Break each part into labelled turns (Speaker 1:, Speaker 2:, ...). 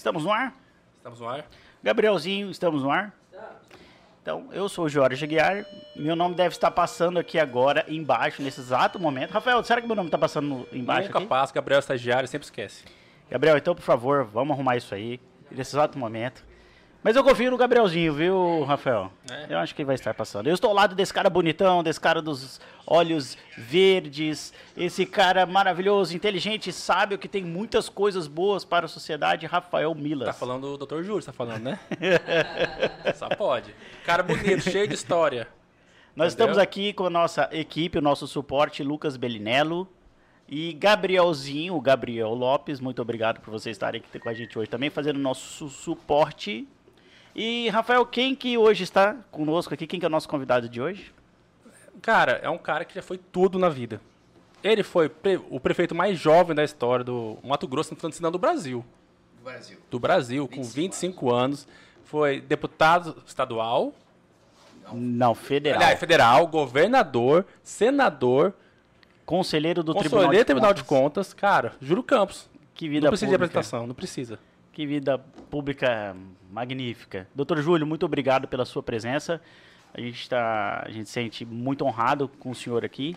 Speaker 1: Estamos no ar?
Speaker 2: Estamos no ar?
Speaker 1: Gabrielzinho, estamos no ar? Então, eu sou o Jorge Aguiar. Meu nome deve estar passando aqui agora, embaixo, nesse exato momento. Rafael, será que meu nome está passando embaixo
Speaker 2: Nunca
Speaker 1: aqui?
Speaker 2: passa, Gabriel é estagiário, sempre esquece.
Speaker 1: Gabriel, então, por favor, vamos arrumar isso aí, nesse exato momento. Mas eu confio no Gabrielzinho, viu, Rafael?
Speaker 2: É.
Speaker 1: Eu acho que ele vai estar passando. Eu estou ao lado desse cara bonitão, desse cara dos olhos verdes, esse cara maravilhoso, inteligente, sábio, que tem muitas coisas boas para a sociedade, Rafael Milas.
Speaker 2: Tá falando do Dr. Júlio, tá falando, né? Só pode. Cara bonito, cheio de história.
Speaker 1: Nós
Speaker 2: Entendeu?
Speaker 1: estamos aqui com a nossa equipe, o nosso suporte, Lucas Belinello e Gabrielzinho, o Gabriel Lopes. Muito obrigado por vocês estarem aqui com a gente hoje também, fazendo o nosso su- suporte. E, Rafael, quem que hoje está conosco aqui? Quem que é o nosso convidado de hoje?
Speaker 2: Cara, é um cara que já foi tudo na vida. Ele foi pre- o prefeito mais jovem da história do Mato Grosso, não falando do Brasil.
Speaker 3: do Brasil.
Speaker 2: Do Brasil, com
Speaker 3: 25
Speaker 2: 25 anos. Foi deputado estadual,
Speaker 1: Não, federal.
Speaker 2: aliás, federal, governador, senador,
Speaker 1: Conselheiro do
Speaker 2: conselheiro
Speaker 1: Tribunal de
Speaker 2: Tribunal de
Speaker 1: Contas.
Speaker 2: Contas. Cara, Juro Campos.
Speaker 1: Que
Speaker 2: Não
Speaker 1: vida
Speaker 2: precisa de
Speaker 1: pública.
Speaker 2: apresentação, não precisa.
Speaker 1: Que vida pública magnífica. Doutor Júlio, muito obrigado pela sua presença. A gente, tá, a gente se sente muito honrado com o senhor aqui.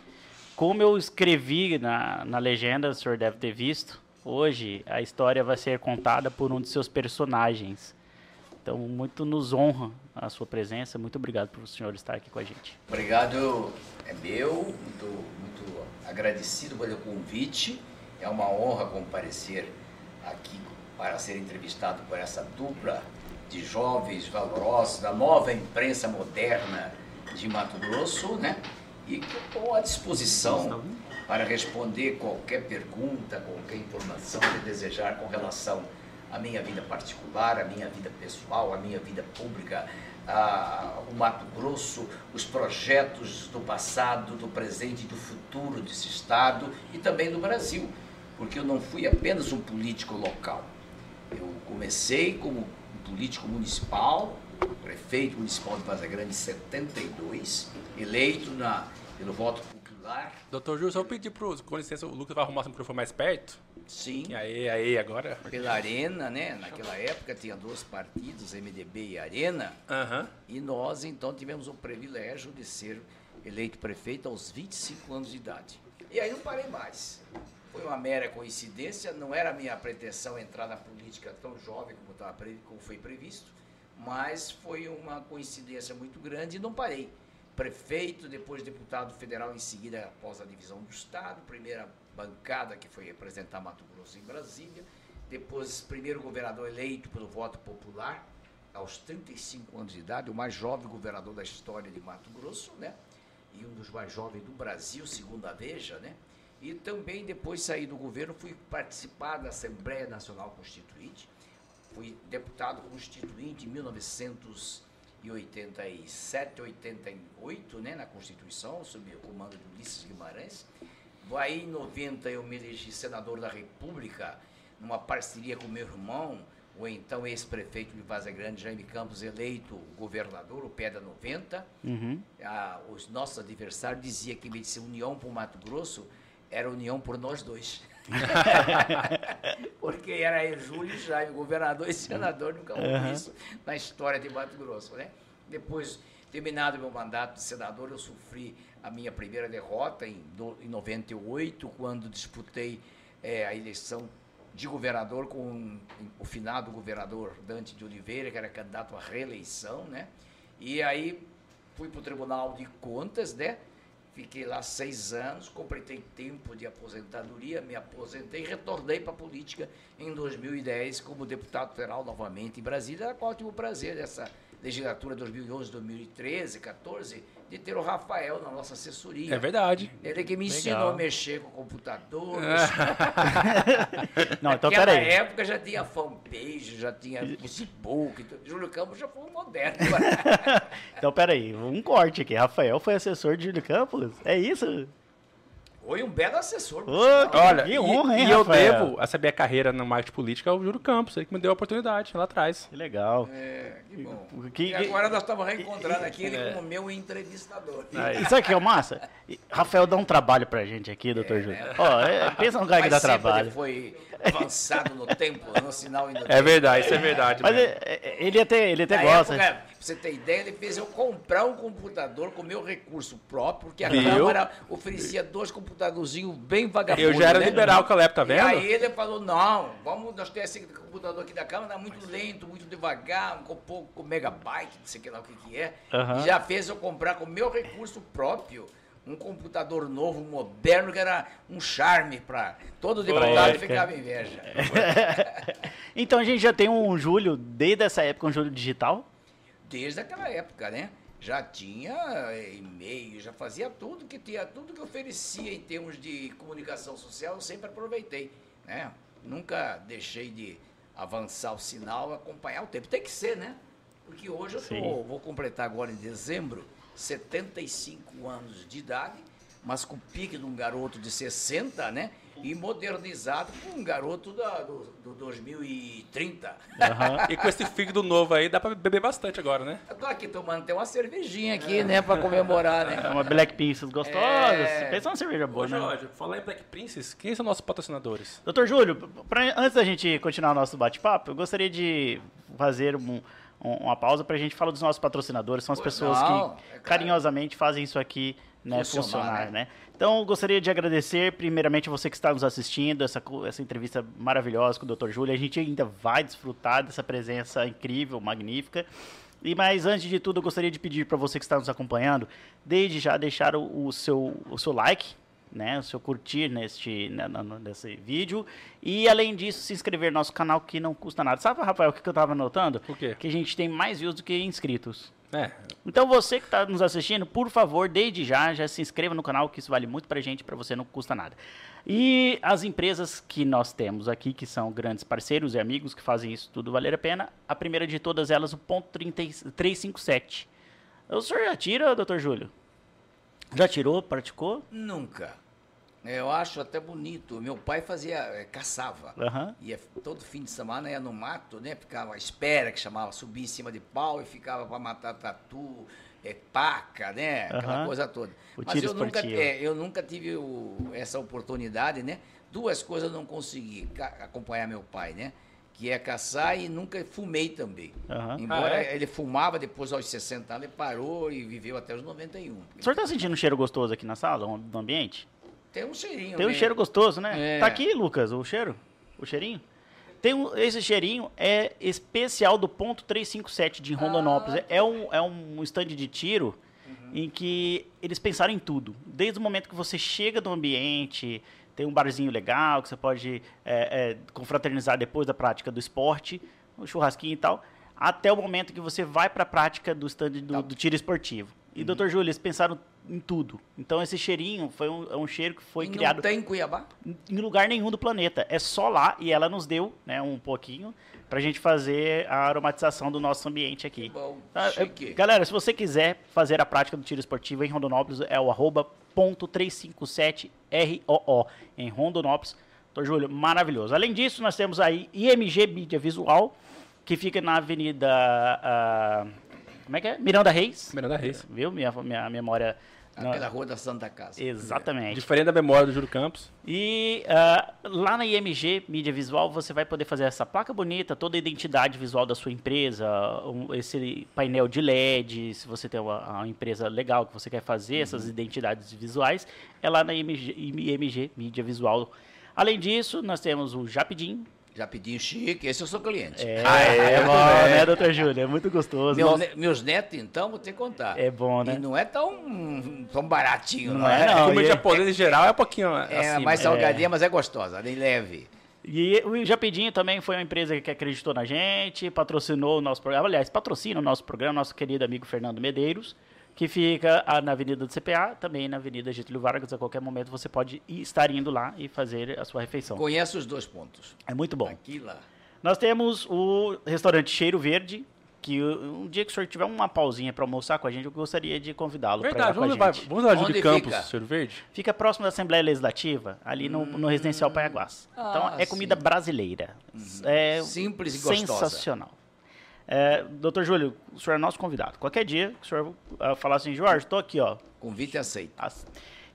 Speaker 1: Como eu escrevi na, na legenda, o senhor deve ter visto, hoje a história vai ser contada por um de seus personagens. Então, muito nos honra a sua presença. Muito obrigado por o senhor estar aqui com a gente.
Speaker 3: Obrigado, é meu, muito, muito agradecido pelo convite. É uma honra comparecer aqui para ser entrevistado por essa dupla de jovens valorosos da nova imprensa moderna de Mato Grosso, né? E com a disposição para responder qualquer pergunta, qualquer informação que desejar com relação à minha vida particular, à minha vida pessoal, à minha vida pública, a- o Mato Grosso, os projetos do passado, do presente e do futuro desse estado e também do Brasil, porque eu não fui apenas um político local. Eu comecei como político municipal, prefeito municipal de Vaza Grande em 72, eleito na, pelo voto popular.
Speaker 2: Doutor Júlio, só vou pedir pro. Com licença, o Lucas vai arrumar o microfone mais perto.
Speaker 3: Sim.
Speaker 2: E aí, aí, agora.
Speaker 3: Pela Arena, né? Naquela época tinha dois partidos, MDB e Arena,
Speaker 2: Aham.
Speaker 3: e nós então tivemos o privilégio de ser eleito prefeito aos 25 anos de idade. E aí não parei mais. Foi uma mera coincidência, não era minha pretensão entrar na política tão jovem como, pre- como foi previsto, mas foi uma coincidência muito grande e não parei. Prefeito, depois deputado federal em seguida após a divisão do Estado, primeira bancada que foi representar Mato Grosso em Brasília, depois primeiro governador eleito pelo voto popular, aos 35 anos de idade, o mais jovem governador da história de Mato Grosso, né? E um dos mais jovens do Brasil, segundo a Veja, né? E também depois saí do governo, fui participar da Assembleia Nacional Constituinte, fui deputado constituinte em 1987, 88, né, na Constituição, sob o comando de Ulisses Guimarães. Aí em 90 eu me elegi senador da República, numa parceria com meu irmão, o então ex-prefeito de Vaza Grande, Jaime Campos, eleito governador, o Pedra 90.
Speaker 1: Uhum.
Speaker 3: Ah, os nossos adversários diziam que de ser união por Mato Grosso, era união por nós dois. Porque era Júlio Jaime, governador e senador, nunca houve
Speaker 1: Aham.
Speaker 3: isso na história de Mato Grosso, né? Depois, terminado meu mandato de senador, eu sofri a minha primeira derrota em, do- em 98, quando disputei eh, a eleição de governador com o finado governador Dante de Oliveira, que era candidato à reeleição, né? E aí fui para o Tribunal de Contas, né? Fiquei lá seis anos, completei tempo de aposentadoria, me aposentei e retornei para a política em 2010 como deputado federal novamente em Brasília, a qual eu tive o prazer dessa legislatura 2011, 2013, 14, de ter o Rafael na nossa assessoria.
Speaker 2: É verdade.
Speaker 3: Ele que me
Speaker 1: Legal.
Speaker 3: ensinou a mexer com o computador.
Speaker 1: Não, então
Speaker 3: Naquela
Speaker 1: peraí.
Speaker 3: época já tinha fanpage, já tinha Facebook. Júlio Campos já foi um moderno.
Speaker 1: Então peraí, um corte aqui. Rafael foi assessor de Júlio Campos? É isso?
Speaker 3: Foi um belo assessor. sinal.
Speaker 1: que-
Speaker 2: Olha,
Speaker 1: Que
Speaker 2: e,
Speaker 1: honra, hein,
Speaker 2: e eu devo a saber a carreira na marketing política ao Júlio Campos, ele que me deu a oportunidade lá atrás.
Speaker 1: Que legal.
Speaker 3: É, que bom.
Speaker 1: Que-
Speaker 3: e agora nós estamos reencontrando aqui ele
Speaker 2: É.
Speaker 3: como meu entrevistador.
Speaker 1: E sabe o que é o massa? E Rafael dá um trabalho pra gente aqui, doutor Júlio. Ó, é, pensa num cara que dá trabalho.
Speaker 3: ele foi avançado no tempo, no sinal e no
Speaker 2: É verdade, isso é verdade.
Speaker 1: Mas é- é- ele até, ele até
Speaker 3: Na
Speaker 1: gosta.
Speaker 3: época, você ter ideia, ele fez eu comprar um computador com meu recurso próprio, porque a
Speaker 2: Viu?
Speaker 3: Câmara oferecia dois computadorzinhos bem vagabundos.
Speaker 2: Eu já era
Speaker 3: né?
Speaker 2: liberal com tá
Speaker 3: E
Speaker 2: vendo?
Speaker 3: aí ele falou, não, vamos, nós temos esse computador aqui da Câmara, muito lento, muito devagar, com pouco megabyte, não sei que lá o que que é.
Speaker 1: Aham.
Speaker 3: E já fez eu comprar com meu recurso próprio um computador novo, moderno, que era um charme para todo deputado
Speaker 1: Foi,
Speaker 3: ficava inveja.
Speaker 1: Então a gente já tem um Júlio, desde essa época, um Júlio digital.
Speaker 3: Desde aquela época, né? Já tinha eh, e-mail, já fazia tudo que tinha, tudo que oferecia em termos de comunicação social, eu sempre aproveitei, né? Nunca deixei de avançar o sinal, acompanhar o tempo. Tem que ser, né? Porque hoje eu tô- vou completar agora em dezembro 75 anos de idade, mas com o pique de um garoto de 60, né? E modernizado com um garoto da- do, do 2030.
Speaker 1: Aham.
Speaker 2: E com esse fígado novo aí, dá pra beber bastante agora, né?
Speaker 3: Eu tô aqui tomando até uma cervejinha aqui, né, pra comemorar,
Speaker 1: É
Speaker 3: né?
Speaker 1: uma Black Pizzas gostosas.
Speaker 3: É.
Speaker 1: Pensa uma cerveja boa,
Speaker 2: Ô,
Speaker 1: né?
Speaker 2: Jorge, falar em Black Princess, quem são nossos patrocinadores?
Speaker 1: Doutor Júlio, pra- antes da gente continuar o nosso bate-papo, eu gostaria de fazer um- um- uma pausa pra gente falar dos nossos patrocinadores. São as
Speaker 3: Pois
Speaker 1: pessoas
Speaker 3: não,
Speaker 1: que
Speaker 3: é claro.
Speaker 1: carinhosamente fazem isso aqui né,
Speaker 3: Funcionar,
Speaker 1: funcionar,
Speaker 3: né?
Speaker 1: né? Então, eu gostaria de agradecer, primeiramente, você que está nos assistindo, essa, essa entrevista maravilhosa com o Dr. Júlio. A gente ainda vai desfrutar dessa presença incrível, magnífica. E mas antes de tudo, eu gostaria de pedir para você que está nos acompanhando, desde já deixar o, o seu, o seu like, né, o seu curtir neste né, nesse vídeo e além disso se inscrever no nosso canal que não custa nada. Sabe, Rafael, o que que eu estava notando?
Speaker 2: O quê?
Speaker 1: Que a gente tem mais views do que inscritos.
Speaker 2: É,
Speaker 1: Então você que está nos assistindo, por favor, desde já, já se inscreva no canal, que isso vale muito pra gente, pra você não custa nada. E as empresas que nós temos aqui, que são grandes parceiros e amigos que fazem isso tudo valer a pena, a primeira de todas elas, o ponto 30 e- 357. O senhor já tira, doutor Júlio? Já tirou, praticou?
Speaker 3: Nunca. Eu acho até bonito. Meu pai fazia, eh, caçava.
Speaker 1: Aham.
Speaker 3: Ia todo fim de semana ia no mato, né? Ficava à espera, que chamava, subia em cima de pau e ficava para matar tatu, é, paca, né? Aquela
Speaker 1: Aham.
Speaker 3: coisa toda.
Speaker 1: O
Speaker 3: Mas
Speaker 1: tiro
Speaker 3: eu nunca, é, eu nunca tive o- essa oportunidade, né? Duas coisas eu não consegui acompanhar meu pai, né? Que é caçar e nunca fumei também.
Speaker 1: Aham.
Speaker 3: Embora
Speaker 2: Ah, é?
Speaker 3: ele fumava, depois aos 60 anos ele parou e viveu até os 91.
Speaker 1: O senhor tá sentindo um cheiro gostoso aqui na sala, no ambiente?
Speaker 3: Tem um cheirinho.
Speaker 1: Tem um
Speaker 3: mesmo.
Speaker 1: cheiro gostoso, né?
Speaker 3: É.
Speaker 1: Tá aqui, Lucas, o cheiro? O cheirinho? Tem um, esse cheirinho é especial do ponto 357 de Rondonópolis.
Speaker 3: Ah,
Speaker 1: é, um, é um stand de tiro em que eles pensaram em tudo. Desde o momento que você chega no ambiente, tem um barzinho legal que você pode é, é, confraternizar depois da prática do esporte, um churrasquinho e tal, até o momento que você vai para a prática do stand do,
Speaker 3: Tá.
Speaker 1: do tiro esportivo. E, doutor Júlio, eles pensaram em tudo. Então, esse cheirinho foi um, é um cheiro que foi
Speaker 3: E
Speaker 1: criado
Speaker 3: Não tem em Cuiabá?
Speaker 1: em lugar nenhum do planeta. É só lá e ela nos deu né, um pouquinho pra gente fazer a aromatização do nosso ambiente aqui.
Speaker 3: Bom,
Speaker 1: Tá? Galera, se você quiser fazer a prática do tiro esportivo em Rondonópolis, é o arroba ponto 357ROO em Rondonópolis. Doutor Júlio, maravilhoso. Além disso, nós temos aí IMG Mídia Visual, que fica na Avenida. ah, como é que é? Miranda Reis.
Speaker 2: Miranda Reis.
Speaker 1: Viu? Minha, minha memória. não-
Speaker 3: Aquela rua da Santa Casa.
Speaker 1: Exatamente.
Speaker 2: Diferente da memória do Júlio Campos.
Speaker 1: E ah, lá na IMG Mídia Visual você vai poder fazer essa placa bonita, toda a identidade visual da sua empresa, um- esse painel de LED, se você tem uma, uma empresa legal que você quer fazer essas identidades visuais, é lá na IMG, IMG Mídia Visual. Além disso, nós temos o Japidim.
Speaker 3: Já pedi um chique, esse eu sou cliente.
Speaker 1: É,
Speaker 2: Ah, é,
Speaker 1: é bom,
Speaker 2: é.
Speaker 1: né, doutor Júlio? É muito gostoso.
Speaker 3: Meu
Speaker 1: Nossa,
Speaker 3: meus netos, então, vou ter que contar.
Speaker 1: é bom, né?
Speaker 3: E não é tão, tão baratinho,
Speaker 1: Não
Speaker 3: não,
Speaker 1: é,
Speaker 3: é?
Speaker 1: não.
Speaker 2: Comida
Speaker 1: e-
Speaker 2: japonesa em geral é um pouquinho
Speaker 3: É
Speaker 2: acima.
Speaker 3: mais
Speaker 1: é.
Speaker 3: salgadinha, mas é gostosa, bem leve.
Speaker 1: E o Japidinho também foi uma empresa que acreditou na gente, patrocinou o nosso programa. Aliás, patrocina o nosso programa, nosso querido amigo Fernando Medeiros, que fica na Avenida do CPA, também na Avenida Getúlio Vargas. A qualquer momento você pode estar indo lá e fazer a sua refeição.
Speaker 3: Conhece os dois pontos.
Speaker 1: É muito bom.
Speaker 3: Aqui e lá.
Speaker 1: Nós temos o restaurante Cheiro Verde, que um dia que o senhor tiver uma pausinha para almoçar com a gente, eu gostaria de convidá-lo para
Speaker 2: Verdade,
Speaker 1: ir com a
Speaker 2: vamos levar,
Speaker 1: gente.
Speaker 2: vamos levar Júlio
Speaker 3: Onde
Speaker 2: Campos,
Speaker 3: fica?
Speaker 2: Cheiro Verde?
Speaker 1: Fica próximo da Assembleia Legislativa, ali no, no Residencial Paiaguás. Então,
Speaker 3: Ah,
Speaker 1: é comida
Speaker 3: sim.
Speaker 1: brasileira. É
Speaker 3: Simples e gostosa.
Speaker 1: sensacional. É, doutor Júlio, o senhor é nosso convidado. Qualquer dia, o senhor ah, falar assim, Jorge, estou aqui, ó.
Speaker 3: Convite aceito.
Speaker 1: As-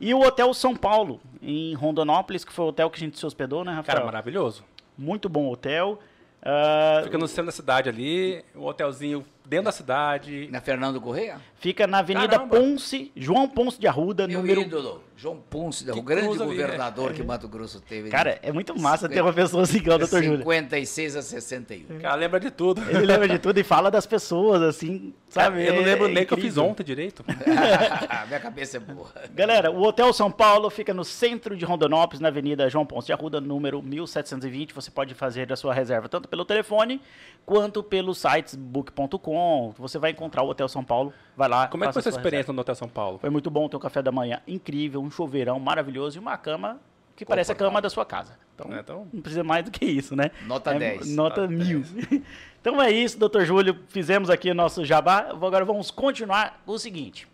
Speaker 1: E o Hotel São Paulo, em Rondonópolis, que foi o hotel que a gente se hospedou, né, Rafael?
Speaker 2: Cara, maravilhoso.
Speaker 1: Muito bom hotel. Ah,
Speaker 2: Fica no centro da cidade ali, um hotelzinho dentro da cidade.
Speaker 3: Na Fernando Correia?
Speaker 1: Fica na Avenida
Speaker 2: Caramba.
Speaker 1: Ponce, João Ponce de Arruda,
Speaker 3: Meu
Speaker 1: número
Speaker 3: ídolo, João Ponce, o grande
Speaker 2: ali,
Speaker 3: governador que Mato Grosso teve.
Speaker 1: Cara, é muito massa ter uma pessoa assim igual o Dr. Júlio.
Speaker 3: 56 a 61.
Speaker 2: O cara lembra de tudo.
Speaker 1: Ele lembra de tudo e fala das pessoas, assim, sabe?
Speaker 2: eu não
Speaker 1: É-
Speaker 2: lembro
Speaker 1: é
Speaker 2: nem que eu fiz ontem direito.
Speaker 3: Minha cabeça é boa.
Speaker 1: Galera, o Hotel São Paulo fica no centro de Rondonópolis, na Avenida João Ponce de Arruda, número 1720. Você pode fazer a sua reserva tanto pelo telefone quanto pelos sites book.com. Você vai encontrar o Hotel São Paulo. Vai lá.
Speaker 2: Como é que foi sua
Speaker 1: sua
Speaker 2: experiência no Hotel São Paulo?
Speaker 1: Foi muito bom ter um café da manhã incrível, um chuveirão maravilhoso e uma cama que parece a cama da sua casa. Então,
Speaker 2: É, então-
Speaker 1: não precisa mais do que isso, né?
Speaker 3: Nota
Speaker 1: É,
Speaker 3: 10.
Speaker 1: Nota
Speaker 2: Nota
Speaker 1: mil. então é isso, doutor Júlio. Fizemos aqui o nosso jabá. Agora vamos continuar o seguinte.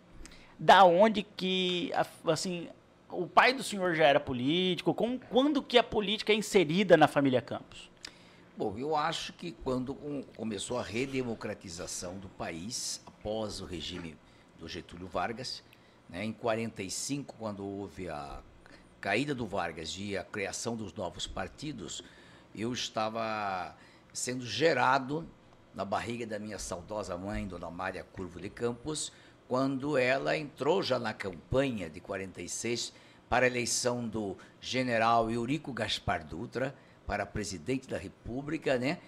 Speaker 1: Da onde que, assim, o pai do senhor já era político? Com, quando que a política é inserida na família Campos?
Speaker 3: Bom, eu acho que quando com- começou a redemocratização do país, após o regime do Getúlio Vargas, né, em 45, quando houve a caída do Vargas e a criação dos novos partidos, eu estava sendo gerado na barriga da minha saudosa mãe, Dona Mária Curvo de Campos, quando ela entrou já na campanha de 46 para a eleição do general Eurico Gaspar Dutra para presidente da República, né?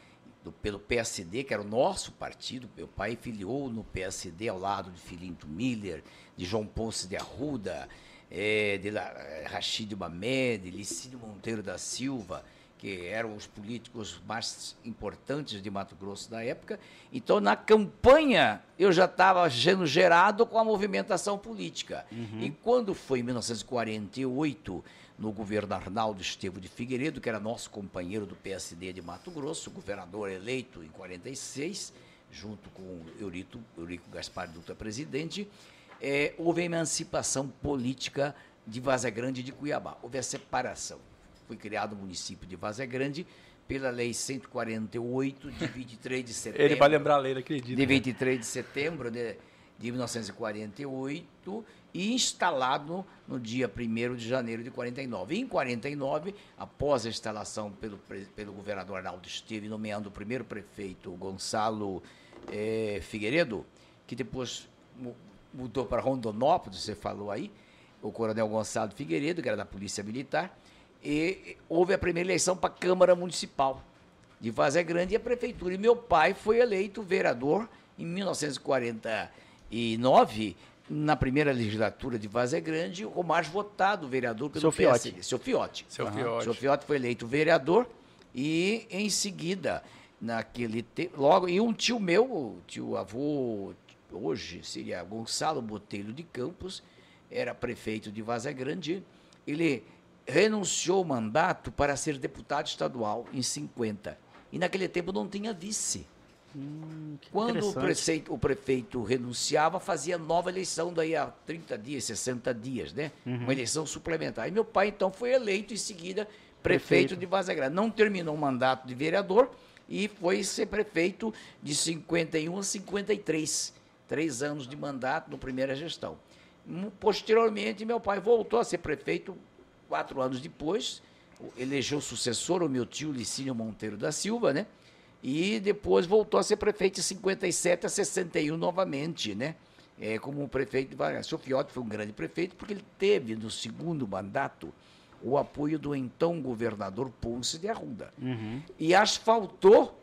Speaker 3: Do- pelo PSD, que era o nosso partido. Meu pai filiou no PSD ao lado de Filinto Miller, de João Ponce de Arruda, eh, de eh, Rachid Mamed, Licínio Monteiro da Silva, que eram os políticos mais importantes de Mato Grosso da época. Então, na campanha, eu já estava sendo gerado com a movimentação política. E quando foi em 1948, no governo Arnaldo Estevo de Figueiredo, que era nosso companheiro do PSD de Mato Grosso, governador eleito em 46, junto com Eurico, Eurico Gaspar Dutra, presidente, eh, houve a emancipação política de Vaza Grande e de Cuiabá. Houve a separação. Foi criado o município de Vaza Grande pela Lei 148, de 23 de setembro
Speaker 2: Ele vai lembrar a lei, ele acredita.
Speaker 3: de 23 de setembro de, de 1948 e instalado no dia 1 de janeiro de 49. Em 49, após a instalação pelo, pelo governador Arnaldo Esteve, nomeando o primeiro prefeito, Gonçalo eh, Figueiredo, que depois mu- mudou para Rondonópolis, você falou aí, o coronel Gonçalo Figueiredo, que era da Polícia Militar, e houve a primeira eleição para a Câmara Municipal de Vazé Grande e a prefeitura. E meu pai foi eleito vereador em 1949, na primeira legislatura de Vazé Grande, o mais votado vereador pelo
Speaker 1: Seu Fiote.
Speaker 3: PSD. Seu Fiote.
Speaker 2: Seu
Speaker 3: Aham.
Speaker 2: Fiote.
Speaker 3: Seu Fiote foi eleito vereador e, em seguida, naquele tempo, logo, e um tio meu, o tio avô, hoje seria Gonçalo Botelho de Campos, era prefeito de Vaza Grande, ele renunciou ao mandato para ser deputado estadual em 50. E naquele tempo não tinha vice. Quando o prefeito, o prefeito renunciava, fazia nova eleição daí a 30 dias, 60 dias, né? Uma eleição suplementar. E meu pai, então, foi eleito em seguida prefeito,
Speaker 1: Prefeito.
Speaker 3: de Vaza Grande. Não terminou o mandato de vereador e foi ser prefeito de 51 a 53. Três anos de mandato na primeira gestão. Hum, Posteriormente, meu pai voltou a ser prefeito quatro anos depois, elegeu sucessor o meu tio Licínio Monteiro da Silva, né? E depois voltou a ser prefeito de 57 a 61 novamente, né? É, como prefeito de Vargas. O Fiote foi um grande prefeito porque ele teve no segundo mandato o apoio do então governador Ponce de Arruda. E asfaltou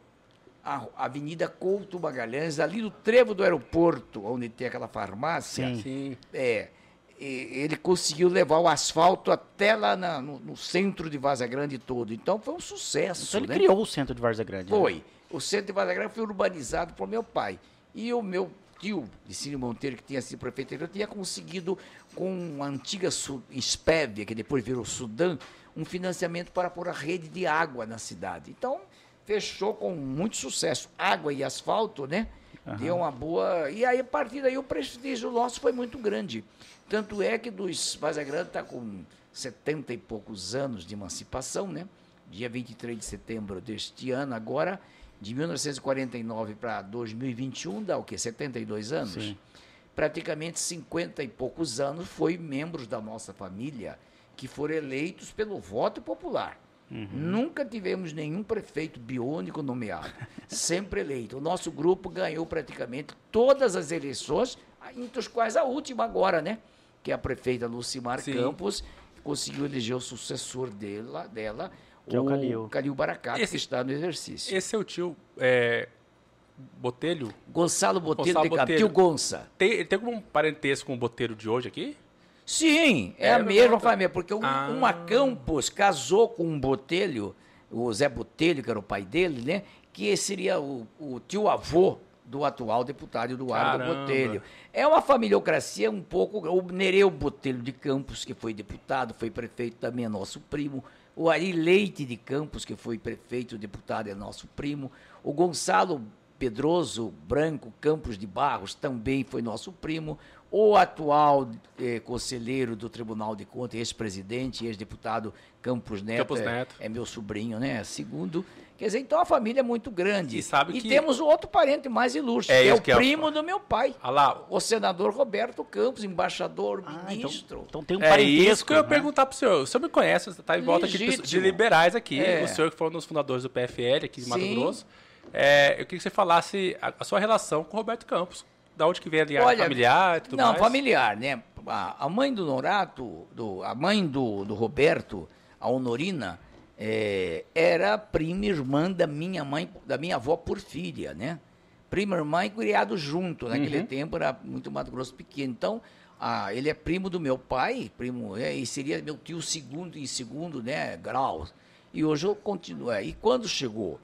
Speaker 3: a Avenida Couto Magalhães, ali no trevo do aeroporto, onde tem aquela farmácia.
Speaker 1: Sim.
Speaker 2: Sim.
Speaker 3: É, ele conseguiu levar o asfalto até lá na- no, no centro de Vaza Grande todo. Então foi um sucesso.
Speaker 1: Então ele
Speaker 3: né?
Speaker 1: criou o centro de Várzea Grande. né?
Speaker 3: Foi. O centro de Vaza Grande foi urbanizado por meu pai. E o meu tio, Licínio Monteiro, que tinha sido prefeito, ele tinha conseguido, com a antiga Espévia, que depois virou Sudã, um financiamento para pôr a rede de água na cidade. Então, fechou com muito sucesso. Água e asfalto, né? Deu uma boa. E aí, a partir daí, o prestígio nosso foi muito grande. Tanto é que dos Vaza Grande está com 70 e poucos anos de emancipação, né? Dia 23 de setembro deste ano, agora, de 1949 para 2021, dá o quê? 72 anos?
Speaker 1: Sim.
Speaker 3: Praticamente 50 e poucos anos foi membros da nossa família que foram eleitos pelo voto popular. Nunca tivemos nenhum prefeito biônico nomeado, sempre eleito. O nosso grupo ganhou praticamente todas as eleições, entre as quais a última agora, né? Que é a prefeita Lucimar
Speaker 2: Sim.
Speaker 3: Campos conseguiu eleger o sucessor dela, dela
Speaker 1: Que é o Calil.
Speaker 3: Calil Baracato,
Speaker 2: Esse-
Speaker 3: que está no exercício.
Speaker 2: Esse seu tio, é, Botelho,
Speaker 3: Gonçalo Botelho
Speaker 2: Gonçalo
Speaker 3: de
Speaker 2: Botelho.
Speaker 3: tio Gonça.
Speaker 2: tem, ele tem algum parentesco com o Botelho de hoje aqui?
Speaker 3: Sim, é,
Speaker 2: É,
Speaker 3: a mesma família, porque um,
Speaker 2: Ah.
Speaker 3: uma Campos casou com um Botelho, o Zé Botelho, que era o pai dele, né? Que seria o, o tio-avô do atual deputado Eduardo
Speaker 2: Caramba.
Speaker 3: Botelho. É uma familiocracia um pouco. O Nereu Botelho de Campos, que foi deputado, foi prefeito também, é nosso primo. O Ari Leite de Campos, que foi prefeito, deputado, é nosso primo. O Gonçalo Pedroso Branco Campos de Barros também foi nosso primo. O atual eh, conselheiro do Tribunal de Contas, ex-presidente, ex-deputado Campos Neto,
Speaker 2: Campos
Speaker 3: é-
Speaker 2: Neto.
Speaker 3: É, meu sobrinho, né? Segundo. Quer dizer, então a família é muito grande.
Speaker 2: E sabe que-
Speaker 3: temos outro parente mais ilustre,
Speaker 2: É
Speaker 3: que é o
Speaker 2: que eu-
Speaker 3: primo do meu pai.
Speaker 2: Ah lá,
Speaker 3: O senador Roberto Campos, embaixador,
Speaker 1: Ah, então,
Speaker 3: ministro.
Speaker 1: então tem um
Speaker 2: é
Speaker 1: parentesco.
Speaker 2: isso que eu ia
Speaker 1: né?
Speaker 2: perguntar pro senhor. O senhor me conhece, você está em volta aqui de, de liberais aqui.
Speaker 3: É.
Speaker 2: O senhor que foi um dos fundadores do PFL aqui de Mato
Speaker 3: Sim.
Speaker 2: Grosso. É, eu queria que você falasse a, a sua relação com o Roberto Campos. Da onde que vem a linhagem
Speaker 3: Olha,
Speaker 2: familiar e tudo
Speaker 3: não,
Speaker 2: mais.
Speaker 3: familiar, né? A, a mãe do Norato, do, a mãe do, do Roberto, a Honorina, é, era prima irmã da minha mãe, da minha avó por filha, né? Prima irmã e criado junto. Naquele
Speaker 2: Uhum.
Speaker 3: tempo era muito Mato Grosso pequeno. Então, ah, ele é primo do meu pai, primo, é, e seria meu tio segundo em segundo, né, grau. E hoje eu continuo. é, E quando chegou,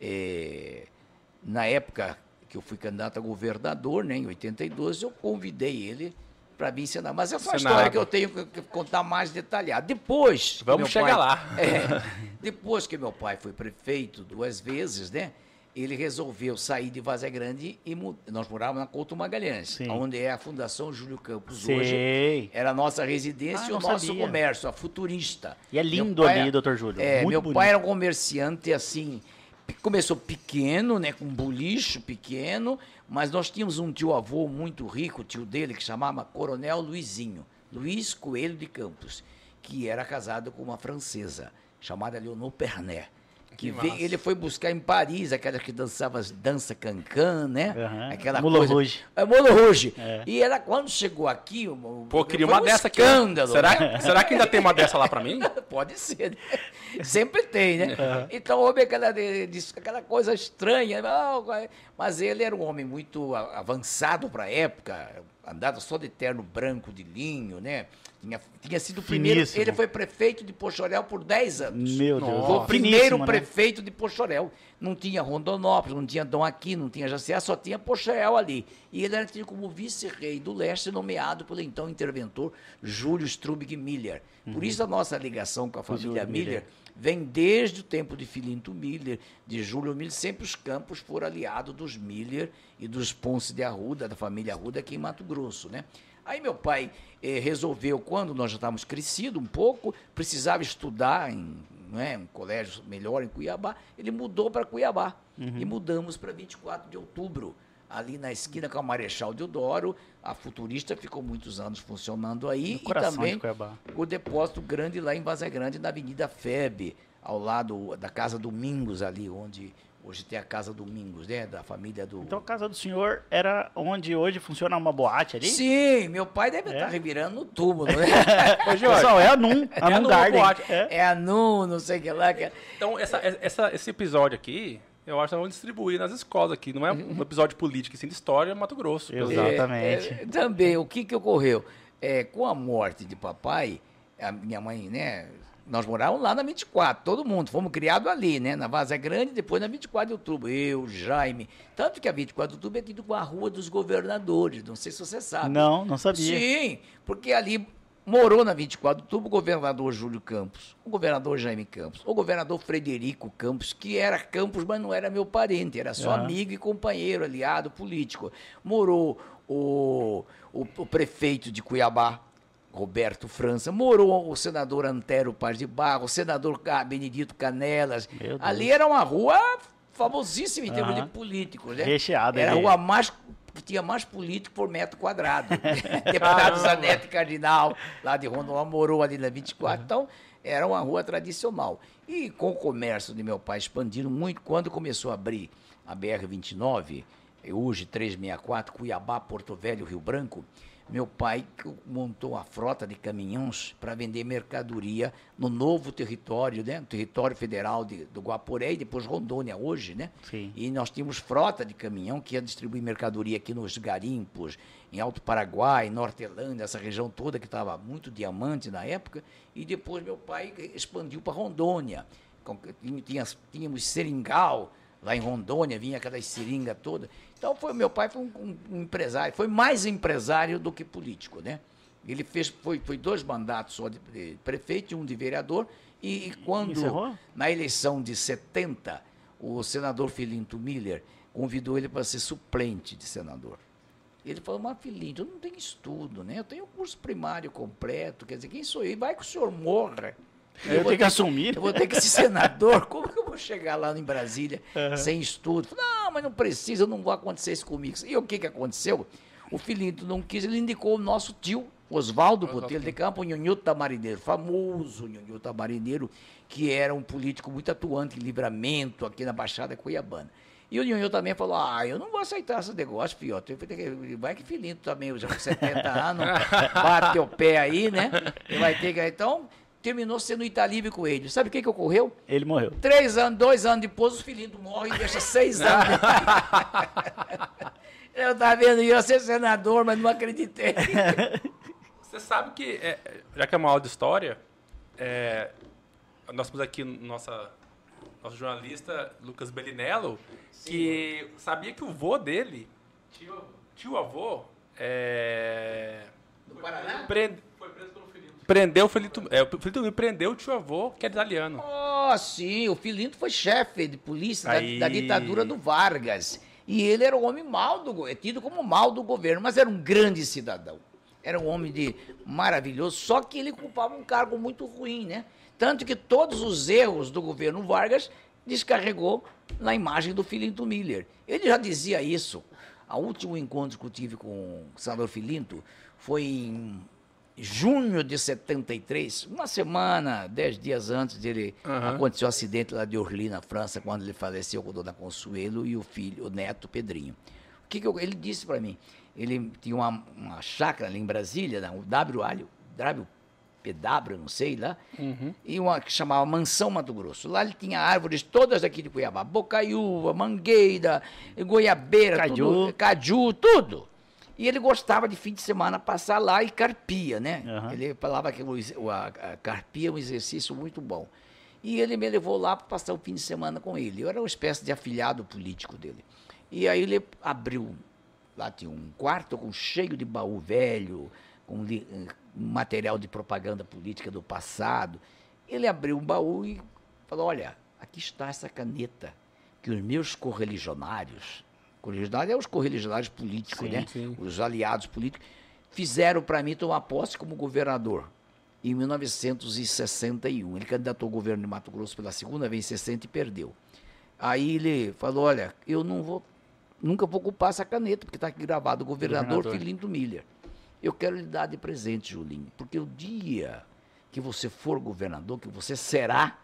Speaker 3: é, na época que eu fui candidato a governador, né, em 82, eu convidei ele para vir ensinar. Mas essa é uma história que eu tenho que contar mais detalhada. Depois.
Speaker 2: Vamos chegar
Speaker 3: pai-
Speaker 2: lá.
Speaker 3: É, depois que meu pai foi prefeito duas vezes, né? Ele resolveu sair de Vaza Grande e nós morávamos na Couto Magalhães,
Speaker 1: Sim.
Speaker 3: onde é a Fundação Júlio Campos hoje. Era a nossa residência
Speaker 1: Ah,
Speaker 3: e o nosso
Speaker 1: sabia.
Speaker 3: comércio, a Futurista.
Speaker 1: E é lindo
Speaker 3: pai
Speaker 1: ali,
Speaker 3: era-
Speaker 1: doutor Júlio.
Speaker 3: É,
Speaker 1: Muito
Speaker 3: meu
Speaker 1: bonito.
Speaker 3: pai era um comerciante assim, começou pequeno, né, com um bolicho pequeno, mas nós tínhamos um tio-avô muito rico, tio dele, que chamava Coronel Luizinho, Luiz Coelho de Campos, que era casado com uma francesa, chamada Leonor Pernet. Que
Speaker 2: Que
Speaker 3: veio- ele foi buscar em Paris, aquela que dançava dança cancan, né?
Speaker 1: Aham.
Speaker 3: Aquela
Speaker 1: Moulin
Speaker 3: coisa.
Speaker 1: Rouge.
Speaker 3: É, Moulin Rouge.
Speaker 1: É.
Speaker 3: E ela, quando chegou aqui, o-
Speaker 2: Pô, queria uma
Speaker 3: um
Speaker 2: dessa aqui.
Speaker 3: escândalo. né?
Speaker 2: Será, será que ainda tem uma dessa lá pra mim?
Speaker 3: Pode ser, né? Sempre tem, né? Então houve aquela, aquela coisa estranha, ah, mas ele era um homem muito avançado para a época, andava só de terno branco de linho, né? Tinha, tinha sido o primeiro.
Speaker 1: Finíssimo.
Speaker 3: Ele foi prefeito de Pochorel por 10 anos.
Speaker 1: Meu Deus.
Speaker 3: Foi o
Speaker 2: Nossa.
Speaker 3: primeiro
Speaker 1: Finíssimo, né?
Speaker 3: prefeito de Pochorel. Não tinha Rondonópolis, não tinha Dom Aqui, não tinha Jaciá, só tinha Pochorel ali. E ele era tido como vice-rei do leste, nomeado pelo então interventor Júlio Strubig Miller. Por isso a nossa ligação com a família Miller
Speaker 1: Miller.
Speaker 3: vem desde o tempo de Filinto Miller, de Júlio Miller, sempre os campos foram aliados dos Miller e dos Ponce de Arruda, da família Arruda aqui em Mato Grosso, né? Aí meu pai eh, resolveu, quando nós já estávamos crescidos um pouco, precisava estudar em não é, um colégio melhor em Cuiabá, ele mudou para Cuiabá. E mudamos para 24 de outubro, ali na esquina com a Marechal Deodoro. A Futurista ficou muitos anos funcionando aí.
Speaker 1: No
Speaker 3: e também o depósito grande lá em Vaza Grande, na Avenida FEB, ao lado da Casa Domingos ali, onde hoje tem a Casa Domingos, né? Da família do...
Speaker 1: Então a casa do senhor era onde hoje funciona uma boate ali?
Speaker 3: Sim, meu pai deve
Speaker 1: É?
Speaker 3: estar revirando no túmulo, né?
Speaker 2: Ô, Jorge,
Speaker 1: Pessoal, é a Num. A
Speaker 2: É a
Speaker 1: Num
Speaker 2: Num
Speaker 1: Garden.
Speaker 2: Boate.
Speaker 1: É.
Speaker 3: é a Nu, não sei o que lá. Que... é-
Speaker 2: Então, essa, essa- esse episódio aqui, eu acho que nós vamos distribuir nas escolas aqui. Não é um episódio político, sim, de história, Mato Grosso.
Speaker 1: Exatamente.
Speaker 3: É, é, também, o que que ocorreu? É, com a morte de papai, a minha mãe, né? Nós morávamos lá na 24, todo mundo. Fomos criados ali, né? Na Vaza Grande, depois na 24 de outubro. Eu, Jaime. Tanto que a 24 de outubro é tido com a Rua dos Governadores. Não sei se você sabe.
Speaker 1: Não, não sabia.
Speaker 3: Sim, porque ali morou na 24 de outubro o governador Júlio Campos, o governador Jaime Campos, o governador Frederico Campos, que era Campos, mas não era meu parente, era só
Speaker 1: Uhum.
Speaker 3: amigo e companheiro, aliado político. Morou o, o, o prefeito de Cuiabá, Roberto França, morou o senador Antero Paz de Barro, o senador Benedito Canelas. Ali era uma rua famosíssima em termos
Speaker 1: Aham.
Speaker 3: de políticos, né?
Speaker 1: Recheada
Speaker 3: Era a rua mais que tinha mais político por metro quadrado. Deputado Zanetti Cardinal, lá de Rondônia, morou ali na 24. Então, era uma rua tradicional. E com o comércio de meu pai expandindo muito, quando começou a abrir a BR-29, hoje 364, Cuiabá, Porto Velho, Rio Branco, meu pai montou uma frota de caminhões para vender mercadoria no novo território, né? No território federal de, do Guaporé e depois Rondônia hoje, né?
Speaker 1: Sim.
Speaker 3: E nós tínhamos frota de caminhão que ia distribuir mercadoria aqui nos garimpos, em Alto Paraguai, Nortelândia, essa região toda que estava muito diamante na época. E depois meu pai expandiu para Rondônia. Tínhamos seringal lá em Rondônia, vinha aquelas seringas todas. Então foi meu pai foi um, um- empresário, foi mais empresário do que político, né? Ele fez foi, foi dois mandatos só de, prefeito e um de vereador. E, e quando
Speaker 1: encerrou?
Speaker 3: na eleição de 70, o senador Filinto Miller convidou ele para ser suplente de senador. Ele falou, mas Filinto, eu não tenho estudo, né? Eu tenho curso primário completo, quer dizer, quem sou eu? Vai que o senhor morra.
Speaker 1: Eu
Speaker 3: vou
Speaker 1: tenho que
Speaker 3: ter
Speaker 1: assumir.
Speaker 3: Eu vou ter que ser senador, como que eu vou chegar lá em Brasília sem estudo? Não, mas não precisa, não vai acontecer isso comigo. E o que, que aconteceu? O Filinto não quis, ele indicou o nosso tio, Oswaldo Botelho de Campo, o Nhonhô Tamarineiro, famoso Nhonhô Tamarineiro, que era um político muito atuante em livramento aqui na Baixada Cuiabana. E o Nhonhô também falou, ah, eu não vou aceitar esse negócio. Eu falei, Vai que Filinto também, já com 70 anos, bate o pé aí, né? E vai ter que... Então, terminou sendo Italibe Coelho. Sabe o que, que ocorreu?
Speaker 1: Ele morreu.
Speaker 3: Três anos, dois anos depois, o filhinho morre e deixa seis anos. eu estava vendo, ia ser senador, mas não acreditei.
Speaker 2: Você sabe que, é, já que é uma aula de história, é, nós temos aqui nossa, nosso jornalista Lucas Bellinello, que sabia que o vô dele, tio, tio avô, é,
Speaker 3: Do Paraná?
Speaker 2: prende- prendeu o Felito, é, o Felito Miller prendeu o tio avô, que era italiano.
Speaker 3: Oh, sim, o Filinto foi chefe de polícia da, da ditadura do Vargas. E ele era o homem mau do é tido como mal do governo, mas era um grande cidadão. Era um homem de maravilhoso, só que ele ocupava um cargo muito ruim, né? Tanto que todos os erros do governo Vargas descarregou na imagem do Filinto Miller. Ele já dizia isso. O último encontro que eu tive com o senador Filinto foi em junho de 73, uma semana, dez dias antes dele
Speaker 2: Aham.
Speaker 3: aconteceu o acidente lá de Orly, na França, quando ele faleceu com a dona Consuelo e o filho, o neto Pedrinho. O que, que eu- ele disse para mim? Ele tinha uma, uma chácara ali em Brasília, o WA, WPW, não sei lá, e uma que chamava Mansão Mato Grosso. Lá ele tinha árvores todas aqui de Cuiabá, bocaiúva, mangueira, goiabeira,
Speaker 1: Caju.
Speaker 3: tudo, caju, tudo. E ele gostava de fim de semana passar lá e carpia, né?
Speaker 1: Aham.
Speaker 3: Ele falava que o, a, a carpia é um exercício muito bom. E ele me levou lá para passar o fim de semana com ele. Eu era uma espécie de afilhado político dele. E aí ele abriu, lá tinha um quarto com cheio de baú velho, com li- material de propaganda política do passado. Ele abriu um baú e falou, olha, aqui está essa caneta que os meus correligionários, correligionários é os correligionários políticos,
Speaker 1: Sim,
Speaker 3: né?
Speaker 2: sim.
Speaker 3: Os aliados políticos, fizeram para mim tomar posse como governador em 1961. Ele candidatou ao governo de Mato Grosso pela segunda vez em 60 e perdeu. Aí ele falou, olha, eu não vou, nunca vou ocupar essa caneta, porque está aqui gravado, governador,
Speaker 1: Governador.
Speaker 3: Filinto Miller. Eu quero lhe dar de presente, Julinho, porque o dia que você for governador, que você será,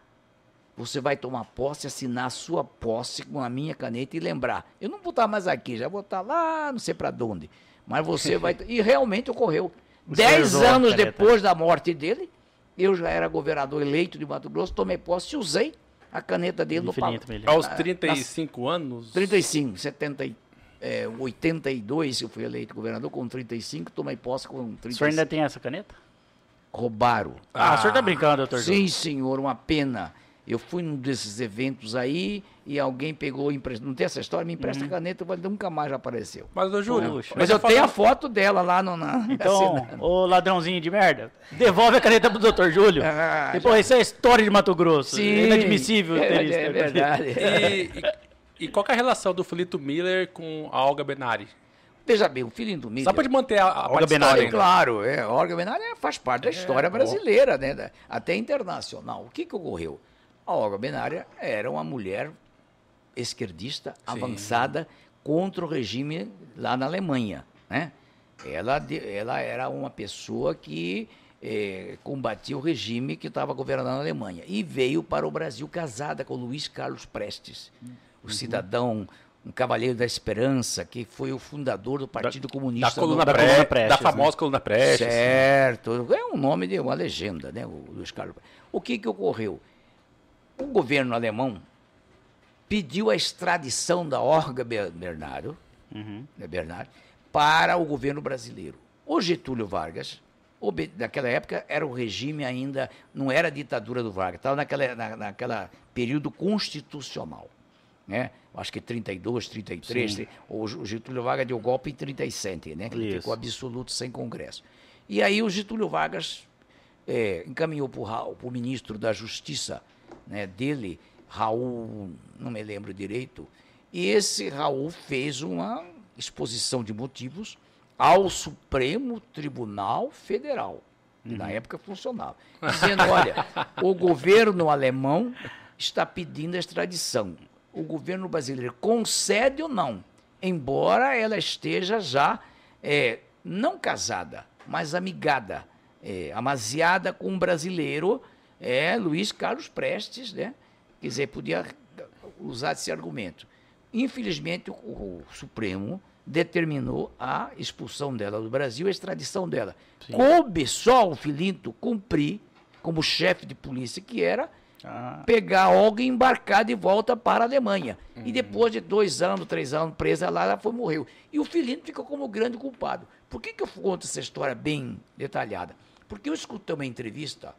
Speaker 3: você vai tomar posse, assinar a sua posse com a minha caneta e lembrar. Eu não vou estar mais aqui, já vou estar lá, não sei para onde. Mas você vai. E realmente ocorreu.
Speaker 1: Senhor
Speaker 3: Dez anos depois da morte dele, eu já era governador eleito de Mato Grosso, tomei posse e usei a caneta dele no
Speaker 1: Infinito,
Speaker 3: palácio.
Speaker 1: Miller.
Speaker 2: Aos
Speaker 3: na-
Speaker 2: 35 anos,
Speaker 3: 35, 70, e- é, 82 eu fui eleito governador, com 35, tomei posse com
Speaker 1: O senhor
Speaker 3: 35.
Speaker 1: ainda tem essa caneta?
Speaker 3: Roubaram.
Speaker 1: Ah, o senhor tá brincando, doutor.
Speaker 3: Sim, senhor, uma pena. Eu fui num desses eventos aí e alguém pegou, empresta, não tem essa história? Me empresta a caneta, mas nunca mais apareceu.
Speaker 2: Mas, ô Júlio,
Speaker 1: Poxa.
Speaker 3: Mas eu tenho a foto dela lá no, na.
Speaker 1: Então,
Speaker 3: assinando.
Speaker 1: ô ladrãozinho de merda, devolve a caneta pro Dr. Júlio.
Speaker 3: Ah,
Speaker 1: Depois, isso é história de Mato Grosso.
Speaker 3: Sim,
Speaker 1: É inadmissível
Speaker 3: é,
Speaker 1: ter isso.
Speaker 3: é verdade.
Speaker 2: E, e- e qual que é a relação do Filito Miller com a Olga Benari?
Speaker 3: Veja bem, o filhinho do Miller.
Speaker 2: Só te manter a, a
Speaker 1: Olga Benari.
Speaker 3: Claro, é, a Olga Benari é- faz parte da história
Speaker 2: bom.
Speaker 3: brasileira, né? até internacional. O que, que ocorreu? A Olga Benari era uma mulher esquerdista, avançada, contra o regime lá na Alemanha. Né? Ela, ela era uma pessoa que eh, combatia o regime que estava governando a Alemanha. E veio para o Brasil casada com Luiz Carlos Prestes, o cidadão, um cavaleiro da esperança, que foi o fundador do Partido
Speaker 2: Da
Speaker 3: Comunista
Speaker 2: coluna,
Speaker 1: da
Speaker 2: Pre-
Speaker 1: coluna Prestes,
Speaker 2: da famosa coluna Prestes.
Speaker 3: Certo. É um nome de uma legenda, né? O Luiz Carlos. O que, que ocorreu? O governo alemão pediu a extradição da Olga Be- Bernardo,
Speaker 1: Uhum.
Speaker 3: né, Bernardo para o governo brasileiro. O Getúlio Vargas, naquela época era o regime ainda, não era a ditadura do Vargas, estava naquela, na, naquela período constitucional. Né? Acho que 32, 33,
Speaker 1: Sim.
Speaker 3: o Getúlio Vargas deu golpe em 37, né? que ele ficou absoluto sem Congresso. E aí o Getúlio Vargas eh, encaminhou para o ministro da Justiça né, dele, Raul, não me lembro direito, e esse Raul fez uma exposição de motivos ao Supremo Tribunal Federal, que na época funcionava, dizendo, olha, o governo alemão está pedindo a extradição. O governo brasileiro concede ou não, embora ela esteja já eh, não casada, mas amigada, eh, amaziada com um brasileiro, é Luiz Carlos Prestes, né? Quer dizer, podia usar esse argumento. Infelizmente, o, o Supremo determinou a expulsão dela do Brasil, a extradição dela. Coube só o Filinto cumprir, como chefe de polícia que era,
Speaker 1: Ah,
Speaker 3: pegar Olga e embarcar de volta para a Alemanha. E depois de dois anos, três anos presa lá, ela foi morreu. E o Filinto ficou como grande culpado. Por que, que eu conto essa história bem detalhada? Porque eu escutei uma entrevista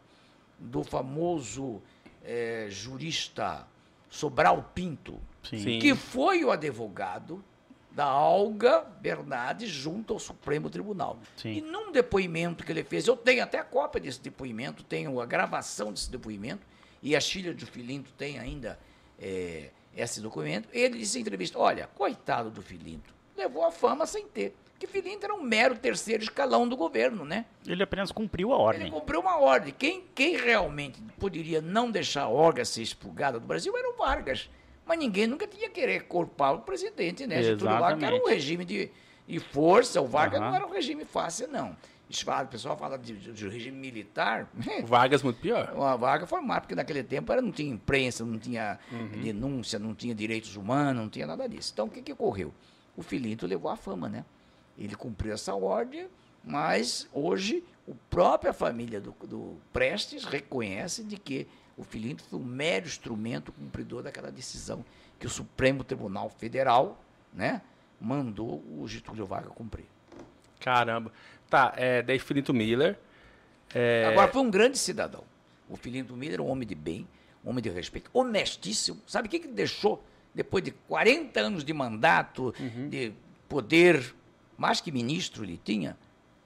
Speaker 3: do famoso eh, jurista Sobral Pinto,
Speaker 1: sim.
Speaker 3: Que foi o advogado da Olga Bernardes junto ao Supremo Tribunal.
Speaker 1: Sim.
Speaker 3: E num depoimento que ele fez, eu tenho até a cópia desse depoimento, tenho a gravação desse depoimento, e a filha do Filinto tem ainda eh, esse documento. Ele disse em entrevista: olha, coitado do Filinto, levou a fama sem ter. Que Filinto era um mero terceiro escalão do governo, né?
Speaker 1: Ele apenas cumpriu a
Speaker 3: Ele
Speaker 1: ordem.
Speaker 3: cumpriu uma ordem. Quem, quem realmente poderia não deixar a Olga ser expurgada do Brasil era o Vargas. Mas ninguém nunca tinha querer culpar o presidente, né? Getúlio Vargas era um
Speaker 1: Exatamente.
Speaker 3: regime de, de força, o Vargas
Speaker 1: Aham.
Speaker 3: não era um regime fácil, não. O pessoal fala de, de- de regime militar.
Speaker 2: O Vargas muito pior.
Speaker 3: Uma vaga formada, porque naquele tempo era, não tinha imprensa, não tinha denúncia, não tinha direitos humanos, não tinha nada disso. Então, o que, que ocorreu? O Filinto levou a fama, né? Ele cumpriu essa ordem, mas hoje a própria família do, do Prestes reconhece de que o Filinto foi um mero instrumento cumpridor daquela decisão que o Supremo Tribunal Federal né, mandou o Getúlio Vargas cumprir.
Speaker 2: Caramba. Tá, é, daí Filito Miller. É,
Speaker 3: Agora, foi um grande cidadão. O Filinto Miller um homem de bem, um homem de respeito, honestíssimo. Sabe o que, que ele deixou? Depois de 40 anos de mandato, de poder, mais que ministro ele tinha,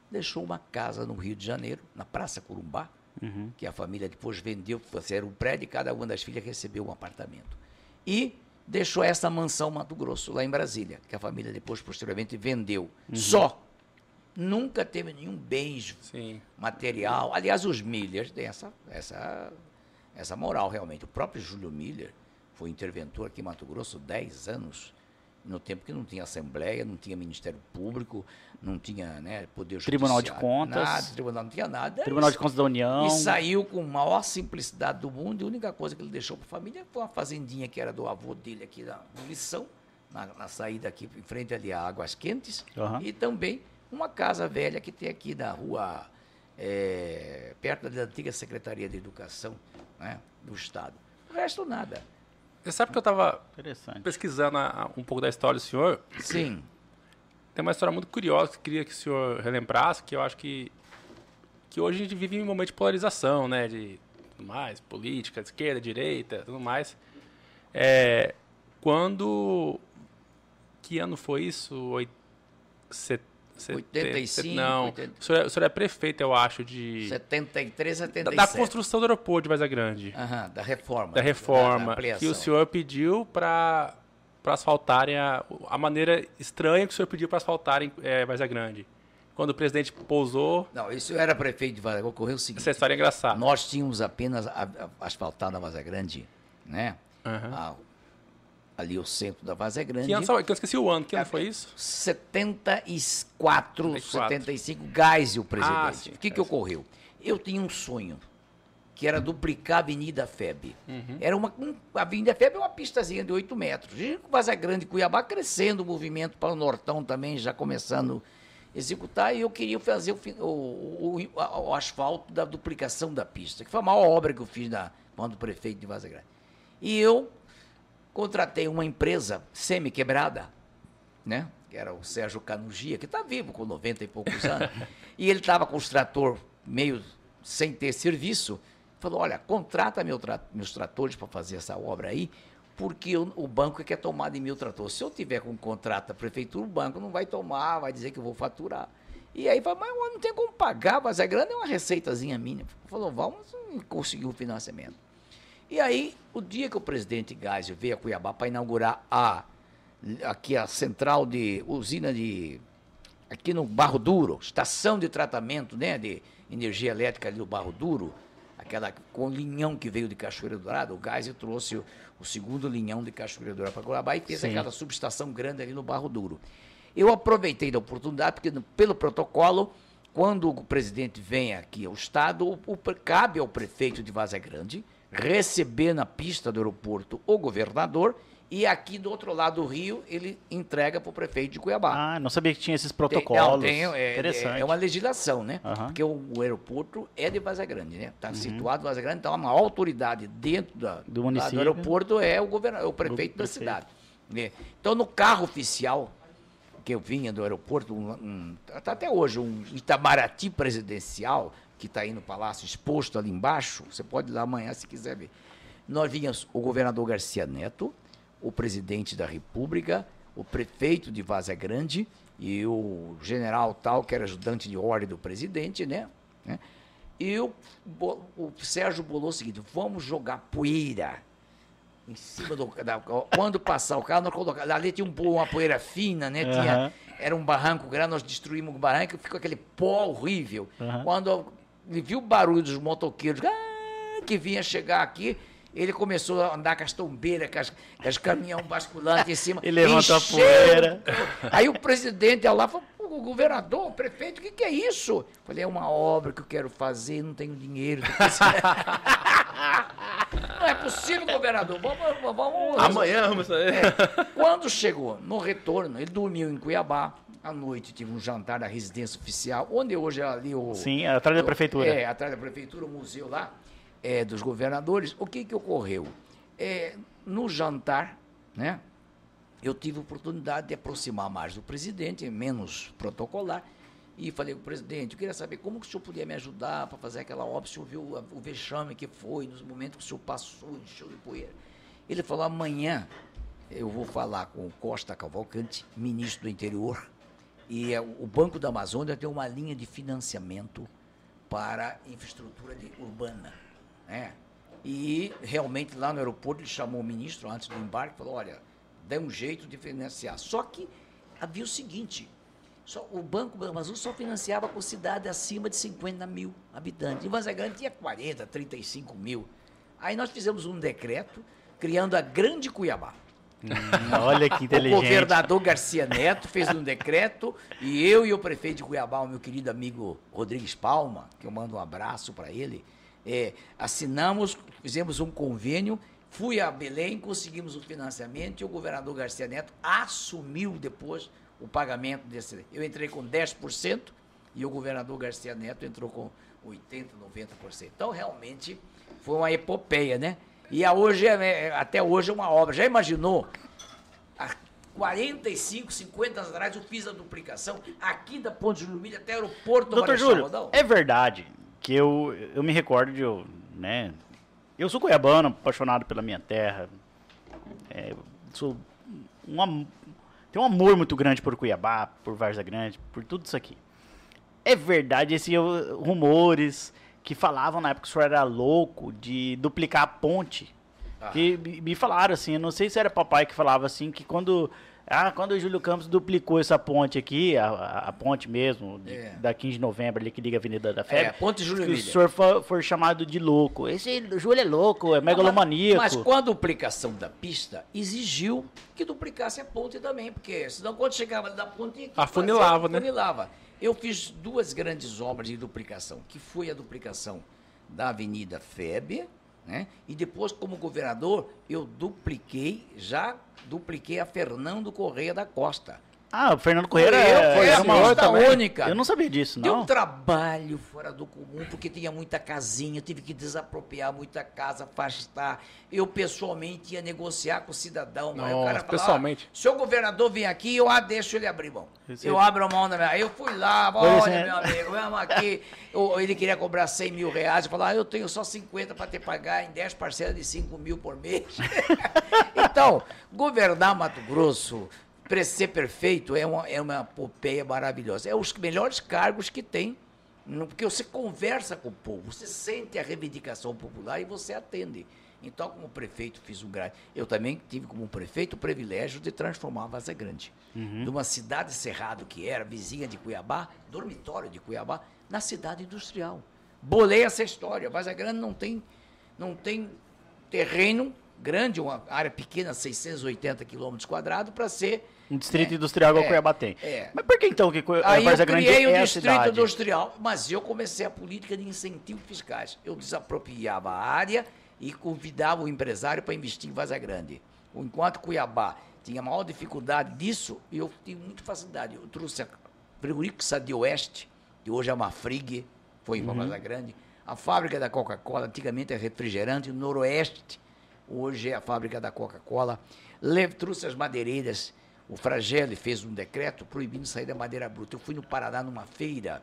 Speaker 3: deixou uma casa no Rio de Janeiro, na Praça Corumbá,
Speaker 1: Uhum.
Speaker 3: que a família depois vendeu, era um prédio e cada uma das filhas recebeu um apartamento. E deixou essa mansão Mato Grosso, lá em Brasília, que a família depois, posteriormente, vendeu. Só. Nunca teve nenhum beijo
Speaker 2: Sim.
Speaker 3: material. Aliás, os Millers têm essa, essa, essa moral, realmente. O próprio Júlio Miller foi interventor aqui em Mato Grosso 10 anos, no tempo que não tinha Assembleia, não tinha Ministério Público, não tinha né, Poder
Speaker 1: Tribunal de Contas.
Speaker 3: Nada, Tribunal não tinha nada.
Speaker 1: Tribunal de Contas da União.
Speaker 3: E saiu com a maior simplicidade do mundo. E a única coisa que ele deixou para a família foi uma fazendinha que era do avô dele aqui na Lição, na, na saída aqui em frente ali a Águas Quentes.
Speaker 1: Aham.
Speaker 3: E também uma casa velha que tem aqui na rua, é, perto da antiga Secretaria de Educação né, do Estado. O resto, nada.
Speaker 2: Você sabe que eu tava
Speaker 1: Interessante.
Speaker 2: pesquisando a- um pouco da história do senhor.
Speaker 3: Sim.
Speaker 2: Tem uma história muito curiosa que queria que o senhor relembrasse, que eu acho que, que hoje a gente vive em um momento de polarização, né? De tudo mais, política, esquerda, direita, tudo mais. É, quando. Que ano foi isso? Oit, set,
Speaker 3: 85,
Speaker 2: Não,
Speaker 3: 80.
Speaker 2: O, senhor, é- o senhor é prefeito, eu acho, de.
Speaker 3: 73,
Speaker 2: Da,
Speaker 3: 77.
Speaker 2: da construção do aeroporto de Vaza Grande.
Speaker 3: Aham, da reforma.
Speaker 2: da reforma.
Speaker 3: ampliação.
Speaker 2: que o senhor pediu para asfaltarem a, a maneira estranha que o senhor pediu para asfaltarem é, Vaza Grande. Quando o presidente pousou,
Speaker 3: Não, isso eu era prefeito de Vaza Grande. Ocorreu o seguinte.
Speaker 2: essa história é engraçada.
Speaker 3: Nós tínhamos apenas a- a- asfaltado a Vaza Grande, né?
Speaker 2: Aham.
Speaker 3: A- ali o centro da Vaza Grande.
Speaker 2: Que ano, só, que eu esqueci o ano, que ano
Speaker 3: É,
Speaker 2: foi isso?
Speaker 3: 74,
Speaker 2: 74.
Speaker 3: 75, Geisel, presidente.
Speaker 2: Ah, sim,
Speaker 3: o que, que
Speaker 2: Geisel.
Speaker 3: ocorreu? Eu tinha um sonho, que era duplicar a Avenida FEB. Era uma, um- a Avenida FEB é uma pistazinha de 8 metros. E Vaza Grande, Cuiabá, crescendo o movimento para o Nortão também, já começando a executar, e eu queria fazer o, o- o- o- o asfalto da duplicação da pista, que foi a maior obra que eu fiz na mão do prefeito de Vaza Grande. E eu contratei uma empresa semi-quebrada, né? Que era o Sérgio Canugia, que está vivo com 90 e poucos anos. e ele estava com os trator meio sem ter serviço. Falou: olha, contrata meu tra- meus tratores para fazer essa obra aí, porque o, o banco quer tomar de mil tratores. Se eu tiver com um contrato da prefeitura, o banco não vai tomar, vai dizer que eu vou faturar. E aí falou, mas eu não tem como pagar, mas a grana é uma receitazinha mínima. Falou, vamos conseguir o financiamento. E aí, o dia que o presidente Geisel veio a Cuiabá para inaugurar a aqui a central de usina de aqui no Barro Duro, estação de tratamento, né, de energia elétrica ali do Barro Duro, aquela com linhão que veio de Cachoeira Dourada, o Geisel trouxe o, o segundo linhão de Cachoeira Dourada para Cuiabá e fez
Speaker 1: Sim.
Speaker 3: aquela subestação grande ali no Barro Duro. Eu aproveitei da oportunidade porque pelo protocolo quando o presidente vem aqui ao estado, o, o cabe ao prefeito de Vaza Grande receber na pista do aeroporto o governador e aqui do outro lado do rio ele entrega para o prefeito de Cuiabá.
Speaker 1: Ah, não sabia que tinha esses
Speaker 3: Tem-
Speaker 1: protocolos.
Speaker 3: não, tem, é,
Speaker 1: Interessante.
Speaker 3: é uma legislação, né?
Speaker 1: Aham.
Speaker 3: Porque o, o aeroporto é de Vaza Grande, né?
Speaker 1: Uhum.
Speaker 3: Está situado em Vaza Grande, então uma autoridade dentro da,
Speaker 1: Do município.
Speaker 3: aeroporto é o, governador, é o prefeito da
Speaker 1: prefeito.
Speaker 3: cidade. né? Então, no carro oficial que eu vinha do aeroporto, um, um- tá até hoje, um Itamaraty presidencial, que está aí no palácio exposto ali embaixo, você pode ir lá amanhã se quiser ver. Nós vínhamos o governador Garcia Neto, o presidente da República, o prefeito de Vaza Grande e o general tal, que era ajudante de ordem do presidente, né? né? E o, o Sérgio bolou o seguinte: vamos jogar poeira em cima do. Da, quando passar o carro, nós colocamos. Ali tinha um, uma poeira fina, né? Tinha, era um barranco grande, nós destruímos o barranco ficou aquele pó horrível.
Speaker 1: Aham.
Speaker 3: Quando ele viu o barulho dos motoqueiros ah, que vinha chegar aqui, ele começou a andar com as tombeiras, com as, com as caminhão basculante em cima.
Speaker 1: E levantou a
Speaker 3: encheu.
Speaker 1: poeira.
Speaker 3: Aí o presidente lá falou, "Pô, o governador, o prefeito, o que, que é isso? Falei, é uma obra que eu quero fazer, não tenho dinheiro. tô precisando." não é possível, governador. Vamos, vamos, vamos
Speaker 2: Amanhã vamos fazer.
Speaker 3: quando chegou no retorno, ele dormiu em Cuiabá. À noite tive um jantar na residência oficial, onde hoje é ali o.
Speaker 1: Sim, atrás da prefeitura.
Speaker 3: É, atrás da prefeitura, o museu lá, é, dos governadores. O que, que ocorreu? É, no jantar, né? Eu tive a oportunidade de aproximar mais do presidente, menos protocolar, e falei com o presidente, eu queria saber como que o senhor podia me ajudar para fazer aquela obra, o senhor viu o vexame que foi, nos momentos que o senhor passou, encheu de poeira. Ele falou, amanhã eu vou falar com o Costa Cavalcante, ministro do interior, e é, o Banco da Amazônia tem uma linha de financiamento para infraestrutura de- urbana. Né? E realmente lá no aeroporto ele chamou o ministro antes do embarque falou, olha, dê um jeito de financiar. Só que havia o seguinte, só, o Banco da Amazônia só financiava com cidade acima de 50 mil habitantes. E Vaza tinha 40, 35 mil. Aí nós fizemos um decreto criando a Grande Cuiabá.
Speaker 1: Hum, olha que
Speaker 3: O
Speaker 1: inteligente.
Speaker 3: governador Garcia Neto fez um decreto e eu e o prefeito de Cuiabá, o meu querido amigo Rodrigues Palma, que eu mando um abraço para ele, é, assinamos, fizemos um convênio, fui a Belém, conseguimos o financiamento e o governador Garcia Neto assumiu depois o pagamento desse. Eu entrei com 10% e o governador Garcia Neto entrou com 80%, 90%. Então, realmente, foi uma epopeia, né? E a hoje, é- é- até hoje é uma obra. Já imaginou? Há 45, 50 anos atrás eu fiz a duplicação aqui da Ponte Júlio Milho até o aeroporto
Speaker 1: Doutor
Speaker 3: Marechal
Speaker 1: Júlio,
Speaker 3: Rondão.
Speaker 1: é verdade que eu, eu me recordo de eu, né, Eu sou cuiabano, apaixonado pela minha terra. É, sou um, am- tenho um amor muito grande por Cuiabá, por Varza Grande, por tudo isso aqui. É verdade esses rumores que falavam na época que o senhor era louco de duplicar a ponte.
Speaker 3: Ah.
Speaker 1: Que me me falaram assim, eu não sei se era papai que falava assim, que quando. Ah, quando o Júlio Campos duplicou essa ponte aqui, a, a- ponte mesmo, de-
Speaker 3: É.
Speaker 1: da 15 de novembro ali que liga a Avenida da
Speaker 3: É,
Speaker 1: Febre.
Speaker 3: Ponte Júlio
Speaker 1: que o senhor for, for chamado de louco. Esse Júlio é louco, é megalomaníaco.
Speaker 3: Mas com a duplicação da pista, exigiu que duplicasse a ponte também, porque senão quando chegava da ponte... tinha que
Speaker 2: Afunilava, né?
Speaker 3: Afunilava. Eu fiz duas grandes obras de duplicação, que foi a duplicação da Avenida FEB, né? E depois, como governador, eu dupliquei, já dupliquei a Fernando Correia da Costa.
Speaker 1: Ah, o Fernando Correia
Speaker 3: eu, foi a
Speaker 1: uma
Speaker 3: pista única.
Speaker 1: Eu não sabia disso,
Speaker 3: Deu
Speaker 1: não.
Speaker 3: um trabalho fora do comum, porque tinha muita casinha, tive que desapropriar muita casa, afastar. Eu pessoalmente ia negociar com o cidadão. aí o cara falava,
Speaker 2: pessoalmente?
Speaker 3: "Ah, se o governador vir aqui, eu ah, deixo ele abrir mão.
Speaker 1: Esse-
Speaker 3: Eu abro a mão da minha. Eu fui lá, olha,
Speaker 1: é.
Speaker 3: meu amigo, vamos aqui. Eu- ele queria cobrar 100 mil reais. Eu falei, ah, eu tenho só 50 para te pagar em 10 parcelas de 5 mil por mês. então, governar Mato Grosso, para ser perfeito, é uma, é uma epopeia maravilhosa. É os melhores cargos que tem, porque você conversa com o povo, você sente a reivindicação popular e você atende. Então, como prefeito, fiz um grande. Eu também tive como prefeito o privilégio de transformar a Vaza Grande, de uma cidade cerrado que era vizinha de Cuiabá, dormitório de Cuiabá, na cidade industrial. Bolei essa história. Vaza Grande não tem, não tem terreno grande, uma área pequena, 680 quilômetros quadrados, para ser
Speaker 1: Um distrito industrial igual
Speaker 3: é,
Speaker 1: Cuiabá tem.
Speaker 3: é.
Speaker 1: Mas por que então que Cui-
Speaker 3: Aí eu
Speaker 1: Várzea Grande
Speaker 3: criei o
Speaker 1: é a
Speaker 3: distrito
Speaker 1: cidade?
Speaker 3: industrial, mas eu comecei a política de incentivos fiscais. Eu desapropriava a área e convidava o empresário para investir em Vaza Grande. Enquanto Cuiabá tinha maior dificuldade disso, eu tive muita facilidade. Eu trouxe a frigorífico Sadi Oeste, que hoje é uma Frig, foi para Vaza Grande. A fábrica da Coca-Cola, antigamente é refrigerante, o Noroeste, hoje é a fábrica da Coca-Cola. Trouxe as madeireiras. O Fragelli fez um decreto proibindo sair da madeira bruta. Eu fui no Paraná numa feira,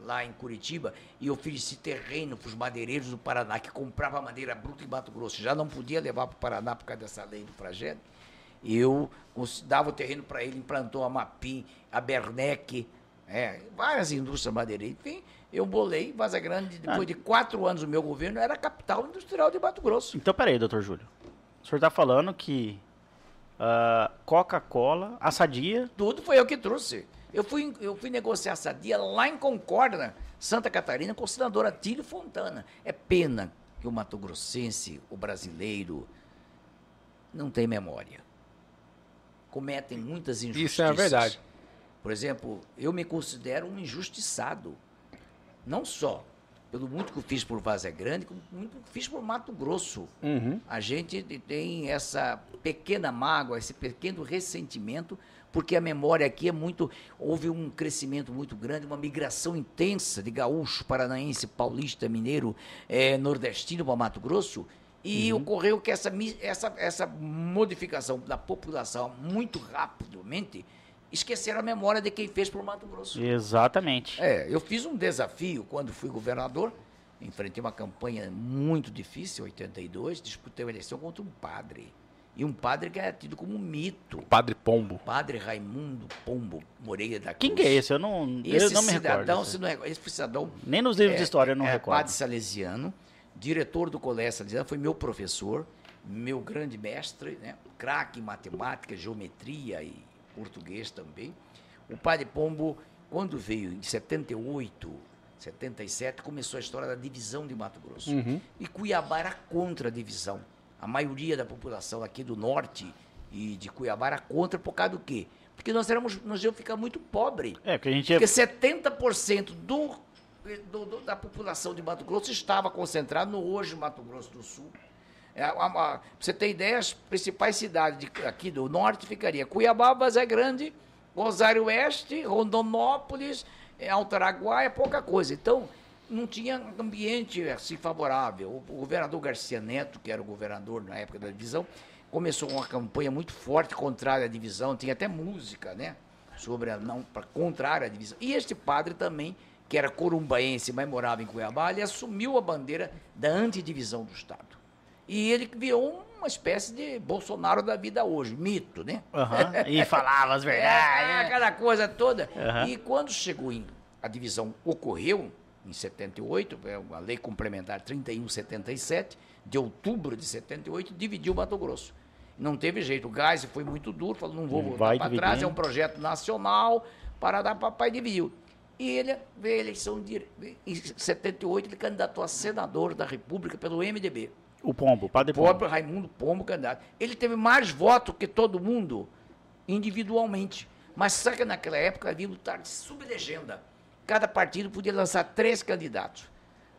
Speaker 3: lá em Curitiba, e ofereci terreno para os madeireiros do Paraná, que comprava madeira bruta em Mato Grosso. Já não podia levar para o Paraná por causa dessa lei do Fragelli. Eu dava o terreno para ele, implantou a Mapim, a Bernec, é, várias indústrias madeireiras. Enfim, eu bolei Vaza Grande, depois
Speaker 1: Ah.
Speaker 3: de quatro anos do meu governo, era a capital industrial de Mato Grosso.
Speaker 1: Então, peraí, doutor Júlio. O senhor está falando que ah, Coca-Cola, a Sadia,
Speaker 3: Tudo foi eu que trouxe. Eu fui, eu fui negociar essa dia lá em Concórdia, Santa Catarina, com o senador Atílio Fontana. É pena que o Mato Grossense, o brasileiro, não tem memória. Cometem muitas injustiças.
Speaker 2: Isso é a verdade.
Speaker 3: Por exemplo, eu me considero um injustiçado. Não só pelo muito que eu fiz por Vaza Grande, como muito que eu fiz por Mato Grosso.
Speaker 2: Uhum.
Speaker 3: A gente tem essa pequena mágoa, esse pequeno ressentimento, porque a memória aqui é muito. Houve um crescimento muito grande, uma migração intensa de gaúcho, paranaense, paulista, mineiro, eh, nordestino para Mato Grosso. E ocorreu que essa, essa, essa modificação da população muito rapidamente esqueceram a memória de quem fez por Mato Grosso.
Speaker 1: exatamente.
Speaker 3: É, eu fiz um desafio quando fui governador. Enfrentei uma campanha muito difícil, em 82, disputei uma eleição contra um padre. E um padre que é tido como um mito.
Speaker 2: Padre Pombo.
Speaker 3: Padre Raimundo Pombo Moreira da Cruz.
Speaker 1: Quem que é esse? Eu não,
Speaker 3: Esse
Speaker 1: eu não me
Speaker 3: cidadão,
Speaker 1: recordo.
Speaker 3: se não é- esse cidadão
Speaker 1: Nem nos livros
Speaker 3: é-
Speaker 1: de história eu não
Speaker 3: é
Speaker 1: recordo.
Speaker 3: Padre Salesiano, diretor do Colégio Salesiano, foi meu professor, meu grande mestre, né? craque em matemática, geometria e português também. O Padre Pombo, quando veio em 78, 77, começou a história da divisão de Mato Grosso.
Speaker 2: Uhum.
Speaker 3: E Cuiabá era contra a divisão. A maioria da população aqui do norte e de Cuiabá era contra por causa do quê? Porque nós éramos, nós íamos ficar muito pobre.
Speaker 1: É, porque a gente é
Speaker 3: Porque 70% do, do- do- da população de Mato Grosso estava concentrado no hoje Mato Grosso do Sul. É, pra você ter ideia, as principais cidades de- aqui do norte ficaria Cuiabá, Vazé Grande, Rosário Oeste, Rondonópolis, é, Alto Araguaia, pouca coisa. Então, não tinha ambiente assim favorável. O, governador Garcia Neto, que era o governador na época da divisão, começou uma campanha muito forte contrária à divisão, tinha até música, né? Sobre a não, para contrária à divisão. E este padre também, que era corumbaense, mas morava em Cuiabá, ele assumiu a bandeira da antidivisão do Estado. E ele virou uma espécie de Bolsonaro da vida hoje, mito, né?
Speaker 1: Uhum. E falava as verdades.
Speaker 3: É, aquela coisa toda. Uhum. E quando chegou em. A divisão ocorreu em 78, é a lei complementar 3177, de outubro de 78, dividiu Mato Grosso. Não teve jeito. O Gás foi muito duro, falou: não vou voltar para trás, é um projeto nacional, para dar papai dividiu. E ele veio a eleição de, em 78, ele candidatou a senador da República pelo MDB.
Speaker 1: O Pombo, Padre Pombo. O
Speaker 3: próprio Raimundo Pombo, candidato. Ele teve mais votos que todo mundo, individualmente. Mas só que naquela época havia lutar de sublegenda. Cada partido podia lançar três candidatos.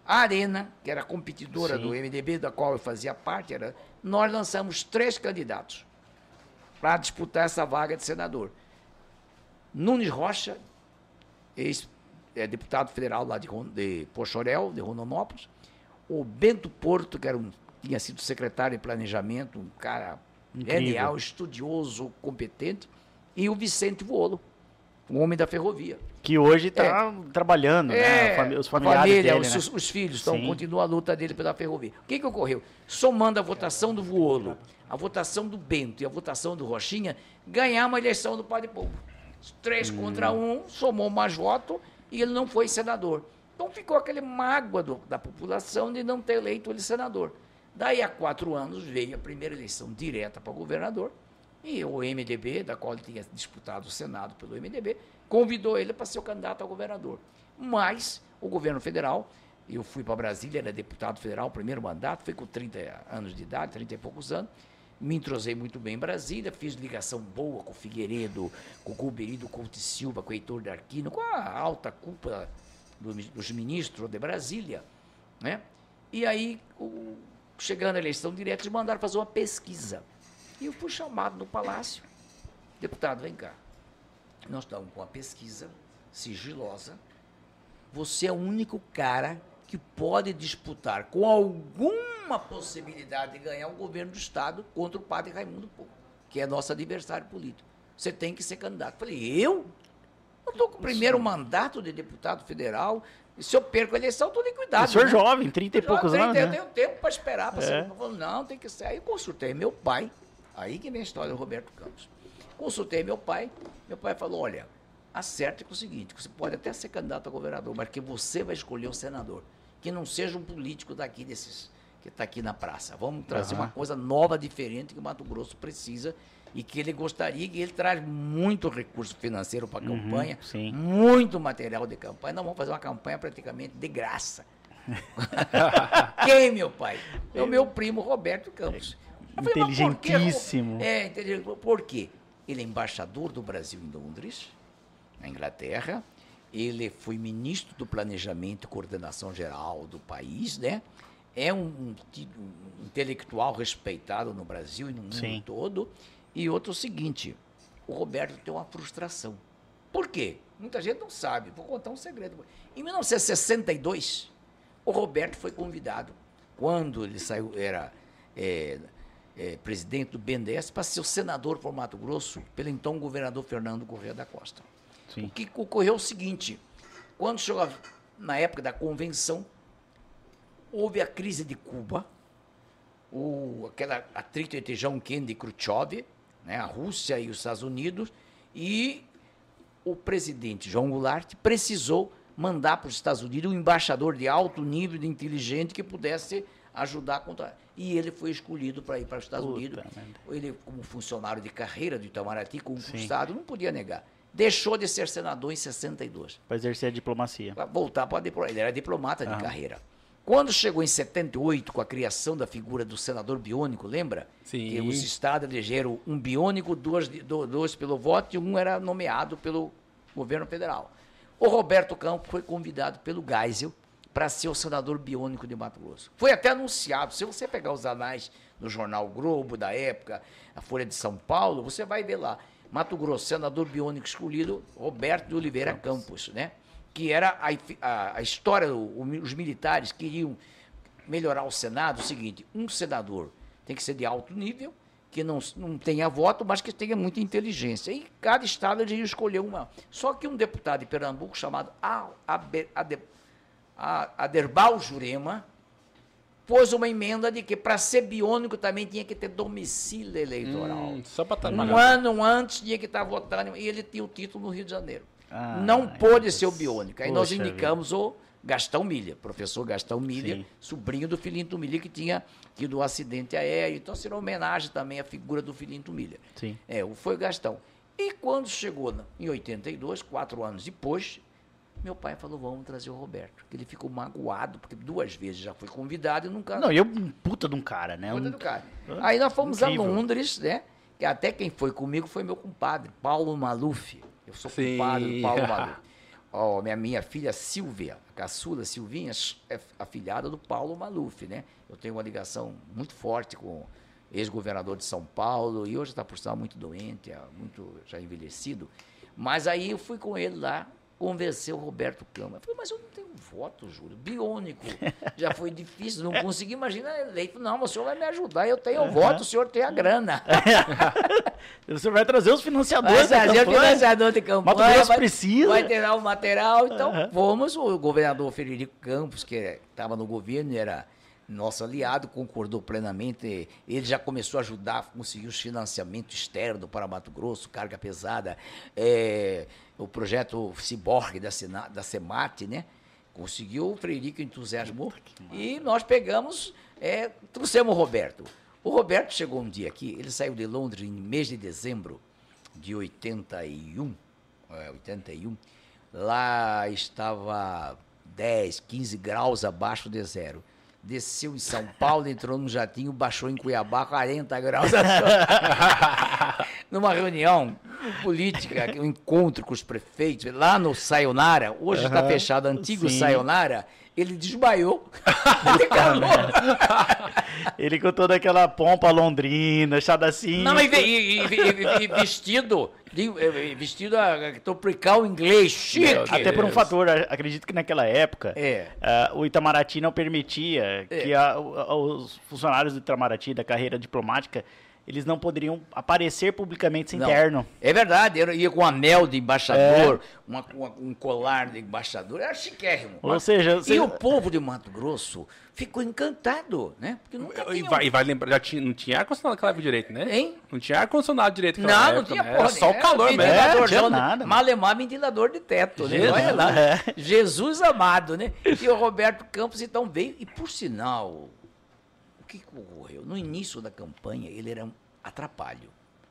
Speaker 3: A Arena, que era competidora Sim. do MDB, da qual eu fazia parte, era, nós lançamos três candidatos para disputar essa vaga de senador. Nunes Rocha, ex-deputado é, federal lá de, de Pochorel, de Rondonópolis. O Bento Porto, que era um, tinha sido secretário de planejamento, um cara genial, estudioso, competente. E o Vicente Volo, o homem da ferrovia.
Speaker 1: Que hoje está é, trabalhando, é, né? Os familiares família, dele,
Speaker 3: os, né? os filhos, então continua a luta dele pela ferrovia. O que, que ocorreu? Somando a votação do Vuolo, a votação do Bento e a votação do Rochinha, ganhamos a eleição do Padre Povo. Três hum. contra um, somou mais voto e ele não foi senador. Então ficou aquele mágoa do, da população de não ter eleito ele senador. Daí a quatro anos veio a primeira eleição direta para governador e o MDB, da qual ele tinha disputado o Senado pelo MDB, convidou ele para ser o candidato a governador. Mas o governo federal, eu fui para Brasília, era deputado federal, primeiro mandato, foi com 30 anos de idade, 30 e poucos anos, me entrosei muito bem em Brasília, fiz ligação boa com o Figueiredo, com o Gulberido Couto Silva, com o Heitor D'Arquino, com a alta cúpula dos ministros de Brasília, né? E aí, o, chegando a eleição direta, eles mandaram fazer uma pesquisa e eu fui chamado no palácio. Deputado, vem cá. Nós estamos com uma pesquisa sigilosa. Você é o único cara que pode disputar com alguma possibilidade de ganhar o governo do Estado contra o padre Raimundo Pouco, que é nosso adversário político. Você tem que ser candidato. falei, eu? Eu estou com o primeiro mandato de deputado federal. E se eu perco a eleição, estou liquidado. O
Speaker 1: senhor né? jovem, 30 e poucos 30, anos. Eu
Speaker 3: né? tenho tempo para esperar. Pra é. falei, não, tem que ser. Aí eu consultei meu pai, Aí que vem a história do Roberto Campos. Consultei meu pai, meu pai falou: olha, acerte com o seguinte, você pode até ser candidato a governador, mas que você vai escolher o senador. Que não seja um político daqui desses que está aqui na praça. Vamos trazer uhum. uma coisa nova, diferente que o Mato Grosso precisa e que ele gostaria, que ele traz muito recurso financeiro para a uhum, campanha, sim. muito material de campanha. Nós vamos fazer uma campanha praticamente de graça. Quem, meu pai? É o meu primo Roberto Campos.
Speaker 1: Inteligentíssimo.
Speaker 3: é, por quê? Ele é embaixador do Brasil em Londres, na Inglaterra. Ele foi ministro do Planejamento e Coordenação Geral do país, né? É um, um, um intelectual respeitado no Brasil e no mundo Sim. todo. E outro é o seguinte, o Roberto tem uma frustração. Por quê? Muita gente não sabe. Vou contar um segredo. Em 1962, o Roberto foi convidado, quando ele saiu, era é, é, presidente do BNDES, para ser o senador por Mato Grosso pelo então governador Fernando Correia da Costa. Sim. O que ocorreu é o seguinte: quando chegou na época da convenção, houve a crise de Cuba, o, aquela atrito entre João Kennedy e Khrushchev, né, a Rússia e os Estados Unidos, e o presidente João Goulart precisou mandar para os Estados Unidos um embaixador de alto nível de inteligente que pudesse ajudar a contra. E ele foi escolhido para ir para os Estados Puta Unidos. Ele, como funcionário de carreira do Itamaraty, concursado, não podia negar. Deixou de ser senador em 62.
Speaker 1: Para exercer a diplomacia.
Speaker 3: Para voltar para a diplomacia. Ele era diplomata de carreira. Quando chegou em 78, com a criação da figura do senador biônico, lembra? Sim. Que os estados elegeram um biônico, dois, dois pelo voto e um era nomeado pelo governo federal. O Roberto Campos foi convidado pelo Geisel para ser o senador biônico de Mato Grosso. Foi até anunciado. Se você pegar os anais do jornal Globo da época, a Folha de São Paulo, você vai ver lá. Mato Grosso, senador biônico escolhido, Roberto de Oliveira Campos, Campos né? Que era a, a, a história, o, os militares queriam melhorar o Senado, o seguinte, um senador tem que ser de alto nível, que não, não tenha voto, mas que tenha muita inteligência. E cada estado ia escolher uma. Só que um deputado de Pernambuco chamado Aderbal Jurema, pôs uma emenda de que para ser biônico também tinha que ter domicílio eleitoral.
Speaker 2: Hum, só para estar
Speaker 3: um ano antes tinha que estar votando e ele tinha o título no Rio de Janeiro. Ah, não pôde ser o biônico. Aí nós indicamos vida. o Gastão Milha, professor Gastão Milha, Sim. sobrinho do Filinto Milha, que tinha tido um acidente aéreo. Então, será homenagem também à figura do Filinto Milha.
Speaker 1: Sim.
Speaker 3: É, foi o Gastão. E quando chegou em 82, quatro anos depois, meu pai falou, vamos trazer o Roberto. Que ele ficou magoado, porque duas vezes já foi convidado e nunca...
Speaker 1: Não, e eu um puta de um cara, né?
Speaker 3: Puta
Speaker 1: um...
Speaker 3: do cara. Aí nós fomos Incrível. a Londres, né? Que até quem foi comigo foi meu compadre, Paulo Maluf. Eu sou Sim. compadre do Paulo Maluf. Oh, minha, minha filha Silvia, a caçula Silvinha, é afilhada do Paulo Maluf, né? Eu tenho uma ligação muito forte com ex-governador de São Paulo, e hoje está, por estar muito doente, é muito já envelhecido. Mas aí eu fui com ele lá, convencer o Roberto Câmara. Eu falei, mas eu não tenho voto, Júlio, biônico. Já foi difícil, não consegui imaginar eleito. Não, mas o senhor vai me ajudar, eu tenho uhum. voto, o senhor tem a grana.
Speaker 1: o senhor vai trazer os financiadores
Speaker 3: vai trazer o financiador de campanha.
Speaker 1: Mato Grosso vai, precisa.
Speaker 3: Vai ter o material. Então, uhum. fomos, o governador Federico Campos, que estava no governo, era nosso aliado, concordou plenamente. Ele já começou a ajudar a conseguir os financiamentos externos para Mato Grosso, carga pesada, é, o projeto Ciborgue da, Sena, da SEMAT, né? Conseguiu, o Freirico entusiasmou e nós pegamos, é, trouxemos o Roberto. O Roberto chegou um dia aqui, ele saiu de Londres em mês de dezembro de 81, é, 81. Lá estava 10, 15 graus abaixo de zero desceu em São Paulo, entrou num jatinho, baixou em Cuiabá 40 graus. Numa reunião política, um encontro com os prefeitos, lá no Sayonara, hoje está uhum, fechado, antigo sim. Sayonara, ele desmaiou.
Speaker 1: ele com toda aquela pompa londrina, chadacinho.
Speaker 3: Não, e, e, e, e vestido eh, vestido a tropical inglês, chique.
Speaker 1: Até por um fator, acredito que naquela época é. uh, o Itamaraty não permitia é. que a, os funcionários do Itamaraty, da carreira diplomática, eles não poderiam aparecer publicamente sem não. terno.
Speaker 3: É verdade, eu ia com um anel de embaixador, é. uma, uma, um colar de embaixador, era chiquérrimo.
Speaker 1: Ou seja,
Speaker 3: E o povo de Mato Grosso ficou encantado, né?
Speaker 2: Porque nunca e, vai, e vai lembrar, já tinha, não tinha ar-condicionado naquela época direito, né?
Speaker 3: Hein?
Speaker 2: Não tinha ar-condicionado direito
Speaker 3: Não, época, não tinha
Speaker 2: né?
Speaker 3: porra. Era
Speaker 2: só o calor mesmo.
Speaker 3: É, não tinha nada. Malemar ventilador de teto, né? Olha lá. É. Jesus amado, né? E o Roberto Campos então veio, e por sinal, o que ocorreu? No início da campanha, ele era um atrapalho,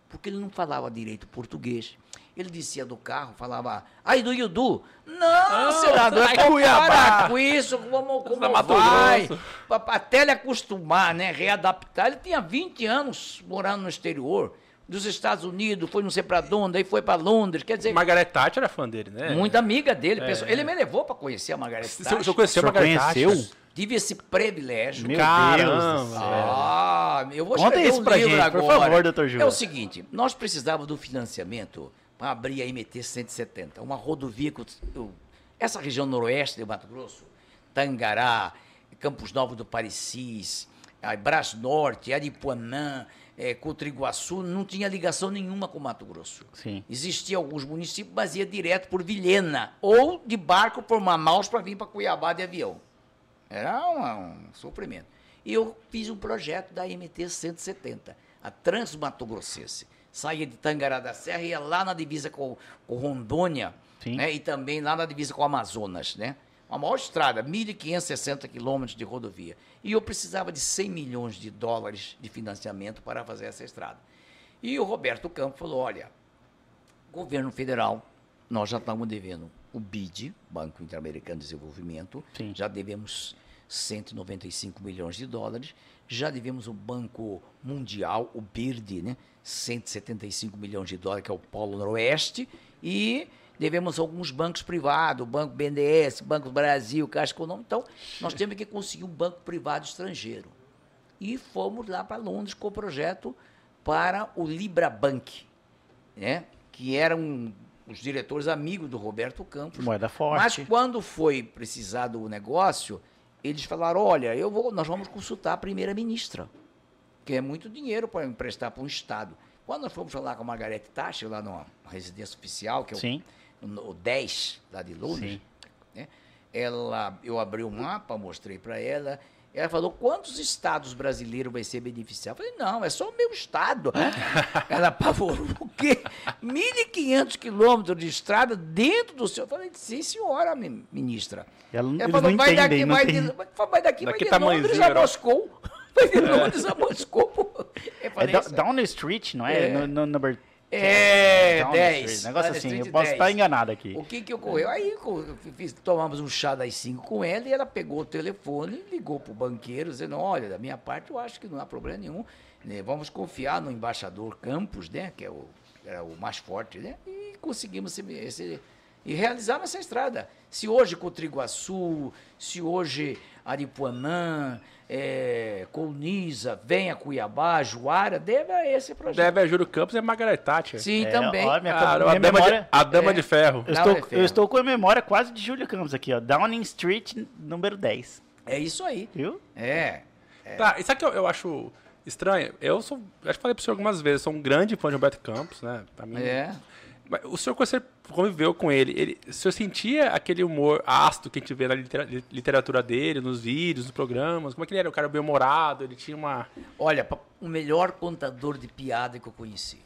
Speaker 3: porque ele não falava direito português. Ele descia do carro, falava, ai do Yudu. Não, ah, senador, é Cuiabá. com isso, como, como vai? Até ele acostumar, né, readaptar. Ele tinha 20 anos morando no exterior dos Estados Unidos, foi não sei para onde, aí foi para Londres, quer dizer...
Speaker 2: Margaret Thatcher era fã dele, né?
Speaker 3: Muita amiga dele. É. Pessoal, ele me levou para conhecer a Margaret Thatcher.
Speaker 2: Você conheceu a Margaret Thatcher?
Speaker 3: Tive esse privilégio.
Speaker 1: Meu Caramba. Deus
Speaker 3: Ah, eu vou
Speaker 1: Conta isso um pra gente, agora. por favor, doutor Júlio.
Speaker 3: É o seguinte, nós precisávamos do financiamento para abrir a MT 170, uma rodovia que eu, essa região noroeste de Mato Grosso, Tangará, Campos Novos do Parecis, Brás Norte, Aripuanã, é, Cotriguaçu, não tinha ligação nenhuma com Mato Grosso.
Speaker 1: Sim.
Speaker 3: Existia alguns municípios, mas ia direto por Vilhena, ou de barco por Manaus para vir para Cuiabá de avião. Era um, um sofrimento. E eu fiz um projeto da MT 170, a Transmato Grossense. Saía de Tangará da Serra e ia lá na divisa com, com Rondônia, né? e também lá na divisa com o Amazonas, né? Uma maior estrada, 1.560 quilômetros de rodovia. E eu precisava de 100 milhões de dólares de financiamento para fazer essa estrada. E o Roberto Campos falou: olha, governo federal, nós já estamos devendo o BID, Banco Interamericano de Desenvolvimento,
Speaker 1: Sim.
Speaker 3: já devemos 195 milhões de dólares, já devemos o Banco Mundial, o BIRD, né, 175 milhões de dólares, que é o Polo Noroeste, e devemos alguns bancos privados, Banco BNDES, Banco Brasil, Caixa Econômica. Então, nós temos que conseguir um banco privado estrangeiro. E fomos lá para Londres com o projeto para o Libra Bank, né? que eram os diretores amigos do Roberto Campos.
Speaker 1: Moeda forte.
Speaker 3: Mas quando foi precisado o negócio, eles falaram, olha, eu vou, nós vamos consultar a primeira-ministra, que é muito dinheiro para emprestar para um Estado. Quando nós fomos falar com a Margarete Thatcher, lá na residência oficial, que é
Speaker 1: Sim.
Speaker 3: o o 10 lá de Londres, né? ela, eu abri o mapa, mostrei para ela, Ela falou, quantos estados brasileiros vai ser beneficiado? Eu falei, não, é só o meu estado. Ela apavorou, o quê? 1.500 quilômetros de estrada dentro do seu... Eu falei, sim, senhora, ministra.
Speaker 1: Ela,
Speaker 3: Ela falou,
Speaker 1: não
Speaker 3: vai
Speaker 1: entendem,
Speaker 3: daqui,
Speaker 1: não
Speaker 3: vai,
Speaker 1: tem-
Speaker 3: de, vai daqui,
Speaker 2: Daqui
Speaker 3: vai de Londres
Speaker 2: tamanhozinho,
Speaker 3: a Moscou. Vai de Londres a Moscou.
Speaker 1: É
Speaker 3: falei, isso-
Speaker 1: Down Street, não é?
Speaker 3: É.
Speaker 1: No, no number
Speaker 3: É,
Speaker 1: Down
Speaker 3: 10.
Speaker 1: Street, Negócio
Speaker 3: Down
Speaker 1: assim, eu posso
Speaker 3: 10.
Speaker 1: estar enganado aqui.
Speaker 3: O que que ocorreu? Aí fiz- tomamos um chá das 5 com ela e ela pegou o telefone, ligou para o banqueiro, dizendo, olha, da minha parte eu acho que não há problema nenhum, né, vamos confiar no embaixador Campos, né, que é o, era o mais forte, né, e conseguimos esse, esse- e realizamos essa estrada. Se hoje Cotriguaçu, se hoje Aripuanã, é, Colniza, vem a Cuiabá, Juara, deve a esse projeto.
Speaker 2: Deve a Júlio Campos e a Margaret Thatcher.
Speaker 3: Sim,
Speaker 1: É,
Speaker 3: também.
Speaker 1: ó, minha-
Speaker 2: Cara,
Speaker 1: minha
Speaker 2: a, dama
Speaker 1: memória-
Speaker 2: de, a dama
Speaker 3: É.
Speaker 2: de ferro.
Speaker 1: Eu estou,
Speaker 3: é ferro.
Speaker 1: eu estou com a memória quase de Júlio Campos aqui, ó. Downing Street, número 10.
Speaker 3: É isso aí.
Speaker 1: Viu?
Speaker 3: É.
Speaker 2: Tá, e sabe o que eu, eu acho estranho? Eu sou, acho que falei pro senhor algumas vezes, sou um grande fã de Roberto Campos, né? Pra mim,
Speaker 3: É.
Speaker 2: O senhor, quando você conviveu com ele, ele, o senhor sentia aquele humor ácido que a gente vê na litera- literatura dele, nos vídeos, nos programas? Como é que ele era? O cara bem-humorado, ele tinha uma...
Speaker 3: Olha, o melhor contador de piada que eu conheci.